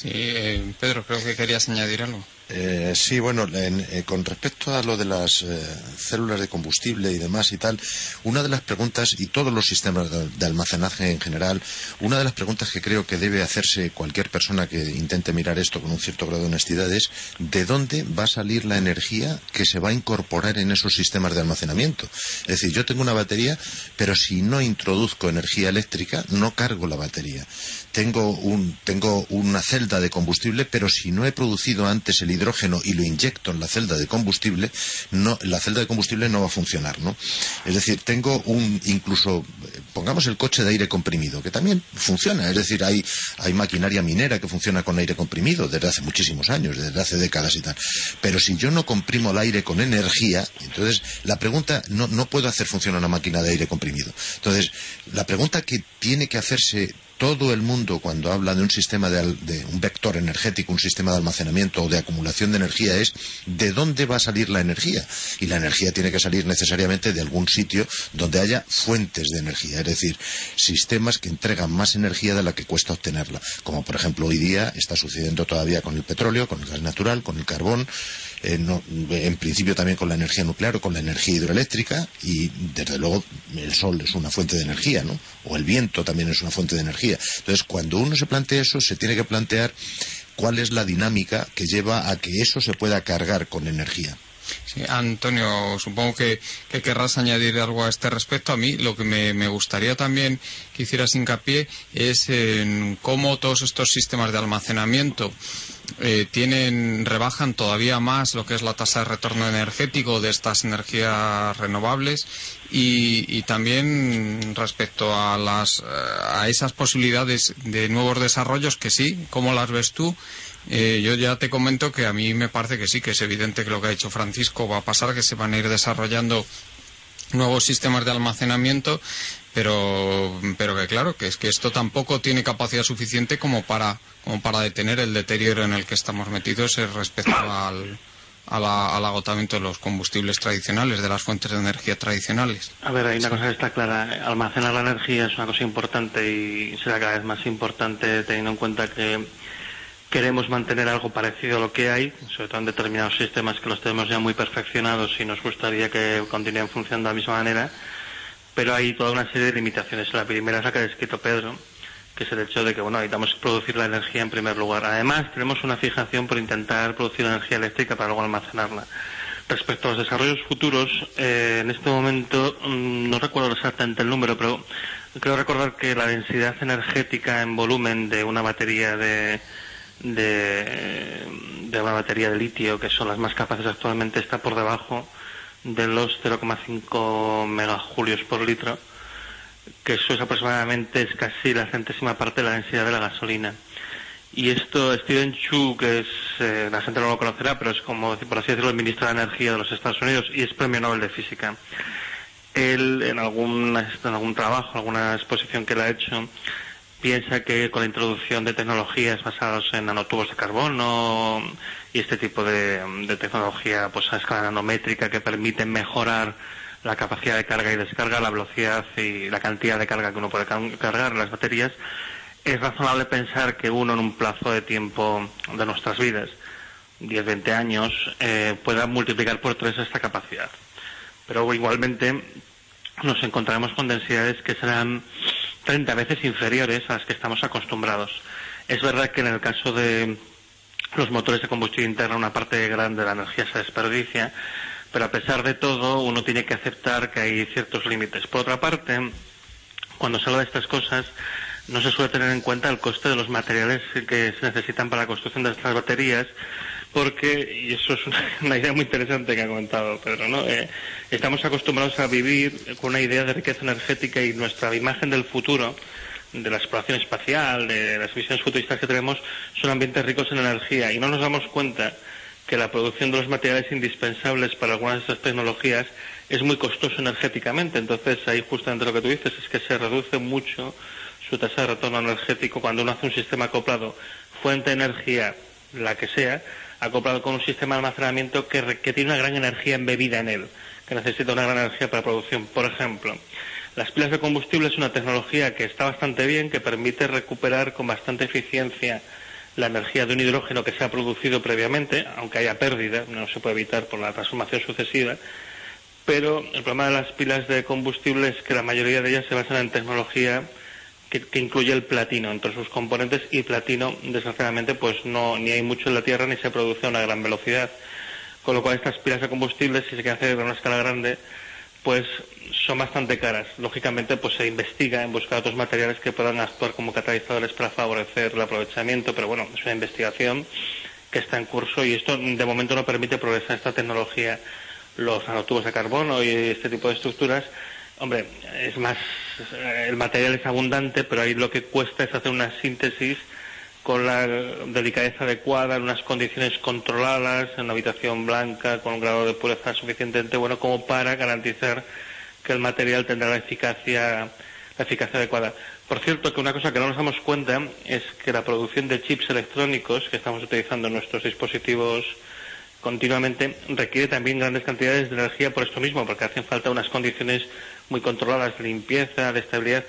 Sí, eh, Pedro, creo que querías añadir algo. Eh, sí, bueno, en, eh, con respecto a lo de las eh, células de combustible y demás y tal, una de las preguntas, y todos los sistemas de, de almacenaje en general, una de las preguntas que creo que debe hacerse cualquier persona que intente mirar esto con un cierto grado de honestidad es ¿de dónde va a salir la energía que se va a incorporar en esos sistemas de almacenamiento? Es decir, yo tengo una batería, pero si no introduzco energía eléctrica, no cargo la batería. Tengo, un, tengo una celda de combustible, pero si no he producido antes el hidrógeno y lo inyecto en la celda de combustible, no, la celda de combustible no va a funcionar, ¿no? Es decir, tengo un, incluso, pongamos el coche de aire comprimido, que también funciona, es decir, hay, hay maquinaria minera que funciona con aire comprimido desde hace muchísimos años, desde hace décadas y tal. Pero si yo no comprimo el aire con energía, entonces la pregunta, no, no puedo hacer funcionar una máquina de aire comprimido. Entonces, la pregunta que tiene que hacerse todo el mundo cuando habla de un sistema de, de, un vector energético, un sistema de almacenamiento o de acumulación de energía es de dónde va a salir la energía. Y la energía tiene que salir necesariamente de algún sitio donde haya fuentes de energía, es decir, sistemas que entregan más energía de la que cuesta obtenerla. Como por ejemplo hoy día está sucediendo todavía con el petróleo, con el gas natural, con el carbón, eh, no, en principio también con la energía nuclear o con la energía hidroeléctrica y desde luego el sol es una fuente de energía, ¿no? O el viento también es una fuente de energía. Entonces, cuando uno se plantea eso, se tiene que plantear cuál es la dinámica que lleva a que eso se pueda cargar con energía. Antonio, supongo que, que, querrás añadir algo a este respecto. A mí lo que me, gustaría también que hicieras hincapié es en cómo todos estos sistemas de almacenamiento eh, tienen, rebajan todavía más lo que es la tasa de retorno energético de estas energías renovables y, también respecto a, las, a esas posibilidades de nuevos desarrollos que sí, ¿cómo las ves tú? Eh, yo ya te comento que a mí me parece que sí, que es evidente que lo que ha dicho Francisco va a pasar, que se van a ir desarrollando nuevos sistemas de almacenamiento, pero, pero que claro, que es que esto tampoco tiene capacidad suficiente como para, como para detener el deterioro en el que estamos metidos respecto al, a la, al agotamiento de los combustibles tradicionales, de las fuentes de energía tradicionales. A ver, hay una cosa que está clara. Almacenar la energía es una cosa importante y será cada vez más importante teniendo en cuenta que queremos mantener algo parecido a lo que hay, sobre todo en determinados sistemas que los tenemos ya muy perfeccionados y nos gustaría que continúen funcionando de la misma manera, pero hay toda una serie de limitaciones. La primera es la que ha descrito Pedro, que es el hecho de que bueno, necesitamos producir la energía en primer lugar. Además, tenemos una fijación por intentar producir energía eléctrica para luego almacenarla. Respecto a los desarrollos futuros, eh, en este momento mmm, no recuerdo exactamente el número, pero creo recordar que la densidad energética en volumen de una batería de, de una batería de litio, que son las más capaces actualmente, está por debajo de los 0,5 megajulios por litro, que eso es aproximadamente es casi la centésima parte de la densidad de la gasolina. Y esto, Steven Chu, que es, eh, la gente no lo conocerá, pero es como, por así decirlo, el ministro de Energía de los Estados Unidos y es premio Nobel de Física. Él, en algún, en algún trabajo, alguna exposición que él ha hecho, piensa que con la introducción de tecnologías basadas en nanotubos de carbono y este tipo de, de, tecnología pues a escala nanométrica que permiten mejorar la capacidad de carga y descarga, la velocidad y la cantidad de carga que uno puede cargar las baterías, es razonable pensar que uno en un plazo de tiempo de nuestras vidas, 10-20 años, eh, pueda multiplicar por tres esta capacidad. Pero igualmente nos encontraremos con densidades que serán 30 veces inferiores a las que estamos acostumbrados. Es verdad que en el caso de los motores de combustión interna una parte grande de la energía se desperdicia, pero a pesar de todo uno tiene que aceptar que hay ciertos límites. Por otra parte, cuando se habla de estas cosas, no se suele tener en cuenta el coste de los materiales que se necesitan para la construcción de estas baterías, porque, y eso es una, idea muy interesante que ha comentado Pedro, ¿no? Eh, estamos acostumbrados a vivir con una idea de riqueza energética y nuestra imagen del futuro, de la exploración espacial, de las visiones futuristas que tenemos, son ambientes ricos en energía y no nos damos cuenta que la producción de los materiales indispensables para algunas de estas tecnologías es muy costoso energéticamente. Entonces, ahí justamente lo que tú dices es que se reduce mucho su tasa de retorno energético cuando uno hace un sistema acoplado, fuente de energía, la que sea, acoplado con un sistema de almacenamiento que, que tiene una gran energía embebida en él, que necesita una gran energía para producción. Por ejemplo, las pilas de combustible es una tecnología que está bastante bien, que permite recuperar con bastante eficiencia la energía de un hidrógeno que se ha producido previamente, aunque haya pérdida, no se puede evitar por la transformación sucesiva, pero el problema de las pilas de combustible es que la mayoría de ellas se basan en tecnología que, incluye el platino entre sus componentes y platino, desgraciadamente, pues no ni hay mucho en la Tierra ni se produce a una gran velocidad. Con lo cual estas pilas de combustible, si se quiere hacer a una escala grande, pues son bastante caras. Lógicamente, pues se investiga en buscar otros materiales que puedan actuar como catalizadores para favorecer el aprovechamiento, pero bueno, es una investigación que está en curso y esto de momento no permite progresar esta tecnología. Los nanotubos de carbono y este tipo de estructuras, hombre, es más, el material es abundante, pero ahí lo que cuesta es hacer una síntesis con la delicadeza adecuada, en unas condiciones controladas, en una habitación blanca, con un grado de pureza suficientemente bueno como para garantizar que el material tendrá la eficacia, la eficacia adecuada. Por cierto, que una cosa que no nos damos cuenta es que la producción de chips electrónicos que estamos utilizando en nuestros dispositivos continuamente requiere también grandes cantidades de energía por esto mismo, porque hacen falta unas condiciones muy controladas de limpieza, de estabilidad,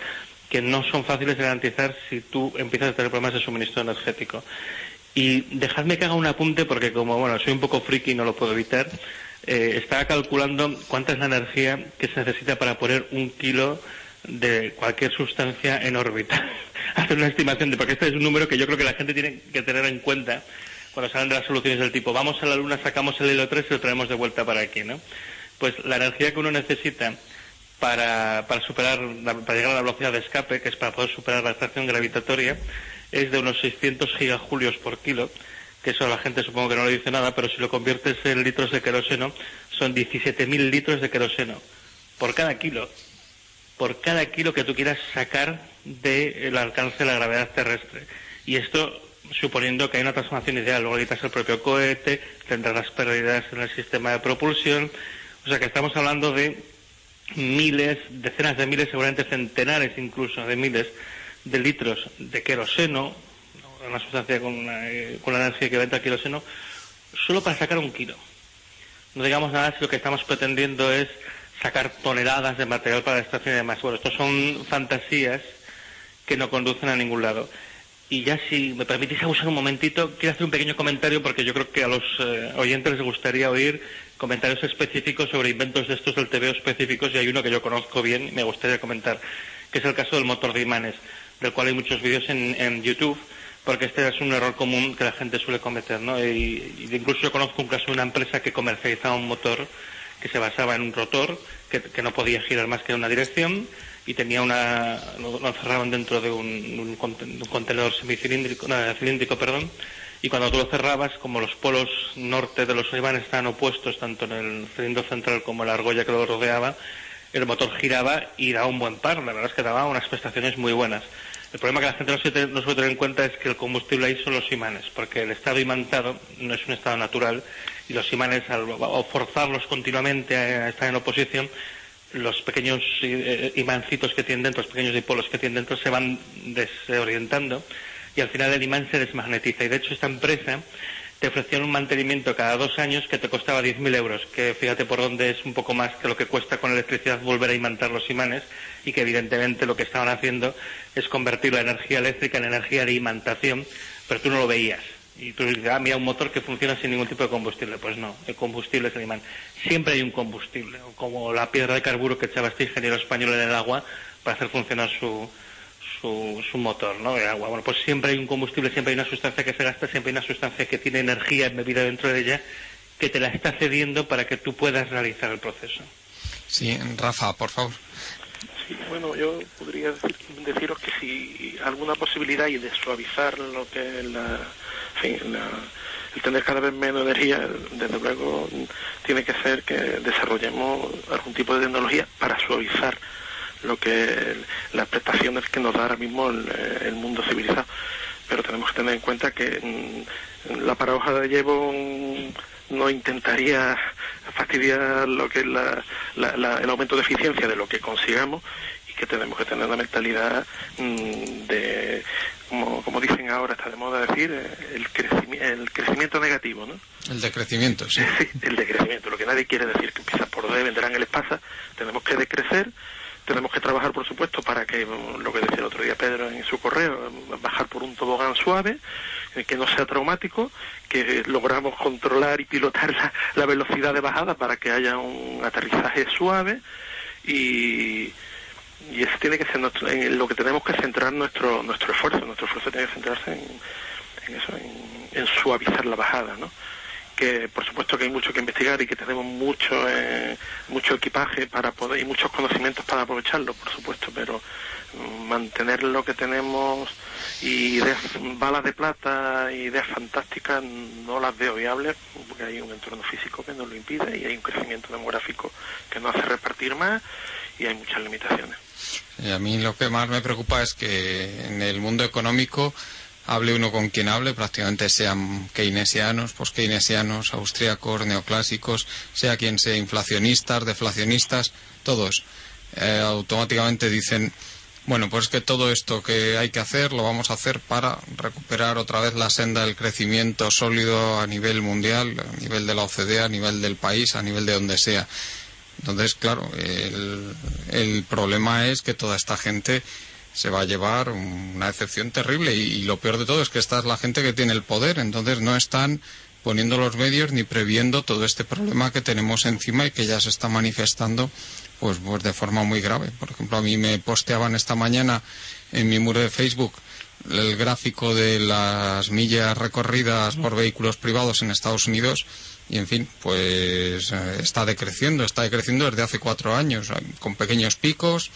que no son fáciles de garantizar si tú empiezas a tener problemas de suministro energético. Y dejadme que haga un apunte, porque como bueno, soy un poco friki y no lo puedo evitar, eh, estaba calculando cuánta es la energía que se necesita para poner un kilo de cualquier sustancia en órbita. Hacer una estimación de, porque este es un número que yo creo que la gente tiene que tener en cuenta cuando salen de las soluciones del tipo, vamos a la Luna, sacamos el hilo 3 y lo traemos de vuelta para aquí, ¿no? Pues la energía que uno necesita para, para superar, para llegar a la velocidad de escape, que es para poder superar la atracción gravitatoria, es de unos 600 gigajulios por kilo, que eso a la gente supongo que no le dice nada, pero si lo conviertes en litros de queroseno, son 17.000 litros de queroseno por cada kilo, por cada kilo que tú quieras sacar del alcance de la gravedad terrestre. Y esto suponiendo que hay una transformación ideal, luego quitas el propio cohete, tendrás las pérdidas en el sistema de propulsión, o sea que estamos hablando de miles, decenas de miles, seguramente centenares incluso de miles de litros de queroseno, una sustancia con, una, eh, con la energía equivalente al queroseno, solo para sacar un kilo. No digamos nada si lo que estamos pretendiendo es sacar toneladas de material para la extracción y demás. Bueno, estos son fantasías que no conducen a ningún lado. Y ya si me permitís abusar un momentito, quiero hacer un pequeño comentario porque yo creo que a los eh, oyentes les gustaría oír comentarios específicos sobre inventos de estos del TVO específicos y hay uno que yo conozco bien y me gustaría comentar, que es el caso del motor de imanes, del cual hay muchos vídeos en, en YouTube porque este es un error común que la gente suele cometer, ¿no? Y, y incluso yo conozco un caso de una empresa que comercializaba un motor que se basaba en un rotor que, que no podía girar más que en una dirección y tenía una lo, encerraban dentro de un, un un contenedor semicilíndrico cilíndrico perdón y cuando tú lo cerrabas como los polos norte de los imanes estaban opuestos tanto en el cilindro central como en la argolla que lo rodeaba el motor giraba y daba un buen par la verdad es que daba unas prestaciones muy buenas el problema que la gente no, se no suele tener en cuenta es que el combustible ahí son los imanes, porque el estado imantado no es un estado natural y los imanes, al, forzarlos continuamente a, estar en oposición, los pequeños eh, imancitos que tienen dentro, los pequeños dipolos que tienen dentro se van desorientando y al final el imán se desmagnetiza. Y de hecho esta empresa te ofrecía un mantenimiento cada dos años que te costaba 10.000 euros, que fíjate por dónde es un poco más que lo que cuesta con electricidad volver a imantar los imanes y que evidentemente lo que estaban haciendo es convertir la energía eléctrica en energía de imantación, pero tú no lo veías. Y tú dices, ah, mira, un motor que funciona sin ningún tipo de combustible. Pues no, el combustible es el imán. Siempre hay un combustible, como la piedra de carburo que echaba este ingeniero español en el agua para hacer funcionar su, su, su motor, ¿no? De agua. Bueno, pues siempre hay un combustible, siempre hay una sustancia que se gasta, siempre hay una sustancia que tiene energía embebida dentro de ella que te la está cediendo para que tú puedas realizar el proceso. Sí, Rafa, por favor. Sí, bueno, yo podría decir- deciros que si alguna posibilidad y de suavizar lo que es la, en fin, la- el tener cada vez menos energía, desde luego tiene que ser que desarrollemos algún tipo de tecnología para suavizar lo que las prestaciones que nos da ahora mismo el, el mundo civilizado. pero tenemos que tener en cuenta que mm, la paradoja de llevo mm, no intentaría fastidiar lo que es la- la- la- el aumento de eficiencia de lo que consigamos y que tenemos que tener una mentalidad mm, de, como, como dicen ahora, está de moda decir, eh, el, crecimi- el crecimiento negativo, ¿no? El decrecimiento, sí. el decrecimiento, lo que nadie quiere decir que empieza por D, vendrán el pasa, tenemos que decrecer, tenemos que trabajar, por supuesto, para que, mm, lo que decía el otro día Pedro en su correo, mm, bajar por un tobogán suave, eh, que no sea traumático, que logramos controlar y pilotar la, velocidad de bajada para que haya un aterrizaje suave y, y ese tiene que ser en lo que tenemos que centrar nuestro nuestro esfuerzo, nuestro esfuerzo tiene que centrarse en, en eso, en, en suavizar la bajada, ¿no? Que por supuesto que hay mucho que investigar y que tenemos mucho eh, mucho equipaje para poder y muchos conocimientos para aprovecharlo por supuesto pero mm, mantener lo que tenemos y ideas balas de plata ideas fantásticas no las veo viables porque hay un entorno físico que nos lo impide y hay un crecimiento demográfico que nos hace repartir más y hay muchas limitaciones. Y a mí lo que más me preocupa es que en el mundo económico hable uno con quien hable, prácticamente sean keynesianos, post-keynesianos, austríacos, neoclásicos, sea quien sea, inflacionistas, deflacionistas, todos eh, automáticamente dicen, bueno, pues que todo esto que hay que hacer lo vamos a hacer para recuperar otra vez la senda del crecimiento sólido a nivel mundial, a nivel de la OCDE, a nivel del país, a nivel de donde sea. Entonces, claro, el problema es que toda esta gente se va a llevar una decepción terrible y, lo peor de todo es que esta es la gente que tiene el poder, entonces no están poniendo los medios ni previendo todo este problema que tenemos encima y que ya se está manifestando pues, pues de forma muy grave. Por ejemplo, a mí me posteaban esta mañana en mi muro de Facebook el gráfico de las millas recorridas por vehículos privados en Estados Unidos y en fin, pues eh, está decreciendo, está decreciendo desde hace cuatro años, con pequeños picos,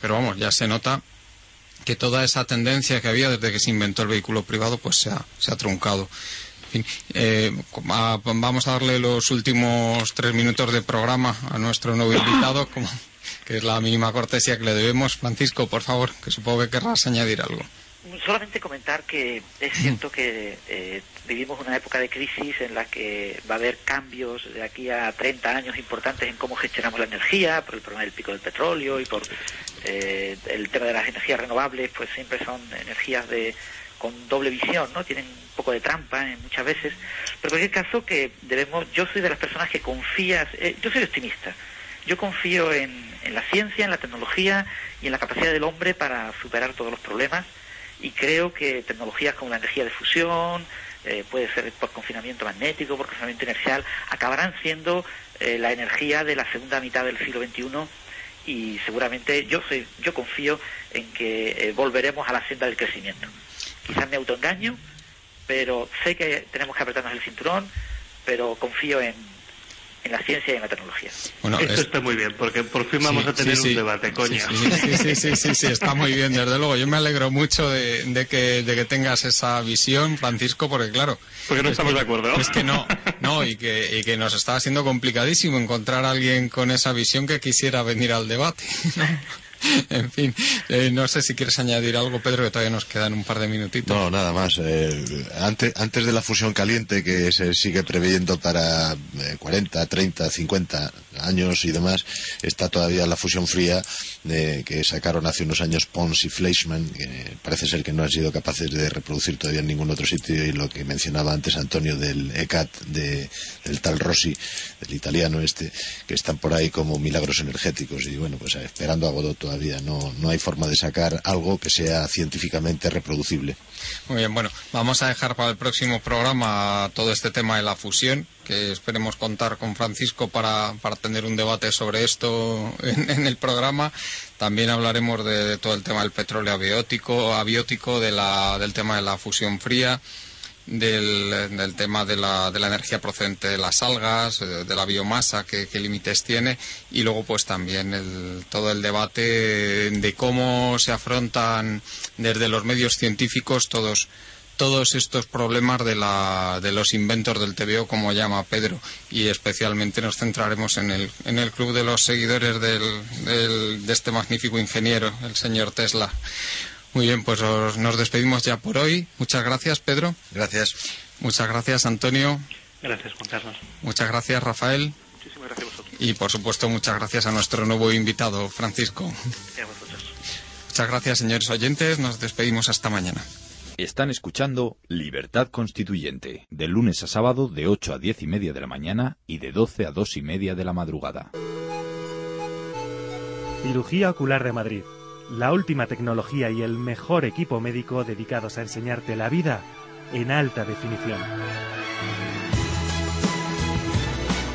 pero vamos, ya se nota que toda esa tendencia que había desde que se inventó el vehículo privado pues se ha, se ha truncado. En fin, eh, com- a- vamos a darle los últimos tres minutos de programa a nuestro nuevo invitado, como, que es la mínima cortesía que le debemos. Francisco, por favor, que supongo que querrás añadir algo. Solamente comentar que es cierto que eh, vivimos una época de crisis en la que va a haber cambios de aquí a 30 años importantes en cómo gestionamos la energía, por el problema del pico del petróleo y por eh, el tema de las energías renovables, pues siempre son energías de con doble visión, ¿no? Tienen un poco de trampa en muchas veces. Pero en cualquier caso que debemos, yo soy de las personas que confías, eh, yo soy optimista. Yo confío en, en la ciencia, en la tecnología y en la capacidad del hombre para superar todos los problemas y creo que tecnologías como la energía de fusión, eh, puede ser por confinamiento magnético, por confinamiento inercial, acabarán siendo eh, la energía de la segunda mitad del siglo XXI y seguramente yo soy, yo confío en que eh, volveremos a la senda del crecimiento. Quizás me autoengaño, pero sé que tenemos que apretarnos el cinturón, pero confío en, en la ciencia y en la tecnología. Bueno, Esto es- está muy bien, porque por fin vamos Sí, a tener sí, sí. un debate, coño. Sí, sí, sí, sí, sí, sí, está muy bien, desde luego. Yo me alegro mucho de, de que, de que tengas esa visión, Francisco, porque claro... Porque no es estamos que- de acuerdo. Es que no, no, y que, y que nos está siendo complicadísimo encontrar a alguien con esa visión que quisiera venir al debate. ¿no? En fin, eh, no sé si quieres añadir algo, Pedro, que todavía nos quedan un par de minutitos. No, nada más. Eh, antes, de la fusión caliente que se sigue previendo para eh, 40, 30, 50 años y demás, está todavía la fusión fría eh, que sacaron hace unos años Pons y Fleischmann, que parece ser que no han sido capaces de reproducir todavía en ningún otro sitio y lo que mencionaba antes Antonio del ECAT, de, del tal Rossi, del italiano este, que están por ahí como milagros energéticos y bueno, pues esperando a Godot No, no hay forma de sacar algo que sea científicamente reproducible. Muy bien, bueno, vamos a dejar para el próximo programa todo este tema de la fusión, que esperemos contar con Francisco para, para tener un debate sobre esto en, en el programa. También hablaremos de, de todo el tema del petróleo abiótico, abiótico de la, del tema de la fusión fría, del, tema de la, de la energía procedente de las algas, eh, de la biomasa, qué límites tiene, y luego pues también el, todo el debate de cómo se afrontan desde los medios científicos todos todos estos problemas de, la, de los inventos del TVO, como llama Pedro, y especialmente nos centraremos en el, en el club de los seguidores del, del- de este magnífico ingeniero, el señor Tesla. Muy bien, pues os- nos despedimos ya por hoy. Muchas gracias, Pedro. Gracias. Muchas gracias, Antonio. Gracias, Juan Carlos. Muchas gracias, Rafael. Muchísimas gracias a vosotros. Y por supuesto, muchas gracias a nuestro nuevo invitado, Francisco. Y a vosotros. Muchas gracias, señores oyentes. Nos despedimos hasta mañana. Están escuchando Libertad Constituyente, de lunes a sábado de 8 a 10 y media de la mañana y de 12 a 2 y media de la madrugada. Cirugía Ocular de Madrid. La última tecnología y el mejor equipo médico dedicados a enseñarte la vida en alta definición.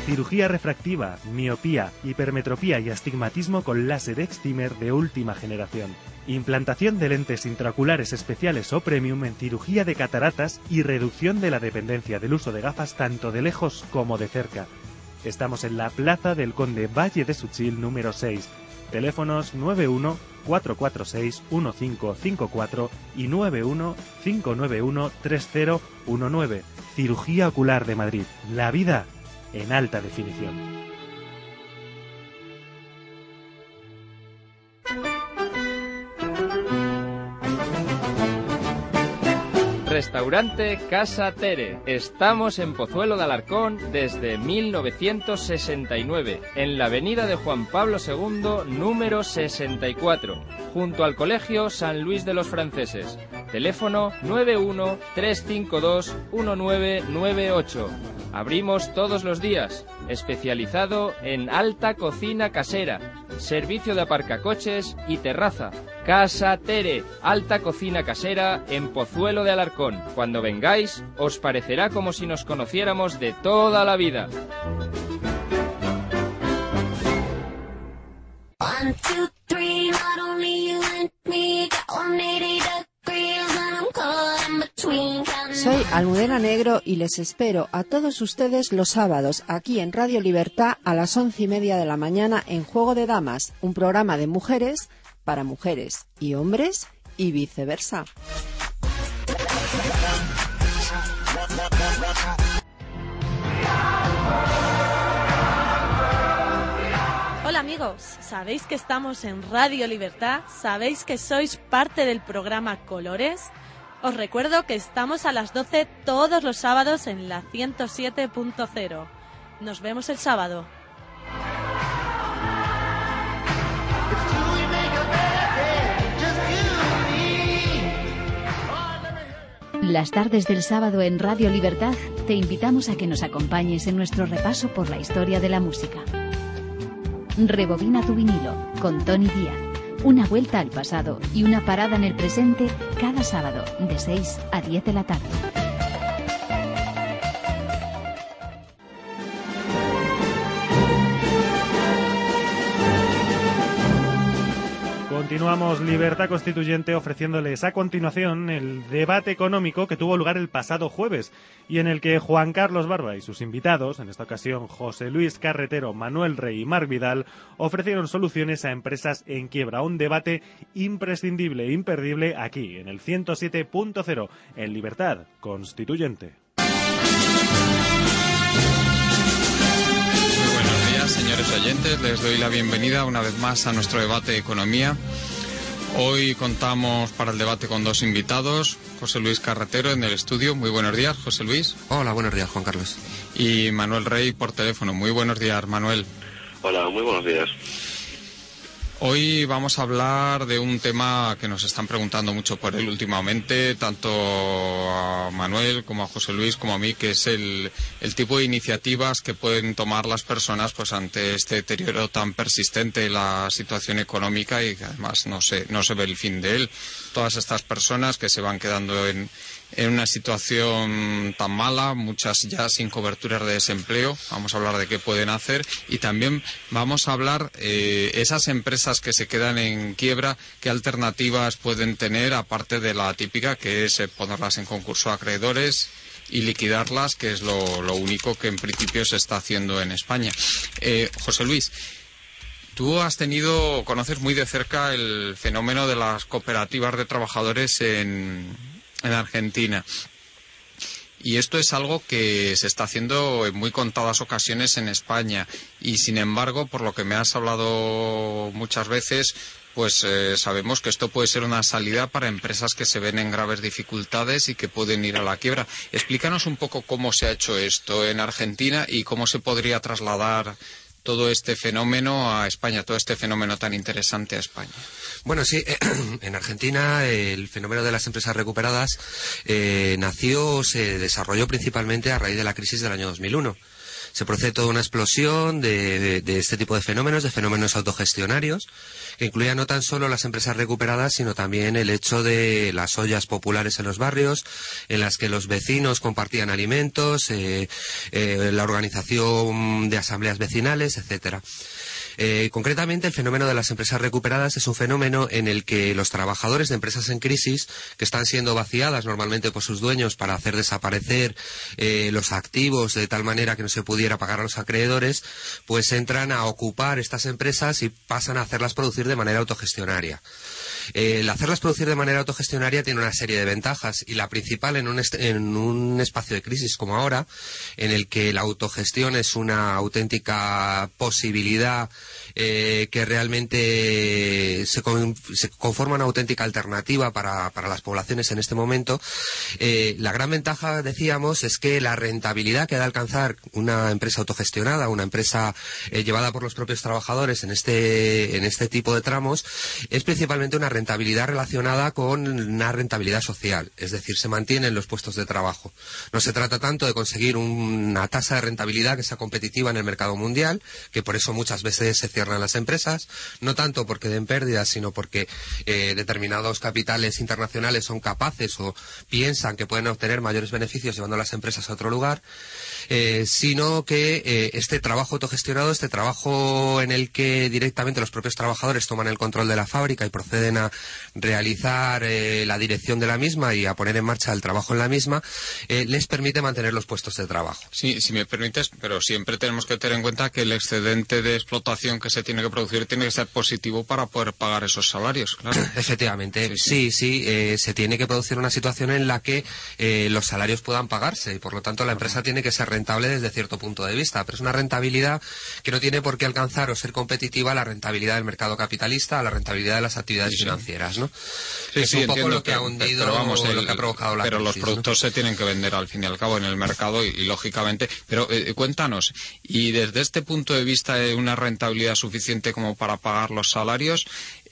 Cirugía refractiva, miopía, hipermetropía y astigmatismo con láser excimer de última generación. Implantación de lentes intraoculares especiales o premium en cirugía de cataratas y reducción de la dependencia del uso de gafas tanto de lejos como de cerca. Estamos en la Plaza del Conde Valle de Suchil número 6. Teléfonos 91 446 1554 y 91 591 3019. Cirugía Ocular de Madrid. La vida en alta definición. Restaurante Casa Tere. Estamos en Pozuelo de Alarcón desde 1969, en la avenida de Juan Pablo II, número 64, junto al Colegio San Luis de los Franceses. Teléfono 91-352-1998. Abrimos todos los días, especializado en alta cocina casera, servicio de aparcacoches y terraza. Casa Tere, alta cocina casera en Pozuelo de Alarcón. Cuando vengáis, os parecerá como si nos conociéramos de toda la vida. One, two, three, not only you and me got 180 Soy Almudena Negro y les espero a todos ustedes los sábados aquí en Radio Libertad a las once y media de la mañana en Juego de Damas, un programa de mujeres para mujeres y hombres y viceversa. Amigos, ¿sabéis que estamos en Radio Libertad? ¿Sabéis que sois parte del programa Colores? Os recuerdo que estamos a las 12 todos los sábados en la 107.0. Nos vemos el sábado. Las tardes del sábado en Radio Libertad te invitamos a que nos acompañes en nuestro repaso por la historia de la música. Rebobina tu vinilo con Tony Díaz. Una vuelta al pasado y una parada en el presente cada sábado de 6 a 10 de la tarde. Continuamos Libertad Constituyente ofreciéndoles a continuación el debate económico que tuvo lugar el pasado jueves y en el que Juan Carlos Barba y sus invitados, en esta ocasión José Luis Carretero, Manuel Rey y Marc Vidal, ofrecieron soluciones a empresas en quiebra. Un debate imprescindible e imperdible aquí, en el 107.0, en Libertad Constituyente. Señores oyentes. Les doy la bienvenida una vez más a nuestro debate de economía. Hoy contamos para el debate con dos invitados. José Luis Carretero en el estudio. Muy buenos días, José Luis. Hola, buenos días, Juan Carlos. Y Manuel Rey por teléfono. Muy buenos días, Manuel. Hola, muy buenos días. Hoy vamos a hablar de un tema que nos están preguntando mucho por él últimamente, tanto a Manuel como a José Luis como a mí, que es el, el tipo de iniciativas que pueden tomar las personas pues ante este deterioro tan persistente de la situación económica y que además no se, no se ve el fin de él. Todas estas personas que se van quedando en, en una situación tan mala, muchas ya sin coberturas de desempleo. Vamos a hablar de qué pueden hacer y también vamos a hablar eh, esas empresas que se quedan en quiebra, qué alternativas pueden tener aparte de la típica que es eh, ponerlas en concurso a acreedores y liquidarlas, que es lo, único que en principio se está haciendo en España. Eh, José Luis, Tú has tenido, conoces muy de cerca el fenómeno de las cooperativas de trabajadores en, en Argentina. Y esto es algo que se está haciendo en muy contadas ocasiones en España. Y sin embargo, por lo que me has hablado muchas veces, pues eh, sabemos que esto puede ser una salida para empresas que se ven en graves dificultades y que pueden ir a la quiebra. Explícanos un poco cómo se ha hecho esto en Argentina y cómo se podría trasladar todo este fenómeno a España, todo este fenómeno tan interesante a España. Bueno, sí, en Argentina el fenómeno de las empresas recuperadas eh, nació, se desarrolló principalmente a raíz de la crisis del año 2001 se produce toda una explosión de, este tipo de fenómenos, de fenómenos autogestionarios, que incluía no tan solo las empresas recuperadas, sino también el hecho de las ollas populares en los barrios, en las que los vecinos compartían alimentos, eh, eh, la organización de asambleas vecinales, etcétera. Eh, concretamente, el fenómeno de las empresas recuperadas es un fenómeno en el que los trabajadores de empresas en crisis, que están siendo vaciadas normalmente por sus dueños para hacer desaparecer eh, los activos de tal manera que no se pudiera pagar a los acreedores, pues entran a ocupar estas empresas y pasan a hacerlas producir de manera autogestionaria. El hacerlas producir de manera autogestionaria tiene una serie de ventajas y la principal en un, en un, espacio de crisis como ahora, en el que la autogestión es una auténtica posibilidad eh, que realmente se, con, se, conforma una auténtica alternativa para, para las poblaciones en este momento. Eh, la gran ventaja, decíamos, es que la rentabilidad que da alcanzar una empresa autogestionada, una empresa eh, llevada por los propios trabajadores en este, en este tipo de tramos, es principalmente una rentabilidad relacionada con una rentabilidad social, es decir, se mantienen los puestos de trabajo. No se trata tanto de conseguir una tasa de rentabilidad que sea competitiva en el mercado mundial, que por eso muchas veces se las empresas, no tanto porque den pérdidas, sino porque eh, determinados capitales internacionales son capaces o piensan que pueden obtener mayores beneficios llevando las empresas a otro lugar. Eh, sino que eh, este trabajo autogestionado, este trabajo en el que directamente los propios trabajadores toman el control de la fábrica y proceden a realizar eh, la dirección de la misma y a poner en marcha el trabajo en la misma, les permite mantener los puestos de trabajo. Sí, si me permites, pero siempre tenemos que tener en cuenta que el excedente de explotación que se tiene que producir tiene que ser positivo para poder pagar esos salarios, claro. Efectivamente, sí, sí, sí se tiene que producir una situación en la que los salarios puedan pagarse y por lo tanto la empresa tiene que ser rentable desde cierto punto de vista, pero es una rentabilidad que no tiene por qué alcanzar o ser competitiva a la rentabilidad del mercado capitalista, a la rentabilidad de las actividades sí, financieras, ¿no? Sí, es sí, un poco entiendo, lo que ha hundido, pero vamos, el, lo que ha provocado la Pero crisis, los productos ¿no? se tienen que vender al fin y al cabo en el mercado y, y lógicamente. Pero eh, cuéntanos, y desde este punto de vista de una rentabilidad suficiente como para pagar los salarios,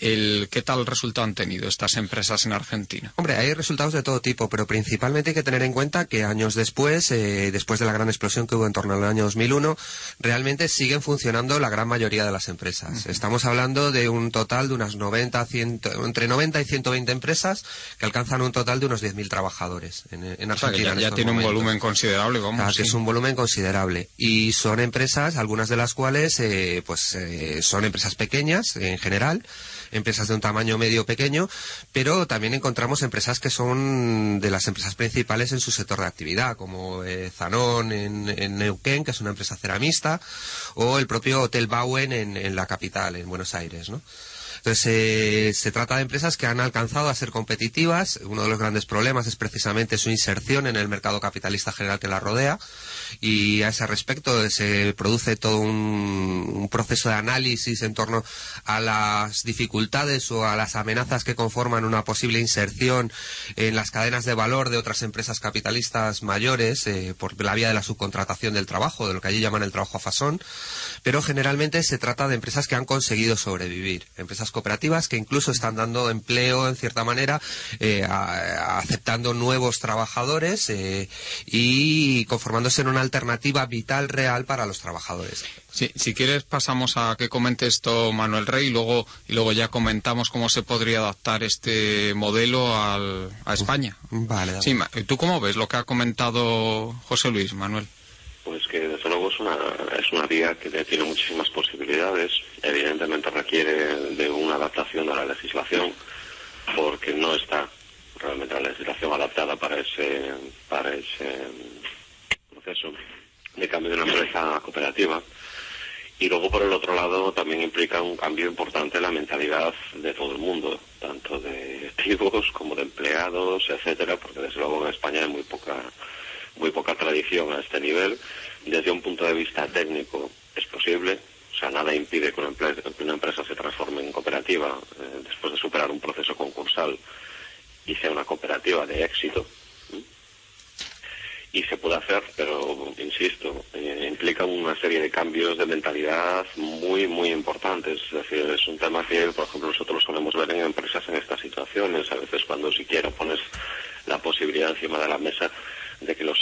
el, ¿qué tal resultado han tenido estas empresas en Argentina? Hombre, hay resultados de todo tipo, pero principalmente hay que tener en cuenta que años después, eh, después de la gran explosión que hubo en torno al año 2001, realmente siguen funcionando la gran mayoría de las empresas. Uh -huh. Estamos hablando de un total de unas 90, 100, entre 90 y 120 empresas que alcanzan un total de unos 10.000 trabajadores en, en Argentina. O sea, que ya, en ya tiene momentos. un volumen considerable, vamos. Claro, sí. que es un volumen considerable. Y son empresas, algunas de las cuales, eh, pues, eh, son empresas pequeñas en general, empresas de un tamaño medio pequeño, pero también encontramos empresas que son de las empresas principales en su sector de actividad, como eh, Zanón en, Neuquén, que es una empresa ceramista, o el propio Hotel Bauen en, la capital, en Buenos Aires. Entonces, eh, se trata de empresas que han alcanzado a ser competitivas. Uno de los grandes problemas es precisamente su inserción en el mercado capitalista general que la rodea. Y a ese respecto se produce todo un, proceso de análisis en torno a las dificultades o a las amenazas que conforman una posible inserción en las cadenas de valor de otras empresas capitalistas mayores eh, por la vía de la subcontratación del trabajo, de lo que allí llaman el trabajo a fasón. Pero generalmente se trata de empresas que han conseguido sobrevivir, empresas cooperativas que incluso están dando empleo en cierta manera, eh, aceptando nuevos trabajadores eh, y conformándose en una alternativa vital real para los trabajadores. Sí, si quieres pasamos a que comente esto Manuel Rey y luego, y luego ya comentamos cómo se podría adaptar este modelo al, a España. Vale. Sí, ¿tú cómo ves lo que ha comentado José Luis, Manuel? Pues que desde luego es una, es una vía que tiene muchísimas posibilidades. Evidentemente requiere de una adaptación a la legislación porque no está realmente la legislación adaptada para ese, para ese proceso de cambio de una empresa cooperativa. Y luego, por el otro lado, también implica un cambio importante en la mentalidad de todo el mundo, tanto de activos como de empleados, etcétera, porque desde luego en España hay muy poca, muy poca tradición a este nivel. Desde un punto de vista técnico es posible, O sea, nada impide que una, empresa, que una empresa se transforme en cooperativa eh, después de superar un proceso concursal y sea una cooperativa de éxito. Y se puede hacer, pero insisto, eh, implica una serie de cambios de mentalidad muy, muy importantes. Es decir, es un tema que, por ejemplo, nosotros solemos ver en empresas en estas situaciones. A veces, cuando siquiera pones la posibilidad encima de la mesa de que los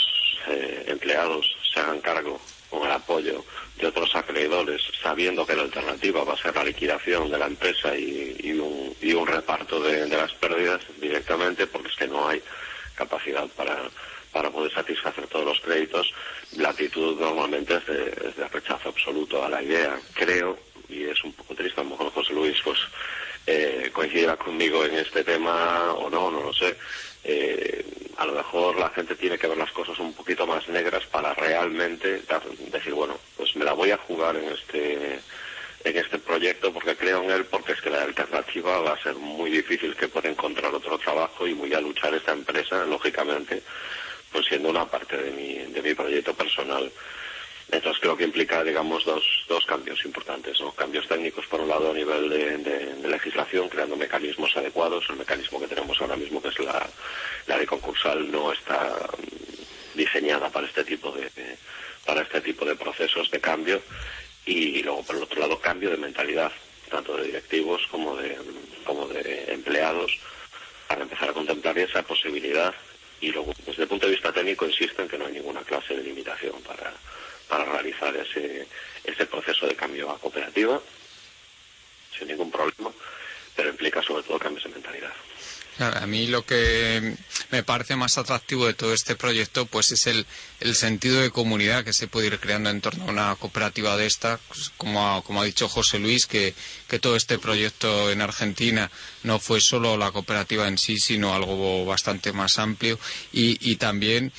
eh, empleados se hagan cargo con el apoyo de otros acreedores, sabiendo que la alternativa va a ser la liquidación de la empresa y, y un, y un reparto de, de las pérdidas directamente, porque es que no hay capacidad para, para poder satisfacer todos los créditos, la actitud normalmente es de, es de rechazo absoluto a la idea. Creo, y es un poco triste, a lo mejor José Luis pues, eh, coincidirá conmigo en este tema o no, no lo sé. Eh, a lo mejor la gente tiene que ver las cosas un poquito más negras para realmente dar- decir, bueno, pues me la voy a jugar en este en este proyecto porque creo en él, porque es que la alternativa va a ser muy difícil que pueda encontrar otro trabajo y voy a luchar esta empresa, lógicamente, pues siendo una parte de mi, de mi proyecto personal. Entonces creo que implica, digamos, dos, dos cambios importantes, ¿no? Cambios técnicos, por un lado, a nivel de, legislación, creando mecanismos adecuados. El mecanismo que tenemos ahora mismo, que es la, la de concursal, no está mm, diseñada para este tipo de, de- para este tipo de procesos de cambio. Y luego, por el otro lado, cambio de mentalidad, tanto de directivos como de, como de empleados, para empezar a contemplar esa posibilidad. Y luego, desde el punto de vista técnico, insisto en que no hay ninguna clase de limitación para, para realizar ese, ese proceso de cambio a cooperativa, sin ningún problema, pero implica sobre todo cambios de mentalidad. A mí lo que me parece más atractivo de todo este proyecto pues es el, el sentido de comunidad que se puede ir creando en torno a una cooperativa de esta, pues, como ha, como ha dicho José Luis, que, que todo este proyecto en Argentina no fue solo la cooperativa en sí, sino algo bastante más amplio. Y, y también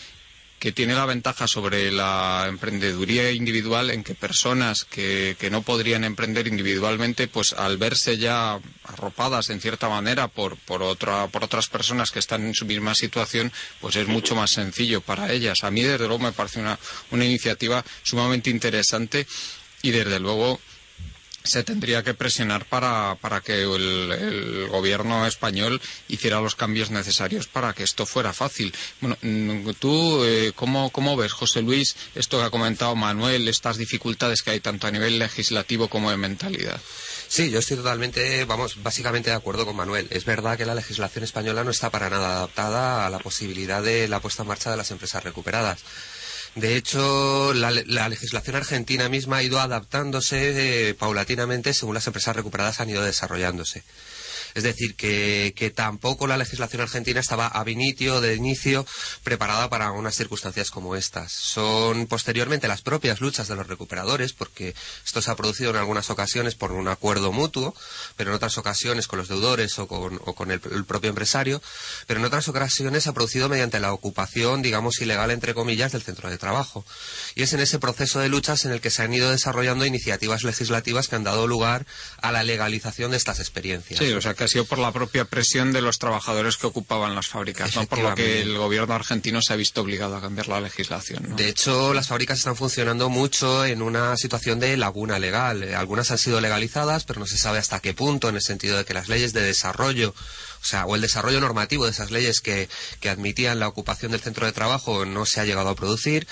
que tiene la ventaja sobre la emprendeduría individual en que personas que, que no podrían emprender individualmente, pues al verse ya arropadas en cierta manera por, por, otra, por otras personas que están en su misma situación, pues es mucho más sencillo para ellas. A mí, desde luego, me parece una, una iniciativa sumamente interesante y, desde luego, se tendría que presionar para, para que el, gobierno español hiciera los cambios necesarios para que esto fuera fácil. Bueno, mm, tú, eh, ¿cómo, ¿cómo ves, José Luis, esto que ha comentado Manuel, estas dificultades que hay tanto a nivel legislativo como de mentalidad? Sí, yo estoy totalmente, vamos, básicamente de acuerdo con Manuel. Es verdad que la legislación española no está para nada adaptada a la posibilidad de la puesta en marcha de las empresas recuperadas. De hecho, la, la legislación argentina misma ha ido adaptándose eh, paulatinamente según las empresas recuperadas han ido desarrollándose. Es decir, que, tampoco la legislación argentina estaba ab initio, de inicio, preparada para unas circunstancias como estas. Son posteriormente las propias luchas de los recuperadores, porque esto se ha producido en algunas ocasiones por un acuerdo mutuo, pero en otras ocasiones con los deudores o con, el, propio empresario, pero en otras ocasiones se ha producido mediante la ocupación, digamos, ilegal, entre comillas, del centro de trabajo. Y es en ese proceso de luchas en el que se han ido desarrollando iniciativas legislativas que han dado lugar a la legalización de estas experiencias. Ha sido por la propia presión de los trabajadores que ocupaban las fábricas, no por lo que el gobierno argentino se ha visto obligado a cambiar la legislación. ¿no? De hecho, las fábricas están funcionando mucho en una situación de laguna legal. Eh, Algunas han sido legalizadas, pero no se sabe hasta qué punto, en el sentido de que las leyes de desarrollo, o sea, o el desarrollo normativo de esas leyes que, que admitían la ocupación del centro de trabajo no se ha llegado a producir.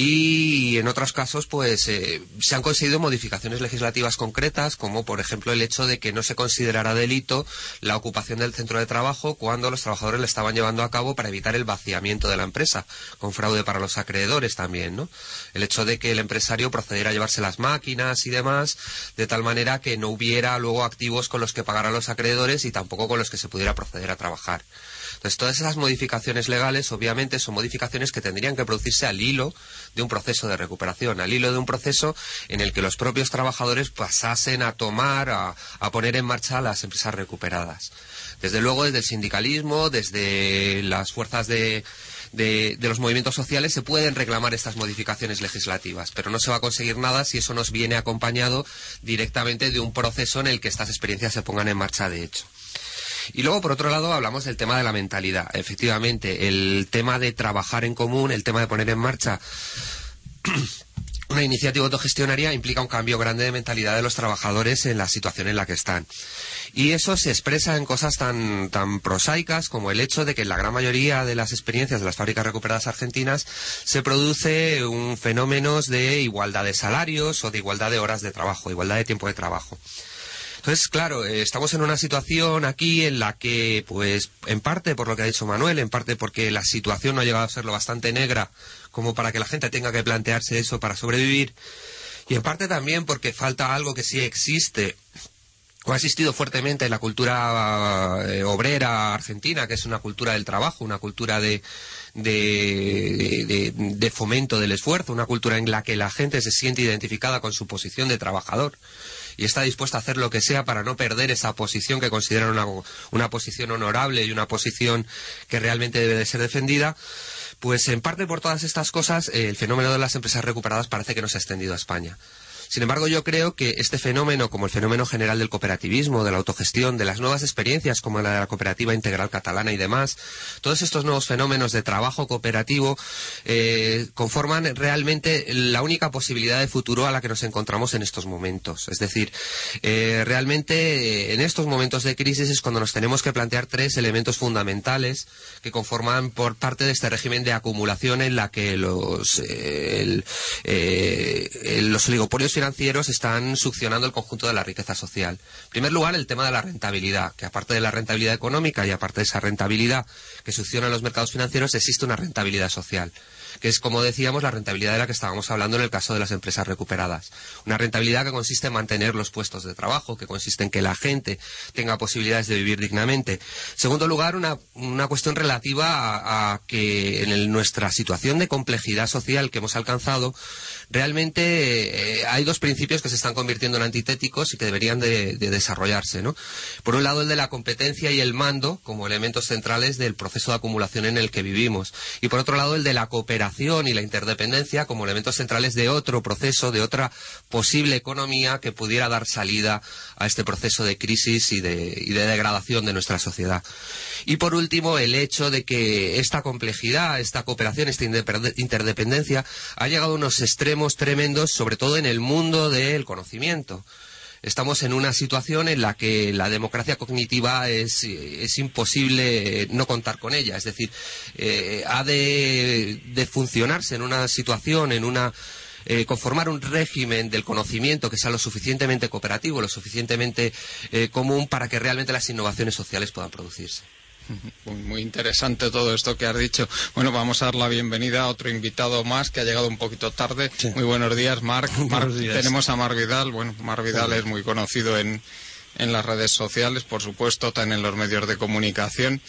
Y en otros casos, pues, eh, se han conseguido modificaciones legislativas concretas, como por ejemplo el hecho de que no se considerara delito la ocupación del centro de trabajo cuando los trabajadores le estaban llevando a cabo para evitar el vaciamiento de la empresa, con fraude para los acreedores también, ¿no? El hecho de que el empresario procediera a llevarse las máquinas y demás, de tal manera que no hubiera luego activos con los que pagar a los acreedores y tampoco con los que se pudiera proceder a trabajar. Entonces, todas esas modificaciones legales, obviamente, son modificaciones que tendrían que producirse al hilo de un proceso de recuperación, al hilo de un proceso en el que los propios trabajadores pasasen a tomar, a, poner en marcha las empresas recuperadas. Desde luego, desde el sindicalismo, desde las fuerzas de, de los movimientos sociales se pueden reclamar estas modificaciones legislativas, pero no se va a conseguir nada si eso nos viene acompañado directamente de un proceso en el que estas experiencias se pongan en marcha de hecho. Y luego, por otro lado, hablamos del tema de la mentalidad. Efectivamente, el tema de trabajar en común, el tema de poner en marcha una iniciativa autogestionaria implica un cambio grande de mentalidad de los trabajadores en la situación en la que están. Y eso se expresa en cosas tan, tan prosaicas como el hecho de que en la gran mayoría de las experiencias de las fábricas recuperadas argentinas se produce un fenómeno de igualdad de salarios o de igualdad de horas de trabajo, igualdad de tiempo de trabajo. Entonces, claro, eh, estamos en una situación aquí en la que, pues, en parte por lo que ha dicho Manuel, en parte porque la situación no ha llegado a ser lo bastante negra como para que la gente tenga que plantearse eso para sobrevivir, y en parte también porque falta algo que sí existe o ha existido fuertemente en la cultura eh, obrera argentina, que es una cultura del trabajo, una cultura de, de, de- de fomento del esfuerzo, una cultura en la que la gente se siente identificada con su posición de trabajador y está dispuesta a hacer lo que sea para no perder esa posición que consideran una, una posición honorable y una posición que realmente debe de ser defendida. Pues en parte por todas estas cosas, eh, el fenómeno de las empresas recuperadas parece que no se ha extendido a España. Sin embargo, yo creo que este fenómeno, como el fenómeno general del cooperativismo, de la autogestión, de las nuevas experiencias como la de la cooperativa integral catalana y demás, todos estos nuevos fenómenos de trabajo cooperativo eh, conforman realmente la única posibilidad de futuro a la que nos encontramos en estos momentos. Es decir, eh, realmente eh, en estos momentos de crisis es cuando nos tenemos que plantear tres elementos fundamentales que conforman por parte de este régimen de acumulación en la que los, eh, el- eh, financieros están succionando el conjunto de la riqueza social. En primer lugar, el tema de la rentabilidad, que aparte de la rentabilidad económica y aparte de esa rentabilidad que succiona los mercados financieros, existe una rentabilidad social que es, como decíamos, la rentabilidad de la que estábamos hablando en el caso de las empresas recuperadas. Una rentabilidad que consiste en mantener los puestos de trabajo, que consiste en que la gente tenga posibilidades de vivir dignamente. En segundo lugar, una, una cuestión relativa a, que en nuestra situación de complejidad social que hemos alcanzado, realmente eh, hay dos principios que se están convirtiendo en antitéticos y que deberían de, de desarrollarse. ¿no? Por un lado, el de la competencia y el mando como elementos centrales del proceso de acumulación en el que vivimos. Y por otro lado, el de la cooperación y la interdependencia como elementos centrales de otro proceso, de otra posible economía que pudiera dar salida a este proceso de crisis y de, y de degradación de nuestra sociedad. Y por último, el hecho de que esta complejidad, esta cooperación, esta interdependencia ha llegado a unos extremos tremendos, sobre todo en el mundo del conocimiento. Estamos en una situación en la que la democracia cognitiva es, es imposible no contar con ella. Es decir, eh, ha de, de funcionarse en una situación, en una eh, conformar un régimen del conocimiento que sea lo suficientemente cooperativo, lo suficientemente eh, común para que realmente las innovaciones sociales puedan producirse. Muy, muy interesante todo esto que has dicho. Bueno, vamos a dar la bienvenida a otro invitado más que ha llegado un poquito tarde. Muy buenos días, Marc. Tenemos a Marc Vidal. Bueno, Marc Vidal es muy conocido en, en las redes sociales, por supuesto, también en los medios de comunicación.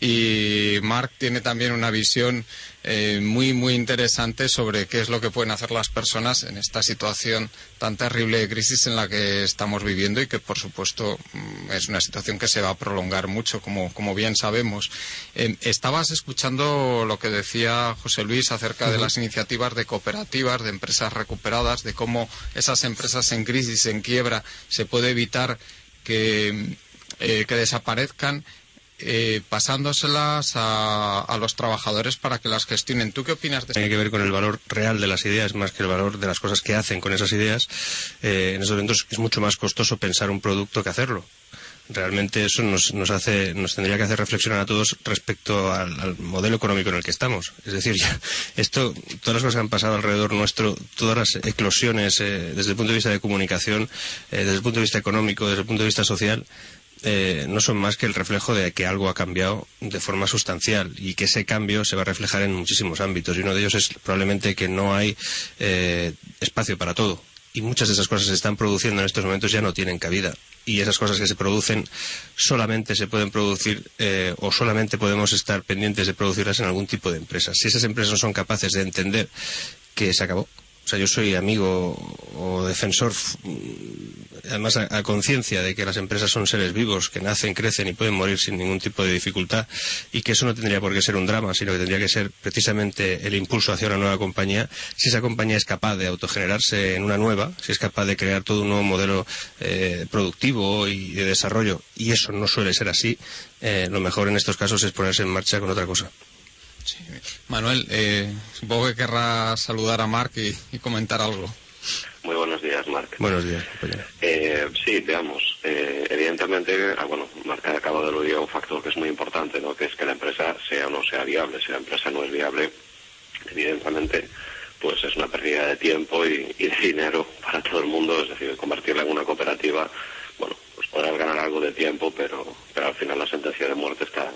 Y Marc tiene también una visión eh, muy, muy interesante sobre qué es lo que pueden hacer las personas en esta situación tan terrible de crisis en la que estamos viviendo y que, por supuesto, mm, es una situación que se va a prolongar mucho, como, como bien sabemos. Eh, estabas escuchando lo que decía José Luis acerca de las iniciativas de cooperativas, de empresas recuperadas, de cómo esas empresas en crisis, en quiebra, se puede evitar que, eh, que desaparezcan eh, pasándoselas a, a los trabajadores para que las gestionen. ¿Tú qué opinas de Tiene que ver con el valor real de las ideas más que el valor de las cosas que hacen con esas ideas. Eh, en esos momentos es mucho más costoso pensar un producto que hacerlo. Realmente eso nos, nos hace, nos tendría que hacer reflexionar a todos respecto al, al modelo económico en el que estamos. Es decir, ya- esto, todas las cosas que han pasado alrededor nuestro, todas las eclosiones eh, desde el punto de vista de comunicación, eh, desde el punto de vista económico, desde el punto de vista social, eh, no son más que el reflejo de que algo ha cambiado de forma sustancial y que ese cambio se va a reflejar en muchísimos ámbitos. Y uno de ellos es probablemente que no hay eh, espacio para todo. Y muchas de esas cosas que se están produciendo en estos momentos ya no tienen cabida. Y esas cosas que se producen solamente se pueden producir eh, o solamente podemos estar pendientes de producirlas en algún tipo de empresas. Si esas empresas no son capaces de entender que se acabó, o sea, yo soy amigo o defensor, además a, a conciencia de que las empresas son seres vivos que nacen, crecen y pueden morir sin ningún tipo de dificultad y que eso no tendría por qué ser un drama, sino que tendría que ser precisamente el impulso hacia una nueva compañía. Si esa compañía es capaz de autogenerarse en una nueva, si es capaz de crear todo un nuevo modelo eh, productivo y de desarrollo, y eso no suele ser así, eh, lo mejor en estos casos es ponerse en marcha con otra cosa. Manuel, eh, supongo que querrás saludar a Marc y, y comentar algo. Muy buenos días, Marc. Buenos días. Eh, sí, veamos. Eh, evidentemente, ah, bueno, Marc acaba de aludir a un factor que es muy importante, ¿no? Que es que la empresa sea o no sea viable. Si la empresa no es viable, evidentemente, pues es una pérdida de tiempo y, y de dinero para todo el mundo. Es decir, convertirla en una cooperativa, bueno, pues podrás ganar algo de tiempo, pero, pero al final la sentencia de muerte está,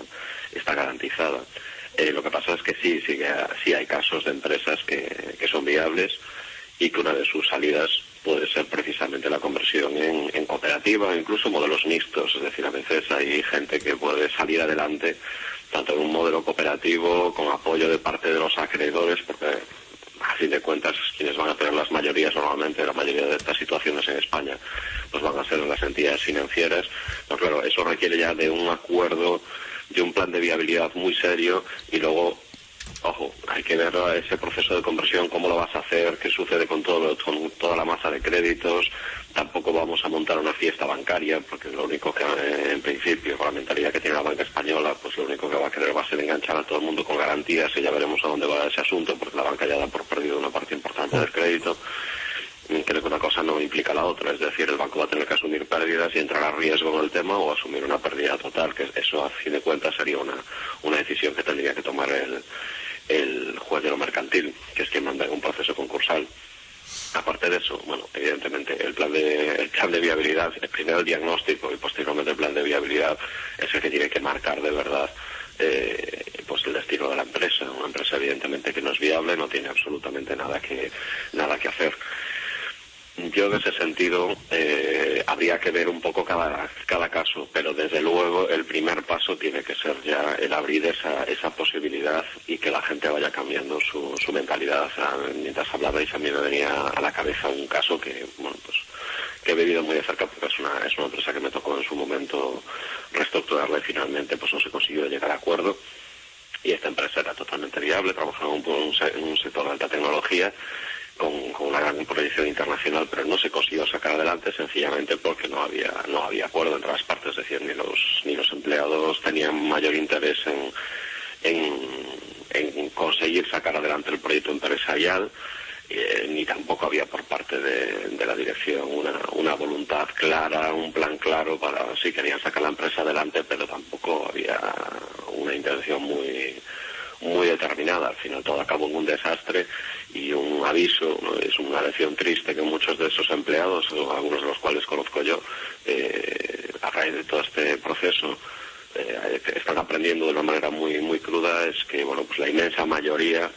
está garantizada. Eh, lo que pasa es que sí, sí, sí hay casos de empresas que, que son viables y que una de sus salidas puede ser precisamente la conversión en, en cooperativa o incluso modelos mixtos. Es decir, a veces hay gente que puede salir adelante tanto en un modelo cooperativo con apoyo de parte de los acreedores, porque a fin de cuentas quienes van a tener las mayorías normalmente, la mayoría de estas situaciones en España, pues van a ser las entidades financieras. Pero claro, eso requiere ya de un acuerdo, de un plan de viabilidad muy serio y luego Ojo, hay que ver ese proceso de conversión, cómo lo vas a hacer, qué sucede con, todo, con toda la masa de créditos. Tampoco vamos a montar una fiesta bancaria, porque lo único que, eh, en principio, con la mentalidad que tiene la banca española, pues lo único que va a querer va a ser enganchar a todo el mundo con garantías y ya veremos a dónde va ese asunto, porque la banca ya da por perdido una parte importante del crédito. Creo que una cosa no implica la otra, es decir, el banco va a tener que asumir pérdidas y entrar a riesgo en el tema o asumir una pérdida total, que eso a fin de cuentas sería una, una decisión que tendría que tomar el, el juez de lo mercantil, que es quien manda en un proceso concursal. Aparte de eso, bueno, evidentemente el plan de, el plan de viabilidad, primero el diagnóstico y posteriormente el plan de viabilidad es el que tiene que marcar de verdad eh, pues el destino de la empresa. Una empresa evidentemente que no es viable, no tiene absolutamente nada que, nada que hacer. Yo en ese sentido eh, habría que ver un poco cada, cada caso, pero desde luego el primer paso tiene que ser ya el abrir esa, esa posibilidad y que la gente vaya cambiando su, su mentalidad. O mientras hablabais a mí me venía a la cabeza un caso que, bueno, pues que he vivido muy de cerca porque es una, es una empresa que me tocó en su momento reestructurarla y finalmente pues no se consiguió llegar a acuerdo y esta empresa era totalmente viable, trabajaba en un, en un sector de alta tecnología con, una gran proyección internacional, pero no se consiguió sacar adelante sencillamente porque no había no había acuerdo entre las partes, es decir, ni los ni los empleados tenían mayor interés en, en, en conseguir sacar adelante el proyecto empresarial. Eh, ni tampoco había por parte de, de la dirección una, una, voluntad clara, un plan claro para si querían sacar la empresa adelante, pero tampoco había una intención muy, muy determinada. Al final todo acabó en un desastre y un aviso, es una lección triste que muchos de esos empleados, algunos de los cuales conozco yo, eh, a raíz de todo este proceso, eh, están aprendiendo de una manera muy muy cruda es que bueno pues la inmensa mayoría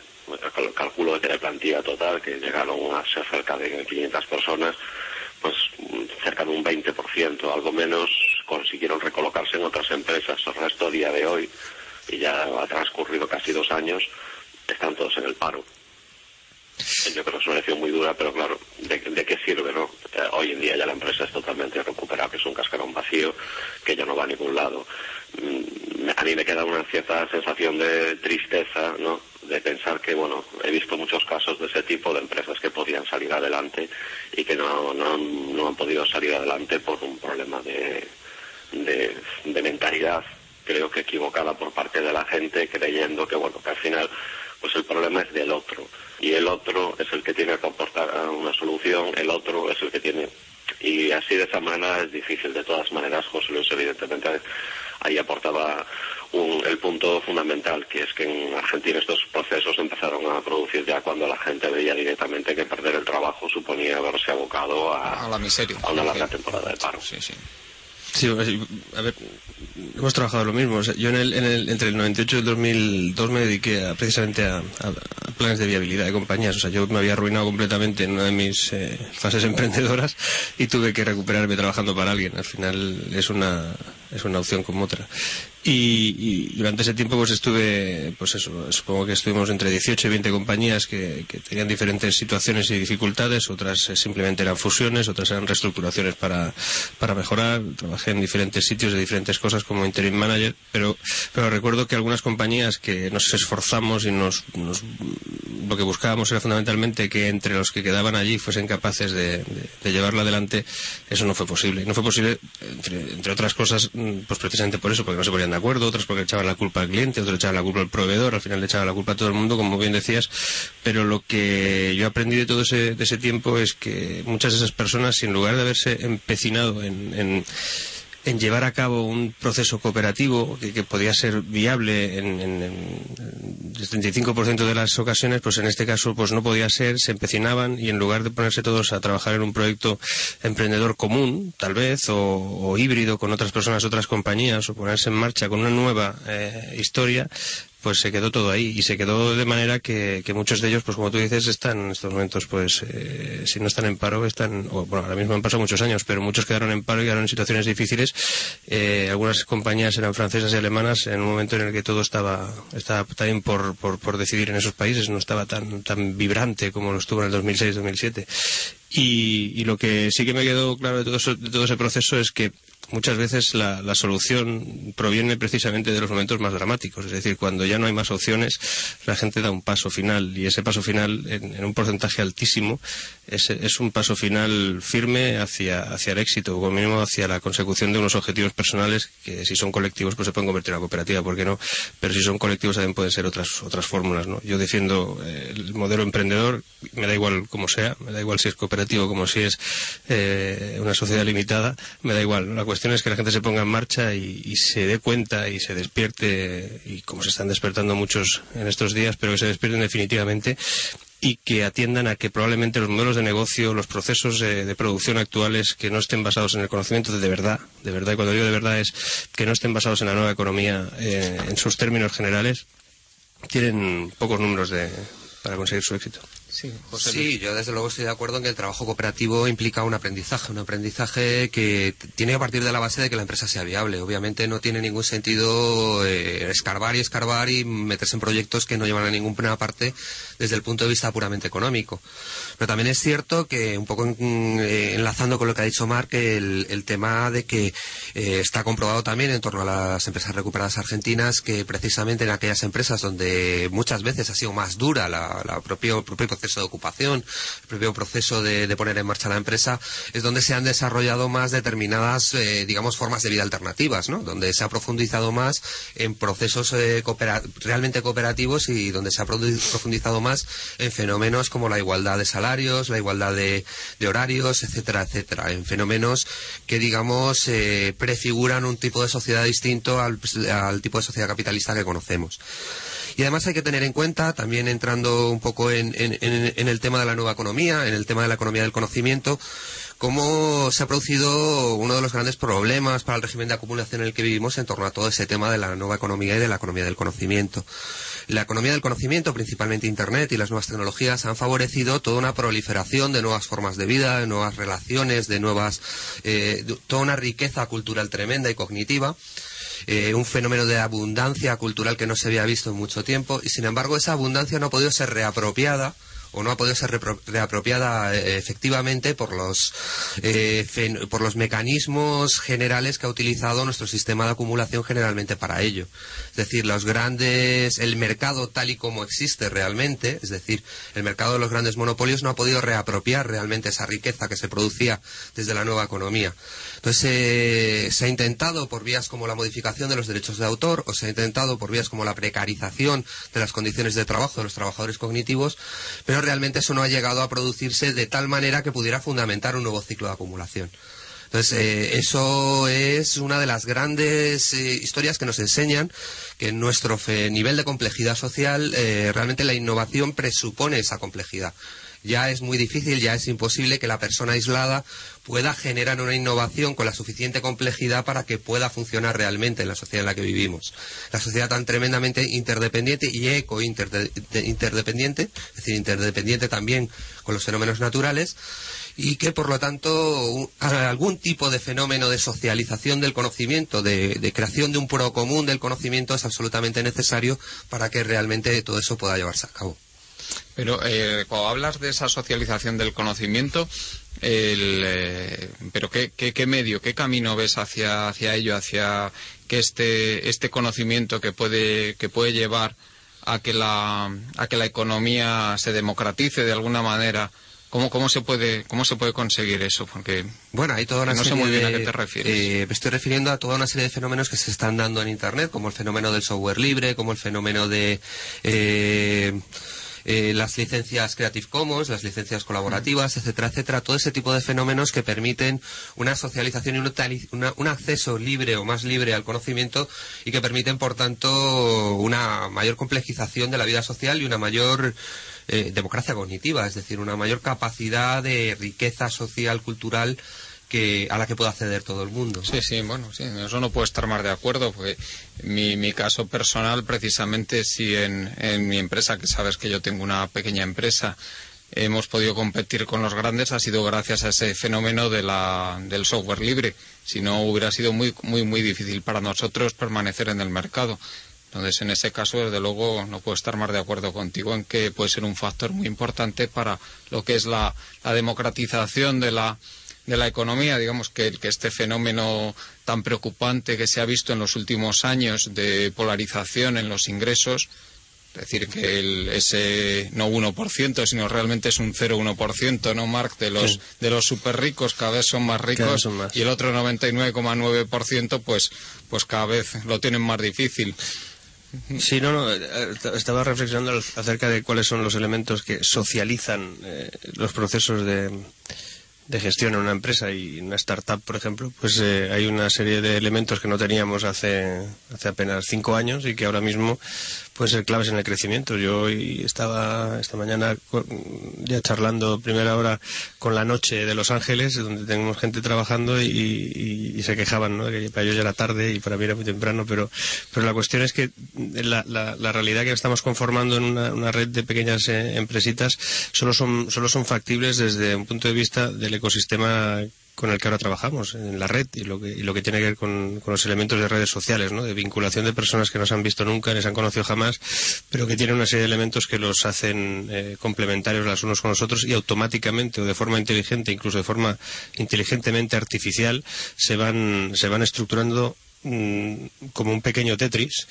calculo que de plantilla total que llegaron a ser cerca de 500 personas pues cerca de un 20% algo menos consiguieron recolocarse en otras empresas el resto a día de hoy y ya ha transcurrido casi dos años están todos en el paro yo creo que es una lección muy dura, pero claro, ¿de, de qué sirve, no? Eh, hoy en día ya la empresa es totalmente recuperable, es un cascarón vacío que ya no va a ningún lado. Mm, a mí me queda una cierta sensación de tristeza, ¿no? De pensar que, bueno, he visto muchos casos de ese tipo de empresas que podían salir adelante y que no, no, no han podido salir adelante por un problema de, de, de mentalidad, creo que equivocada por parte de la gente, creyendo que, bueno, que al final pues el problema es del otro y el otro es el que tiene que aportar una solución, el otro es el que tiene y así de esa manera es difícil. De todas maneras, José Luis evidentemente ahí aportaba un, el punto fundamental, que es que en Argentina estos procesos empezaron a producir ya cuando la gente veía directamente que perder el trabajo suponía haberse abocado a, a la miseria, a una larga temporada de paro. Sí, sí. Sí, a ver, hemos trabajado lo mismo. O sea, yo en el, en el, entre el 98 y el 2002 me dediqué a, precisamente a, a, planes de viabilidad de compañías. O sea, yo me había arruinado completamente en una de mis eh, fases emprendedoras y tuve que recuperarme trabajando para alguien. Al final es una, es una opción como otra. Y, y, durante ese tiempo pues estuve, pues eso, supongo que estuvimos entre 18 y 20 compañías que, que tenían diferentes situaciones y dificultades, otras eh, simplemente eran fusiones, otras eran reestructuraciones para, para mejorar, trabajé en diferentes sitios de diferentes cosas como interim manager, pero, pero recuerdo que algunas compañías que nos esforzamos y nos, nos lo que buscábamos era fundamentalmente que entre los que quedaban allí fuesen capaces de, de, de llevarlo adelante, eso no fue posible. No fue posible, entre, entre otras cosas, mm, pues precisamente por eso, porque no se ponían acuerdo, otros porque echaban la culpa al cliente, otros echaban la culpa al proveedor, al final le echaban la culpa a todo el mundo, como bien decías, pero lo que yo aprendí de todo ese, de ese tiempo es que muchas de esas personas, sin lugar de haberse empecinado en, en en llevar a cabo un proceso cooperativo que, podía ser viable en, en, en el 35% de las ocasiones, pues en este caso pues no podía ser, se empecinaban y en lugar de ponerse todos a trabajar en un proyecto emprendedor común, tal vez, o, o híbrido con otras personas, otras compañías, o ponerse en marcha con una nueva eh, historia, pues se quedó todo ahí y se quedó de manera que, que, muchos de ellos, pues como tú dices, están en estos momentos, pues eh, si no están en paro, están, o, bueno, ahora mismo han pasado muchos años, pero muchos quedaron en paro y quedaron en situaciones difíciles. Eh, algunas compañías eran francesas y alemanas en un momento en el que todo estaba, estaba también por, por, por decidir en esos países, no estaba tan, tan vibrante como lo estuvo en el 2006-2007. Y, y, lo que sí que me quedó claro de todo, eso, de todo ese proceso es que muchas veces la, la, solución proviene precisamente de los momentos más dramáticos. Es decir, cuando ya no hay más opciones, la gente da un paso final y ese paso final, en, en un porcentaje altísimo, es, es, un paso final firme hacia, hacia el éxito, o como mínimo hacia la consecución de unos objetivos personales que si son colectivos pues se pueden convertir en una cooperativa, ¿por qué no? Pero si son colectivos también pueden ser otras, otras fórmulas, ¿no? Yo defiendo eh, el modelo emprendedor, me da igual como sea, me da igual si es cooperativo como si es eh, una sociedad limitada, me da igual. La es que la gente se ponga en marcha y, se dé cuenta y se despierte, y como se están despertando muchos en estos días, pero que se despierten definitivamente y que atiendan a que probablemente los modelos de negocio, los procesos de, producción actuales que no estén basados en el conocimiento de, de verdad, de verdad, y cuando digo de verdad es que no estén basados en la nueva economía eh, en sus términos generales, tienen pocos números de, para conseguir su éxito. Sí, José sí, yo desde luego estoy de acuerdo en que el trabajo cooperativo implica un aprendizaje, un aprendizaje que tiene que partir de la base de que la empresa sea viable. Obviamente no tiene ningún sentido eh, escarbar y escarbar y meterse en proyectos que no llevan a ninguna parte desde el punto de vista puramente económico. Pero también es cierto que, un poco en, eh, enlazando con lo que ha dicho Marc, el, el tema de que eh, está comprobado también en torno a las empresas recuperadas argentinas que precisamente en aquellas empresas donde muchas veces ha sido más dura la, la propio, propio proceso de ocupación, el propio proceso de, poner en marcha la empresa, es donde se han desarrollado más determinadas, eh, digamos, formas de vida alternativas, ¿no? Donde se ha profundizado más en procesos eh, coopera realmente cooperativos y donde se ha profundizado más en fenómenos como la igualdad de salarios, la igualdad de, horarios, etcétera, etcétera. En fenómenos que, digamos, eh, prefiguran un tipo de sociedad distinto al tipo de sociedad capitalista que conocemos. Y además hay que tener en cuenta, también entrando un poco en, el tema de la nueva economía, en el tema de la economía del conocimiento, cómo se ha producido uno de los grandes problemas para el régimen de acumulación en el que vivimos en torno a todo ese tema de la nueva economía y de la economía del conocimiento. La economía del conocimiento, principalmente Internet y las nuevas tecnologías, han favorecido toda una proliferación de nuevas formas de vida, de nuevas relaciones, de nuevas, eh, de, toda una riqueza cultural tremenda y cognitiva eh, un fenómeno de abundancia cultural que no se había visto en mucho tiempo y sin embargo esa abundancia no ha podido ser reapropiada o no ha podido ser reapropiada eh, efectivamente por los, eh, por los mecanismos generales que ha utilizado nuestro sistema de acumulación generalmente para ello. Es decir, los grandes, el mercado tal y como existe realmente, es decir, el mercado de los grandes monopolios no ha podido reapropiar realmente esa riqueza que se producía desde la nueva economía. Entonces eh, se ha intentado por vías como la modificación de los derechos de autor o se ha intentado por vías como la precarización de las condiciones de trabajo de los trabajadores cognitivos, pero realmente eso no ha llegado a producirse de tal manera que pudiera fundamentar un nuevo ciclo de acumulación. Entonces, eh, eso es una de las grandes eh, historias que nos enseñan que en nuestro nivel de complejidad social realmente la innovación presupone esa complejidad. Ya es muy difícil, ya es imposible que la persona aislada pueda generar una innovación con la suficiente complejidad para que pueda funcionar realmente en la sociedad en la que vivimos. La sociedad tan tremendamente interdependiente y eco-interdependiente, es decir, interdependiente también con los fenómenos naturales, y que por lo tanto algún tipo de fenómeno de socialización del conocimiento, de, de creación de un pro común del conocimiento es absolutamente necesario para que realmente todo eso pueda llevarse a cabo. Pero eh, cuando hablas de esa socialización del conocimiento, el, eh, pero ¿qué, qué, qué, medio, qué camino ves hacia, hacia ello, hacia que este, este conocimiento que puede, que puede llevar a que, la, a que la economía se democratice de alguna manera ¿Cómo, cómo, se puede, ¿Cómo se puede conseguir eso? Porque bueno, hay toda una no sé muy bien de, a qué te refieres. eh, me estoy refiriendo a toda una serie de fenómenos que se están dando en Internet, como el fenómeno del software libre, como el fenómeno de eh, eh, las licencias Creative Commons, las licencias colaborativas, etcétera, etcétera. Todo ese tipo de fenómenos que permiten una socialización y un, una- un acceso libre o más libre al conocimiento y que permiten, por tanto, una mayor complejización de la vida social y una mayor eh, democracia cognitiva, es decir, una mayor capacidad de riqueza social, cultural que, a la que puede acceder todo el mundo. Sí, sí, bueno, en eso no puedo estar más de acuerdo, porque mi, mi caso personal, precisamente, si en, en mi empresa, que sabes que yo tengo una pequeña empresa, hemos podido competir con los grandes, ha sido gracias a ese fenómeno de la, del software libre. Si no, hubiera sido muy, muy, muy difícil para nosotros permanecer en el mercado. Entonces, en ese caso, desde luego, no puedo estar más de acuerdo contigo en que puede ser un factor muy importante para lo que es la democratización de la, de la economía, digamos que, que este fenómeno tan preocupante que se ha visto en los últimos años de polarización en los ingresos, es decir, que el, ese no 1%, sino realmente es un 0,1%, ¿no, Marc? De los, Sí. de los súper ricos cada vez son más ricos son más. y el otro 99,9% pues, pues cada vez lo tienen más difícil. Sí, no, no, eh, estaba reflexionando acerca de cuáles son los elementos que socializan eh, los procesos de, de gestión en una empresa y una startup, por ejemplo, pues eh, hay una serie de elementos que no teníamos hace, hace apenas cinco años y que ahora mismo pueden ser claves en el crecimiento. Yo hoy estaba esta mañana ya charlando primera hora con la noche de Los Ángeles, donde tenemos gente trabajando y, se quejaban, ¿no? Para ellos ya era tarde y para mí era muy temprano, pero, pero la cuestión es que la, la- la realidad que estamos conformando en una, una red de pequeñas eh, empresitas solo son, solo son factibles desde un punto de vista del ecosistema con el que ahora trabajamos, en la red, y lo que, lo que tiene que ver con, con los elementos de redes sociales, ¿no? de vinculación de personas que no se han visto nunca, ni se han conocido jamás, pero que tienen una serie de elementos que los hacen eh, complementarios los unos con los otros y automáticamente o de forma inteligente, incluso de forma inteligentemente artificial, se van, se van estructurando mm, como un pequeño Tetris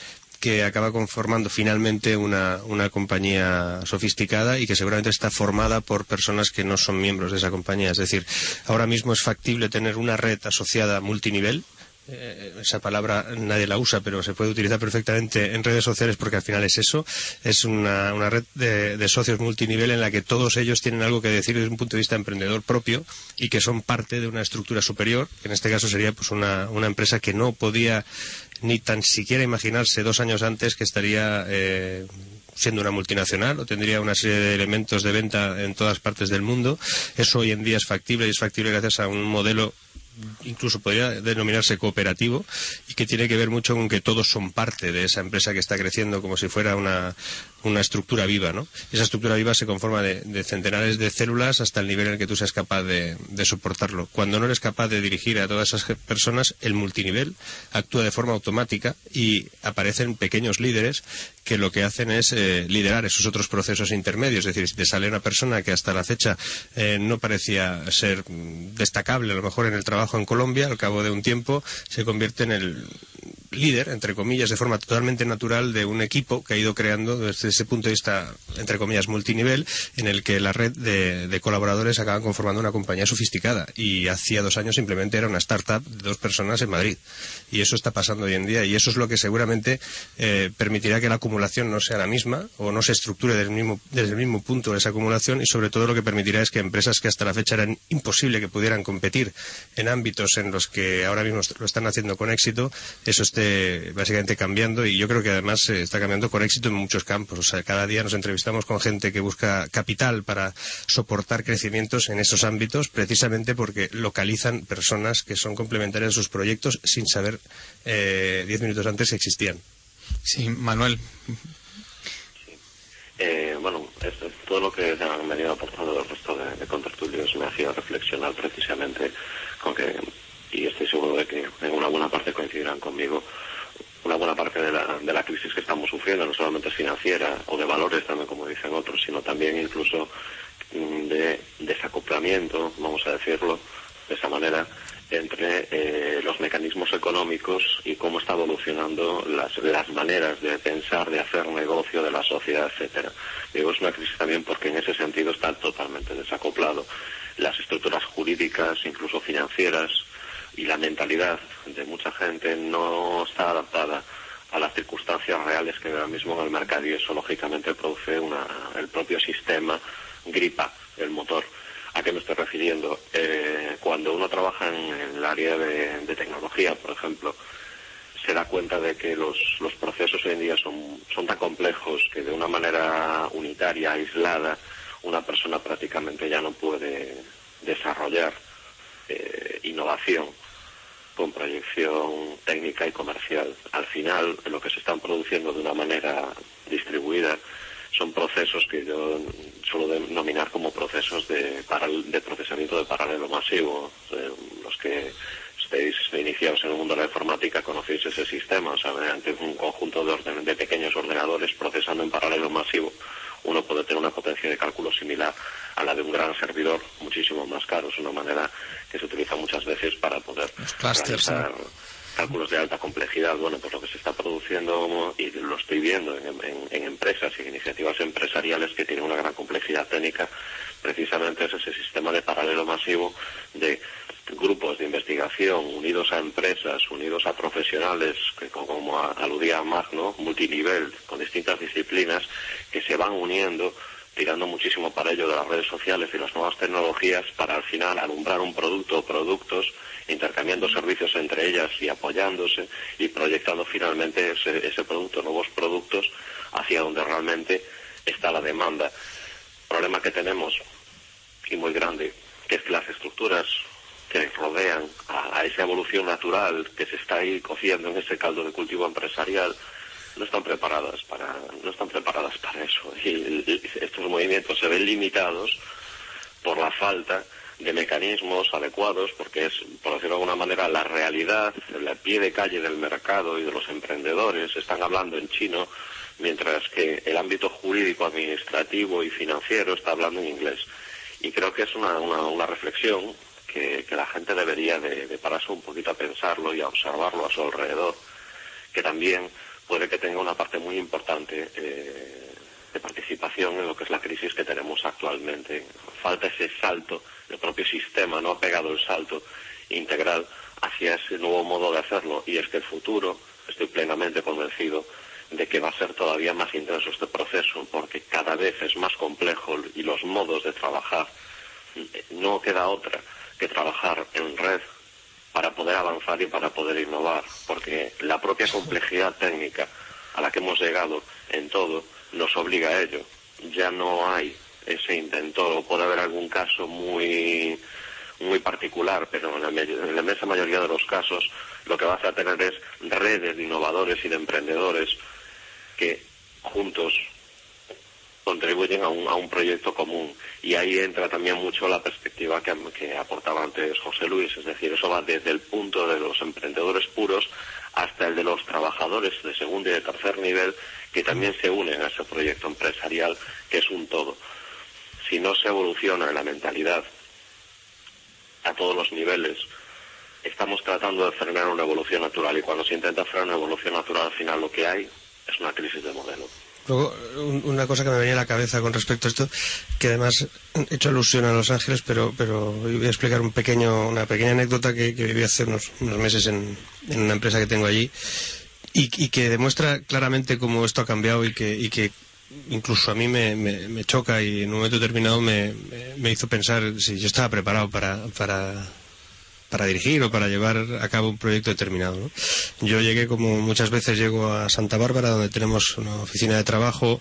que acaba conformando finalmente una, una compañía sofisticada y que seguramente está formada por personas que no son miembros de esa compañía. Es decir, ahora mismo es factible tener una red asociada multinivel. Eh, esa palabra nadie la usa, pero se puede utilizar perfectamente en redes sociales porque al final es eso. Es una, una red de, socios multinivel en la que todos ellos tienen algo que decir desde un punto de vista emprendedor propio y que son parte de una estructura superior, que en este caso sería pues una, una empresa que no podía ni tan siquiera imaginarse dos años antes que estaría eh, siendo una multinacional o tendría una serie de elementos de venta en todas partes del mundo. Eso hoy en día es factible y es factible gracias a un modelo incluso podría denominarse cooperativo y que tiene que ver mucho con que todos son parte de esa empresa que está creciendo como si fuera una, una estructura viva, ¿no? Esa estructura viva se conforma de, centenares de células hasta el nivel en el que tú seas capaz de, soportarlo. Cuando no eres capaz de dirigir a todas esas personas, el multinivel actúa de forma automática y aparecen pequeños líderes que lo que hacen es eh, liderar esos otros procesos intermedios. Es decir, si te sale una persona que hasta la fecha eh, no parecía ser destacable, a lo mejor en el trabajo en Colombia, al cabo de un tiempo se convierte en el líder, entre comillas, de forma totalmente natural de un equipo que ha ido creando desde ese punto de vista, entre comillas, multinivel, en el que la red de, colaboradores acaban conformando una compañía sofisticada. Y hacía dos años simplemente era una startup de dos personas en Madrid. Y eso está pasando hoy en día y eso es lo que seguramente eh, permitirá que la acumulación no sea la misma o no se estructure desde el, mismo, desde el mismo punto de esa acumulación y sobre todo lo que permitirá es que empresas que hasta la fecha eran imposible que pudieran competir en ámbitos en los que ahora mismo lo están haciendo con éxito, eso esté básicamente cambiando y yo creo que además eh, está cambiando con éxito en muchos campos. O sea, cada día nos entrevistamos con gente que busca capital para soportar crecimientos en esos ámbitos precisamente porque localizan personas que son complementarias a sus proyectos sin saber eh, diez minutos antes si existían. Sí, Manuel. Eh, bueno, esto- todo lo que han venido aportando el resto de, de contertulios me hacía reflexionar precisamente con que, y estoy seguro de que en una buena parte coincidirán conmigo, una buena parte de la, de la crisis que estamos sufriendo no solamente es financiera o de valores también, como dicen otros, sino también incluso mm, de desacoplamiento, vamos a decirlo de esa manera, entre eh, los mecanismos económicos y cómo está evolucionando las, las maneras de pensar, de hacer negocio de la sociedad, etcétera. Digo, es una crisis también porque en ese sentido está totalmente desacoplado. Las estructuras jurídicas, incluso financieras, y la mentalidad de mucha gente no está adaptada a las circunstancias reales que ahora mismo en el mercado y eso lógicamente produce una, el propio sistema gripa el motor. ¿A qué me estoy refiriendo? Eh, cuando uno trabaja en el área de, tecnología, por ejemplo, se da cuenta de que los, los procesos hoy en día son, son tan complejos que de una manera unitaria, aislada, una persona prácticamente ya no puede desarrollar eh, innovación con proyección técnica y comercial. Al final, lo que se están produciendo de una manera distribuida son procesos que yo suelo denominar como procesos de, de procesamiento de paralelo masivo. Eh, los que estéis iniciados en el mundo de la informática conocéis ese sistema, o sea, mediante un conjunto de, orden- de pequeños ordenadores procesando en paralelo masivo, uno puede tener una potencia de cálculo similar a la de un gran servidor, muchísimo más caro. Es una manera que se utiliza muchas veces para poder clusters, realizar cálculos de alta complejidad. Bueno, pues lo que se está produciendo, y lo estoy viendo en, en- en empresas y en iniciativas empresariales que tienen una gran complejidad técnica, precisamente es ese sistema de paralelo masivo de grupos de investigación unidos a empresas, unidos a profesionales, que co- como aludía Magno, multinivel, con distintas disciplinas, que se van uniendo, tirando muchísimo para ello de las redes sociales y las nuevas tecnologías, para al final alumbrar un producto o productos, intercambiando servicios entre ellas y apoyándose y proyectando finalmente ese, ese producto, nuevos productos, hacia donde realmente está la demanda. problema que tenemos, y muy grande, que es que las estructuras que rodean a, esa evolución natural que se está ahí cociendo en ese caldo de cultivo empresarial no están preparadas para no están preparadas para eso. Y estos movimientos se ven limitados por la falta de mecanismos adecuados porque es por decirlo de alguna manera la realidad el pie de calle del mercado y de los emprendedores. Están hablando en chino mientras que el ámbito jurídico administrativo y financiero está hablando en inglés y creo que es una, una, reflexión que, que la gente debería de, de pararse un poquito a pensarlo y a observarlo a su alrededor, que también puede que tenga una parte muy importante eh, de participación en lo que es la crisis que tenemos actualmente. Falta ese salto, el propio sistema no ha pegado el salto integral hacia ese nuevo modo de hacerlo y es que el futuro, estoy plenamente convencido, de que va a ser todavía más intenso este proceso porque cada vez es más complejo y los modos de trabajar no queda otra que trabajar en red para poder avanzar y para poder innovar, porque la propia complejidad técnica a la que hemos llegado en todo nos obliga a ello. Ya no hay ese inventor, o puede haber algún caso muy muy particular, pero en la, en la inmensa mayoría de los casos lo que vas a tener es redes de innovadores y de emprendedores que juntos contribuyen a un, a un proyecto común. Y ahí entra también mucho la perspectiva que, aportaba antes José Luis, es decir, eso va desde el punto de los emprendedores puros hasta el de los trabajadores de segundo y de tercer nivel que también se unen a ese proyecto empresarial que es un todo. Si no se evoluciona la mentalidad a todos los niveles, estamos tratando de frenar una evolución natural y cuando se intenta frenar una evolución natural al final lo que hay es una crisis de modelo. Luego, un- una cosa que me venía a la cabeza con respecto a esto, que además he hecho alusión a Los Ángeles, pero, pero voy a explicar un pequeño, una pequeña anécdota que, viví hace unos, unos meses en, en una empresa que tengo allí y, que demuestra claramente cómo esto ha cambiado y que, y que incluso a mí me, me- me choca y en un momento determinado me- me hizo pensar si yo estaba preparado para, para, para dirigir o para llevar a cabo un proyecto determinado. ¿no? Yo llegué, como muchas veces llego a Santa Bárbara, donde tenemos una oficina de trabajo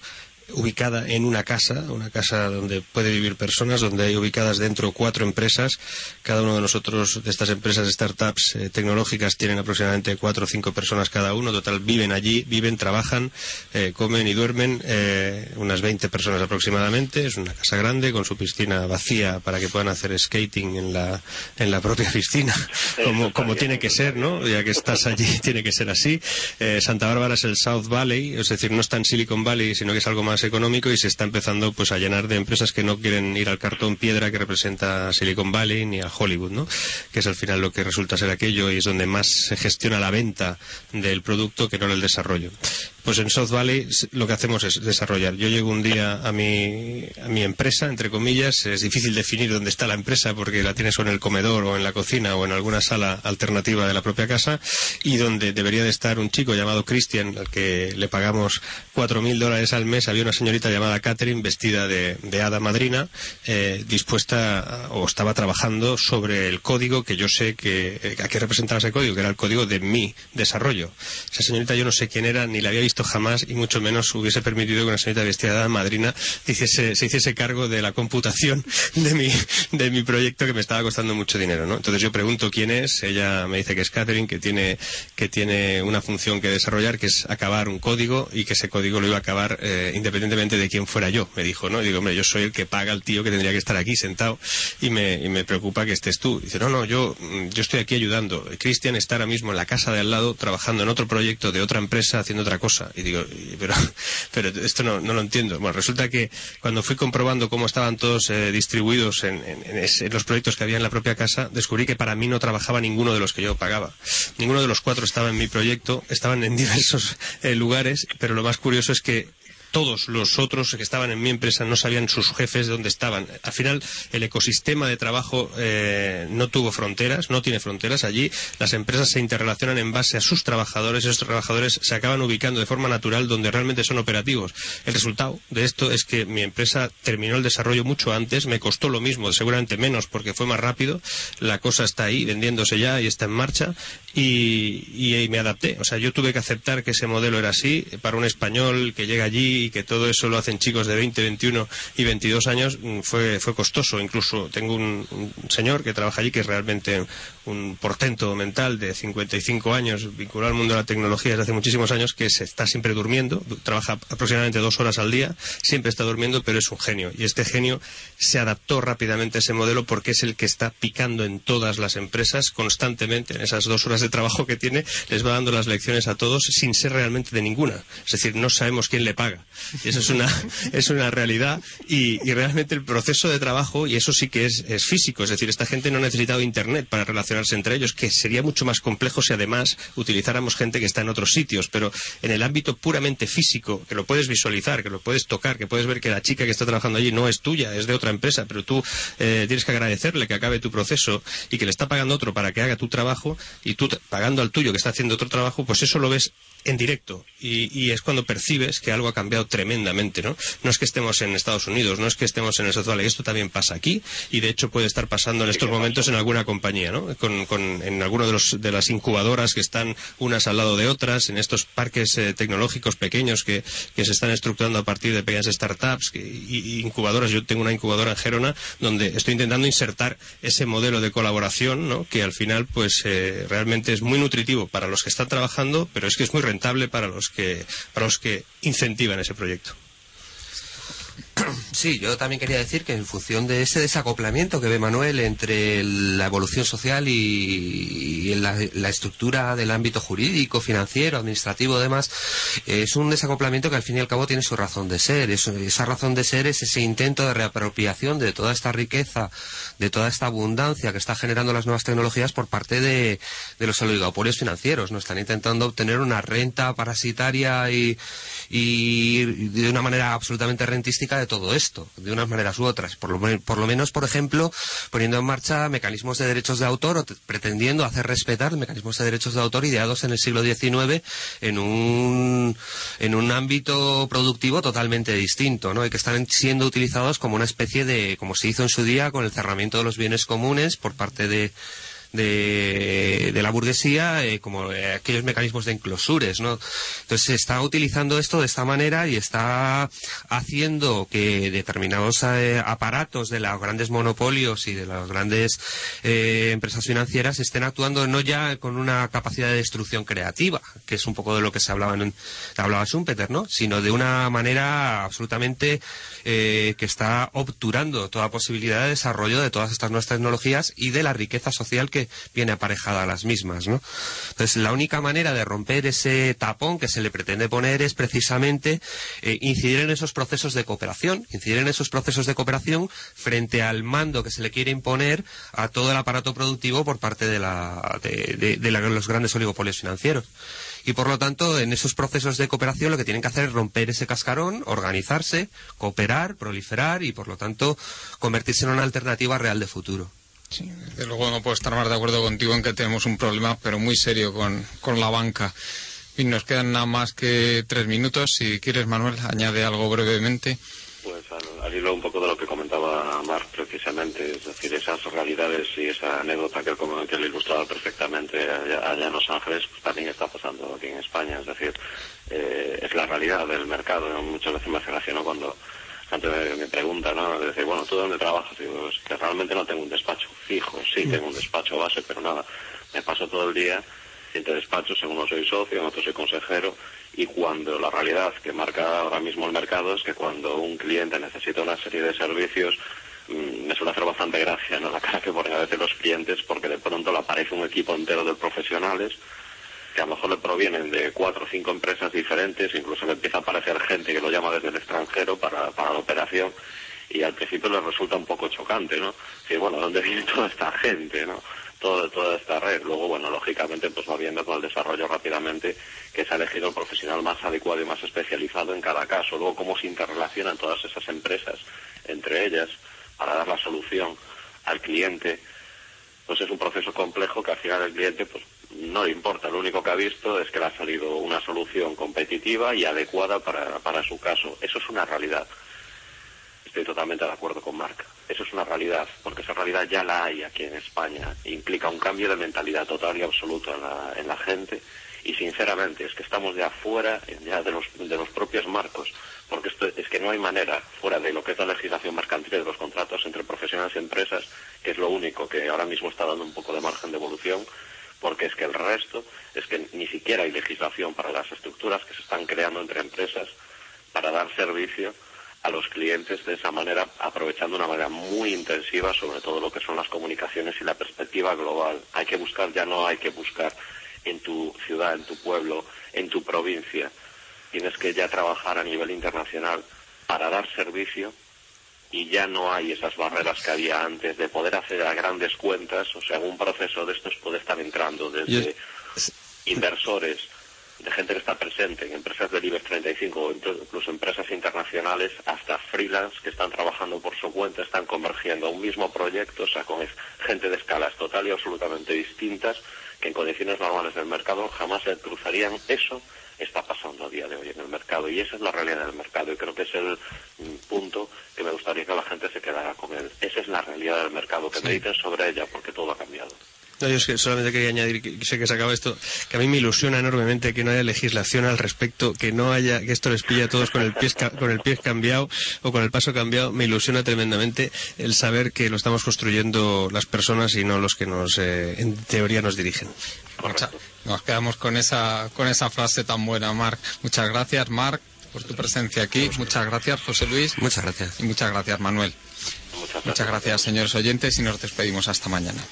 ubicada en una casa, una casa donde puede vivir personas, donde hay ubicadas dentro cuatro empresas. Cada uno de nosotros, de estas empresas, startups eh, tecnológicas, tienen aproximadamente cuatro o cinco personas cada uno. Total, viven allí, viven, trabajan, eh, comen y duermen, eh, unas 20 personas aproximadamente. Es una casa grande con su piscina vacía para que puedan hacer skating en la, en la propia piscina, como, como tiene que ser, ¿no? Ya que estás allí, tiene que ser así. Eh, Santa Bárbara es el South Valley, es decir, no está en Silicon Valley, sino que es algo más más económico y se está empezando pues a llenar de empresas que no quieren ir al cartón piedra que representa Silicon Valley ni a Hollywood, ¿no? Que es al final lo que resulta ser aquello y es donde más se gestiona la venta del producto que no el desarrollo. Pues en South Valley lo que hacemos es desarrollar. Yo llego un día a mi, a mi empresa, entre comillas, es difícil definir dónde está la empresa porque la tienes o en el comedor o en la cocina o en alguna sala alternativa de la propia casa y donde debería de estar un chico llamado Christian, al que le pagamos cuatro mil dólares al mes, había una señorita llamada Catherine vestida de, de hada madrina, eh, dispuesta o estaba trabajando sobre el código que yo sé que, eh, a qué representaba ese código, que era el código de mi desarrollo. Esa señorita yo no sé quién era, ni la había visto jamás y mucho menos hubiese permitido que una señorita vestida de madrina hiciese- se hiciese cargo de la computación de mi, de mi proyecto que me estaba costando mucho dinero, ¿no? Entonces yo pregunto quién es, ella me dice que es Catherine, que tiene, que tiene una función que desarrollar, que es acabar un código y que ese código lo iba a acabar eh, independientemente de quién fuera yo, me dijo, ¿no? Digo, hombre, yo soy el que paga al tío que tendría que estar aquí sentado y me, y me preocupa que estés tú. dice, no, no, yo, mm, yo estoy aquí ayudando. Cristian está ahora mismo en la casa de al lado trabajando en otro proyecto de otra empresa haciendo otra cosa. Y digo, pero, pero esto no, no lo entiendo. Bueno, resulta que cuando fui comprobando cómo estaban todos eh, distribuidos en, en los proyectos que había en la propia casa, descubrí que para mí no trabajaba ninguno de los que yo pagaba. Ninguno de los cuatro estaba en mi proyecto, estaban en diversos eh, lugares, pero lo más curioso es que todos los otros que estaban en mi empresa no sabían sus jefes de dónde estaban. Al final, el ecosistema de trabajo eh, no tuvo fronteras, no tiene fronteras. Allí las empresas se interrelacionan en base a sus trabajadores esos trabajadores se acaban ubicando de forma natural donde realmente son operativos. El resultado de esto es que mi empresa terminó el desarrollo mucho antes, me costó lo mismo, seguramente menos porque fue más rápido. La cosa está ahí, vendiéndose ya y está en marcha y, y me adapté. O sea, yo tuve que aceptar que ese modelo era así. Para un español que llega allí y que todo eso lo hacen chicos de 20, 21 y 22 años, mm, fue, fue costoso. Incluso tengo un, un señor que trabaja allí que es realmente un portento mental de 55 años, vinculado al mundo de la tecnología desde hace muchísimos años, que se está siempre durmiendo, du- trabaja aproximadamente dos horas al día, siempre está durmiendo, pero es un genio. Y este genio se adaptó rápidamente a ese modelo porque es el que está picando en todas las empresas constantemente, en esas dos horas de trabajo que tiene, les va dando las lecciones a todos sin ser realmente de ninguna. Es decir, no sabemos quién le paga. Y eso es una, es una realidad. Y, y realmente el proceso de trabajo, y eso sí que es, es físico, es decir, esta gente no ha necesitado Internet para relacionarse entre ellos, que sería mucho más complejo si además utilizáramos gente que está en otros sitios, pero en el ámbito puramente físico, que lo puedes visualizar, que lo puedes tocar, que puedes ver que la chica que está trabajando allí no es tuya, es de otra empresa, pero tú eh, tienes que agradecerle que acabe tu proceso y que le está pagando otro para que haga tu trabajo y tú pagando al tuyo que está haciendo otro trabajo, pues eso lo ves en directo y, y es cuando percibes que algo ha cambiado tremendamente, ¿no? No es que estemos en Estados Unidos, no es que estemos en el Valley, esto también pasa aquí y de hecho puede estar pasando en estos momentos en alguna compañía, ¿no? Con, con- en alguno de, los, de las incubadoras que están unas al lado de otras, en estos parques eh, tecnológicos pequeños que, que se están estructurando a partir de pequeñas startups y incubadoras. Yo tengo una incubadora en Gerona donde estoy intentando insertar ese modelo de colaboración, ¿no? Que al final, pues, eh, realmente es muy nutritivo para los que están trabajando, pero es que es muy rentable para los que, para los que incentivan ese proyecto. Sí, yo también quería decir que en función de ese desacoplamiento que ve Manuel entre la evolución social y, y la, estructura del ámbito jurídico, financiero, administrativo, demás, es un desacoplamiento que al fin y al cabo tiene su razón de ser. Es- esa razón de ser es ese intento de reapropiación de toda esta riqueza, de toda esta abundancia que está generando las nuevas tecnologías por parte de, los oligopolios financieros. No están intentando obtener una renta parasitaria y de una manera absolutamente rentística todo esto, de unas maneras u otras. Por lo, por lo menos, por ejemplo, poniendo en marcha mecanismos de derechos de autor o te- pretendiendo hacer respetar mecanismos de derechos de autor ideados en el siglo XIX en un, en un ámbito productivo totalmente distinto, ¿no? Y que están siendo utilizados como una especie de, como se hizo en su día con el cerramiento de los bienes comunes por parte de de, la burguesía eh, como eh, aquellos mecanismos de enclosures, ¿no? Entonces se está utilizando esto de esta manera y está haciendo que determinados eh, aparatos de los grandes monopolios y de las grandes eh, empresas financieras estén actuando no ya con una capacidad de destrucción creativa, que es un poco de lo que se hablaba en, hablaba Schumpeter, ¿no? Sino de una manera absolutamente eh, que está obturando toda posibilidad de desarrollo de todas estas nuevas tecnologías y de la riqueza social que, viene aparejada a las mismas. Entonces, la única manera de romper ese tapón que se le pretende poner es precisamente eh, incidir en esos procesos de cooperación, incidir en esos procesos de cooperación frente al mando que se le quiere imponer a todo el aparato productivo por parte de, la, de los grandes oligopolios financieros y por lo tanto en esos procesos de cooperación lo que tienen que hacer es romper ese cascarón, organizarse, cooperar, proliferar y por lo tanto convertirse en una alternativa real de futuro. Sí, desde luego no puedo estar más de acuerdo contigo en que tenemos un problema, pero muy serio con, con la banca. Y nos quedan nada más que tres minutos. Si quieres, Manuel, añade algo brevemente. Pues al, al hilo un poco de lo que comentaba Marc precisamente, es decir, esas realidades y esa anécdota que, como, que le ilustraba perfectamente allá, allá en Los Ángeles, pues también está pasando aquí en España, es decir, eh, es la realidad del mercado. Muchas veces me hace gracia, ¿no? Cuando antes me, me pregunta, ¿no? De decir, bueno, ¿tú dónde trabajas? Digo, es que realmente no tengo un despacho fijo, sí tengo un despacho base, pero nada, me paso todo el día entre despachos, en uno soy socio, en otro soy consejero, y cuando la realidad que marca ahora mismo el mercado es que cuando un cliente necesita una serie de servicios, mm, me suele hacer bastante gracia ¿no? la cara que ponen a veces los clientes porque de pronto le aparece un equipo entero de profesionales que a lo mejor le provienen de cuatro o cinco empresas diferentes, incluso le empieza a aparecer gente que lo llama desde el extranjero para, para la operación y al principio les resulta un poco chocante, ¿no? Bueno, ¿dónde viene toda esta gente, no? Todo, toda esta red. Luego, bueno, lógicamente, pues va viendo con el desarrollo rápidamente que se ha elegido el profesional más adecuado y más especializado en cada caso. Luego, cómo se interrelacionan todas esas empresas entre ellas para dar la solución al cliente, pues es un proceso complejo que al final el cliente, pues no le importa. Lo único que ha visto es que le ha salido una solución competitiva y adecuada para, para su caso. Eso es una realidad. Estoy totalmente de acuerdo con Marc. Eso es una realidad, porque esa realidad ya la hay aquí en España. Implica un cambio de mentalidad total y absoluto en la, en la gente. Y sinceramente, es que estamos ya fuera ya de los, de los propios marcos, porque esto, es que no hay manera, fuera de lo que es la legislación mercantil de los contratos entre profesionales y empresas, que es lo único que ahora mismo está dando un poco de margen de evolución, porque es que el resto es que ni siquiera hay legislación para las estructuras que se están creando entre empresas para dar servicio a los clientes de esa manera, aprovechando de una manera muy intensiva sobre todo lo que son las comunicaciones y la perspectiva global. Hay que buscar, ya no hay que buscar en tu ciudad, en tu pueblo, en tu provincia. Tienes que ya trabajar a nivel internacional para dar servicio y ya no hay esas barreras que había antes de poder hacer a grandes cuentas. O sea, un proceso de estos puede estar entrando desde inversores, de gente que está presente en empresas del IBEX 35 o incluso empresas internacionales hasta freelance que están trabajando por su cuenta, están convergiendo a un mismo proyecto, o sea, con gente de escalas total y absolutamente distintas que en condiciones normales del mercado jamás se cruzarían. Eso está pasando a día de hoy en el mercado y esa es la realidad del mercado y creo que es el mm, punto que me gustaría que la gente se quedara con él. Esa es la realidad del mercado, que mediten sobre ella porque todo ha cambiado. No, yo es que solamente quería añadir, que sé que se acaba esto, que a mí me ilusiona enormemente que no haya legislación al respecto, que no haya, que esto les pilla a todos con el pie, con el pie cambiado o con el paso cambiado. Me ilusiona tremendamente el saber que lo estamos construyendo las personas y no los que nos, eh, en teoría, nos dirigen. Nos quedamos con esa, con esa frase tan buena, Marc. Muchas gracias, Marc, por tu presencia aquí. Muchas gracias, José Luis. Muchas gracias. Y muchas gracias, Manuel. Muchas gracias, señores oyentes, y nos despedimos hasta mañana.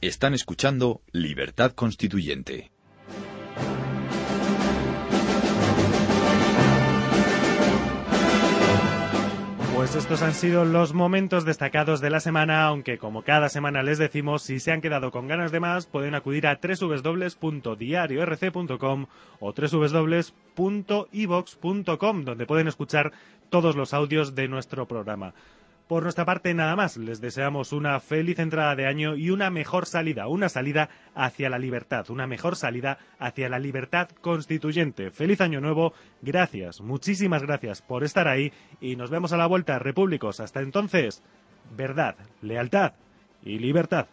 Están escuchando Libertad Constituyente. Pues estos han sido los momentos destacados de la semana, aunque como cada semana les decimos, si se han quedado con ganas de más, pueden acudir a www.diariorc.com o www.evox.com, donde pueden escuchar todos los audios de nuestro programa. Por nuestra parte, nada más. Les deseamos una feliz entrada de año y una mejor salida, una salida hacia la libertad, una mejor salida hacia la libertad constituyente. Feliz año nuevo, gracias, muchísimas gracias por estar ahí y nos vemos a la vuelta, repúblicos. Hasta entonces, verdad, lealtad y libertad.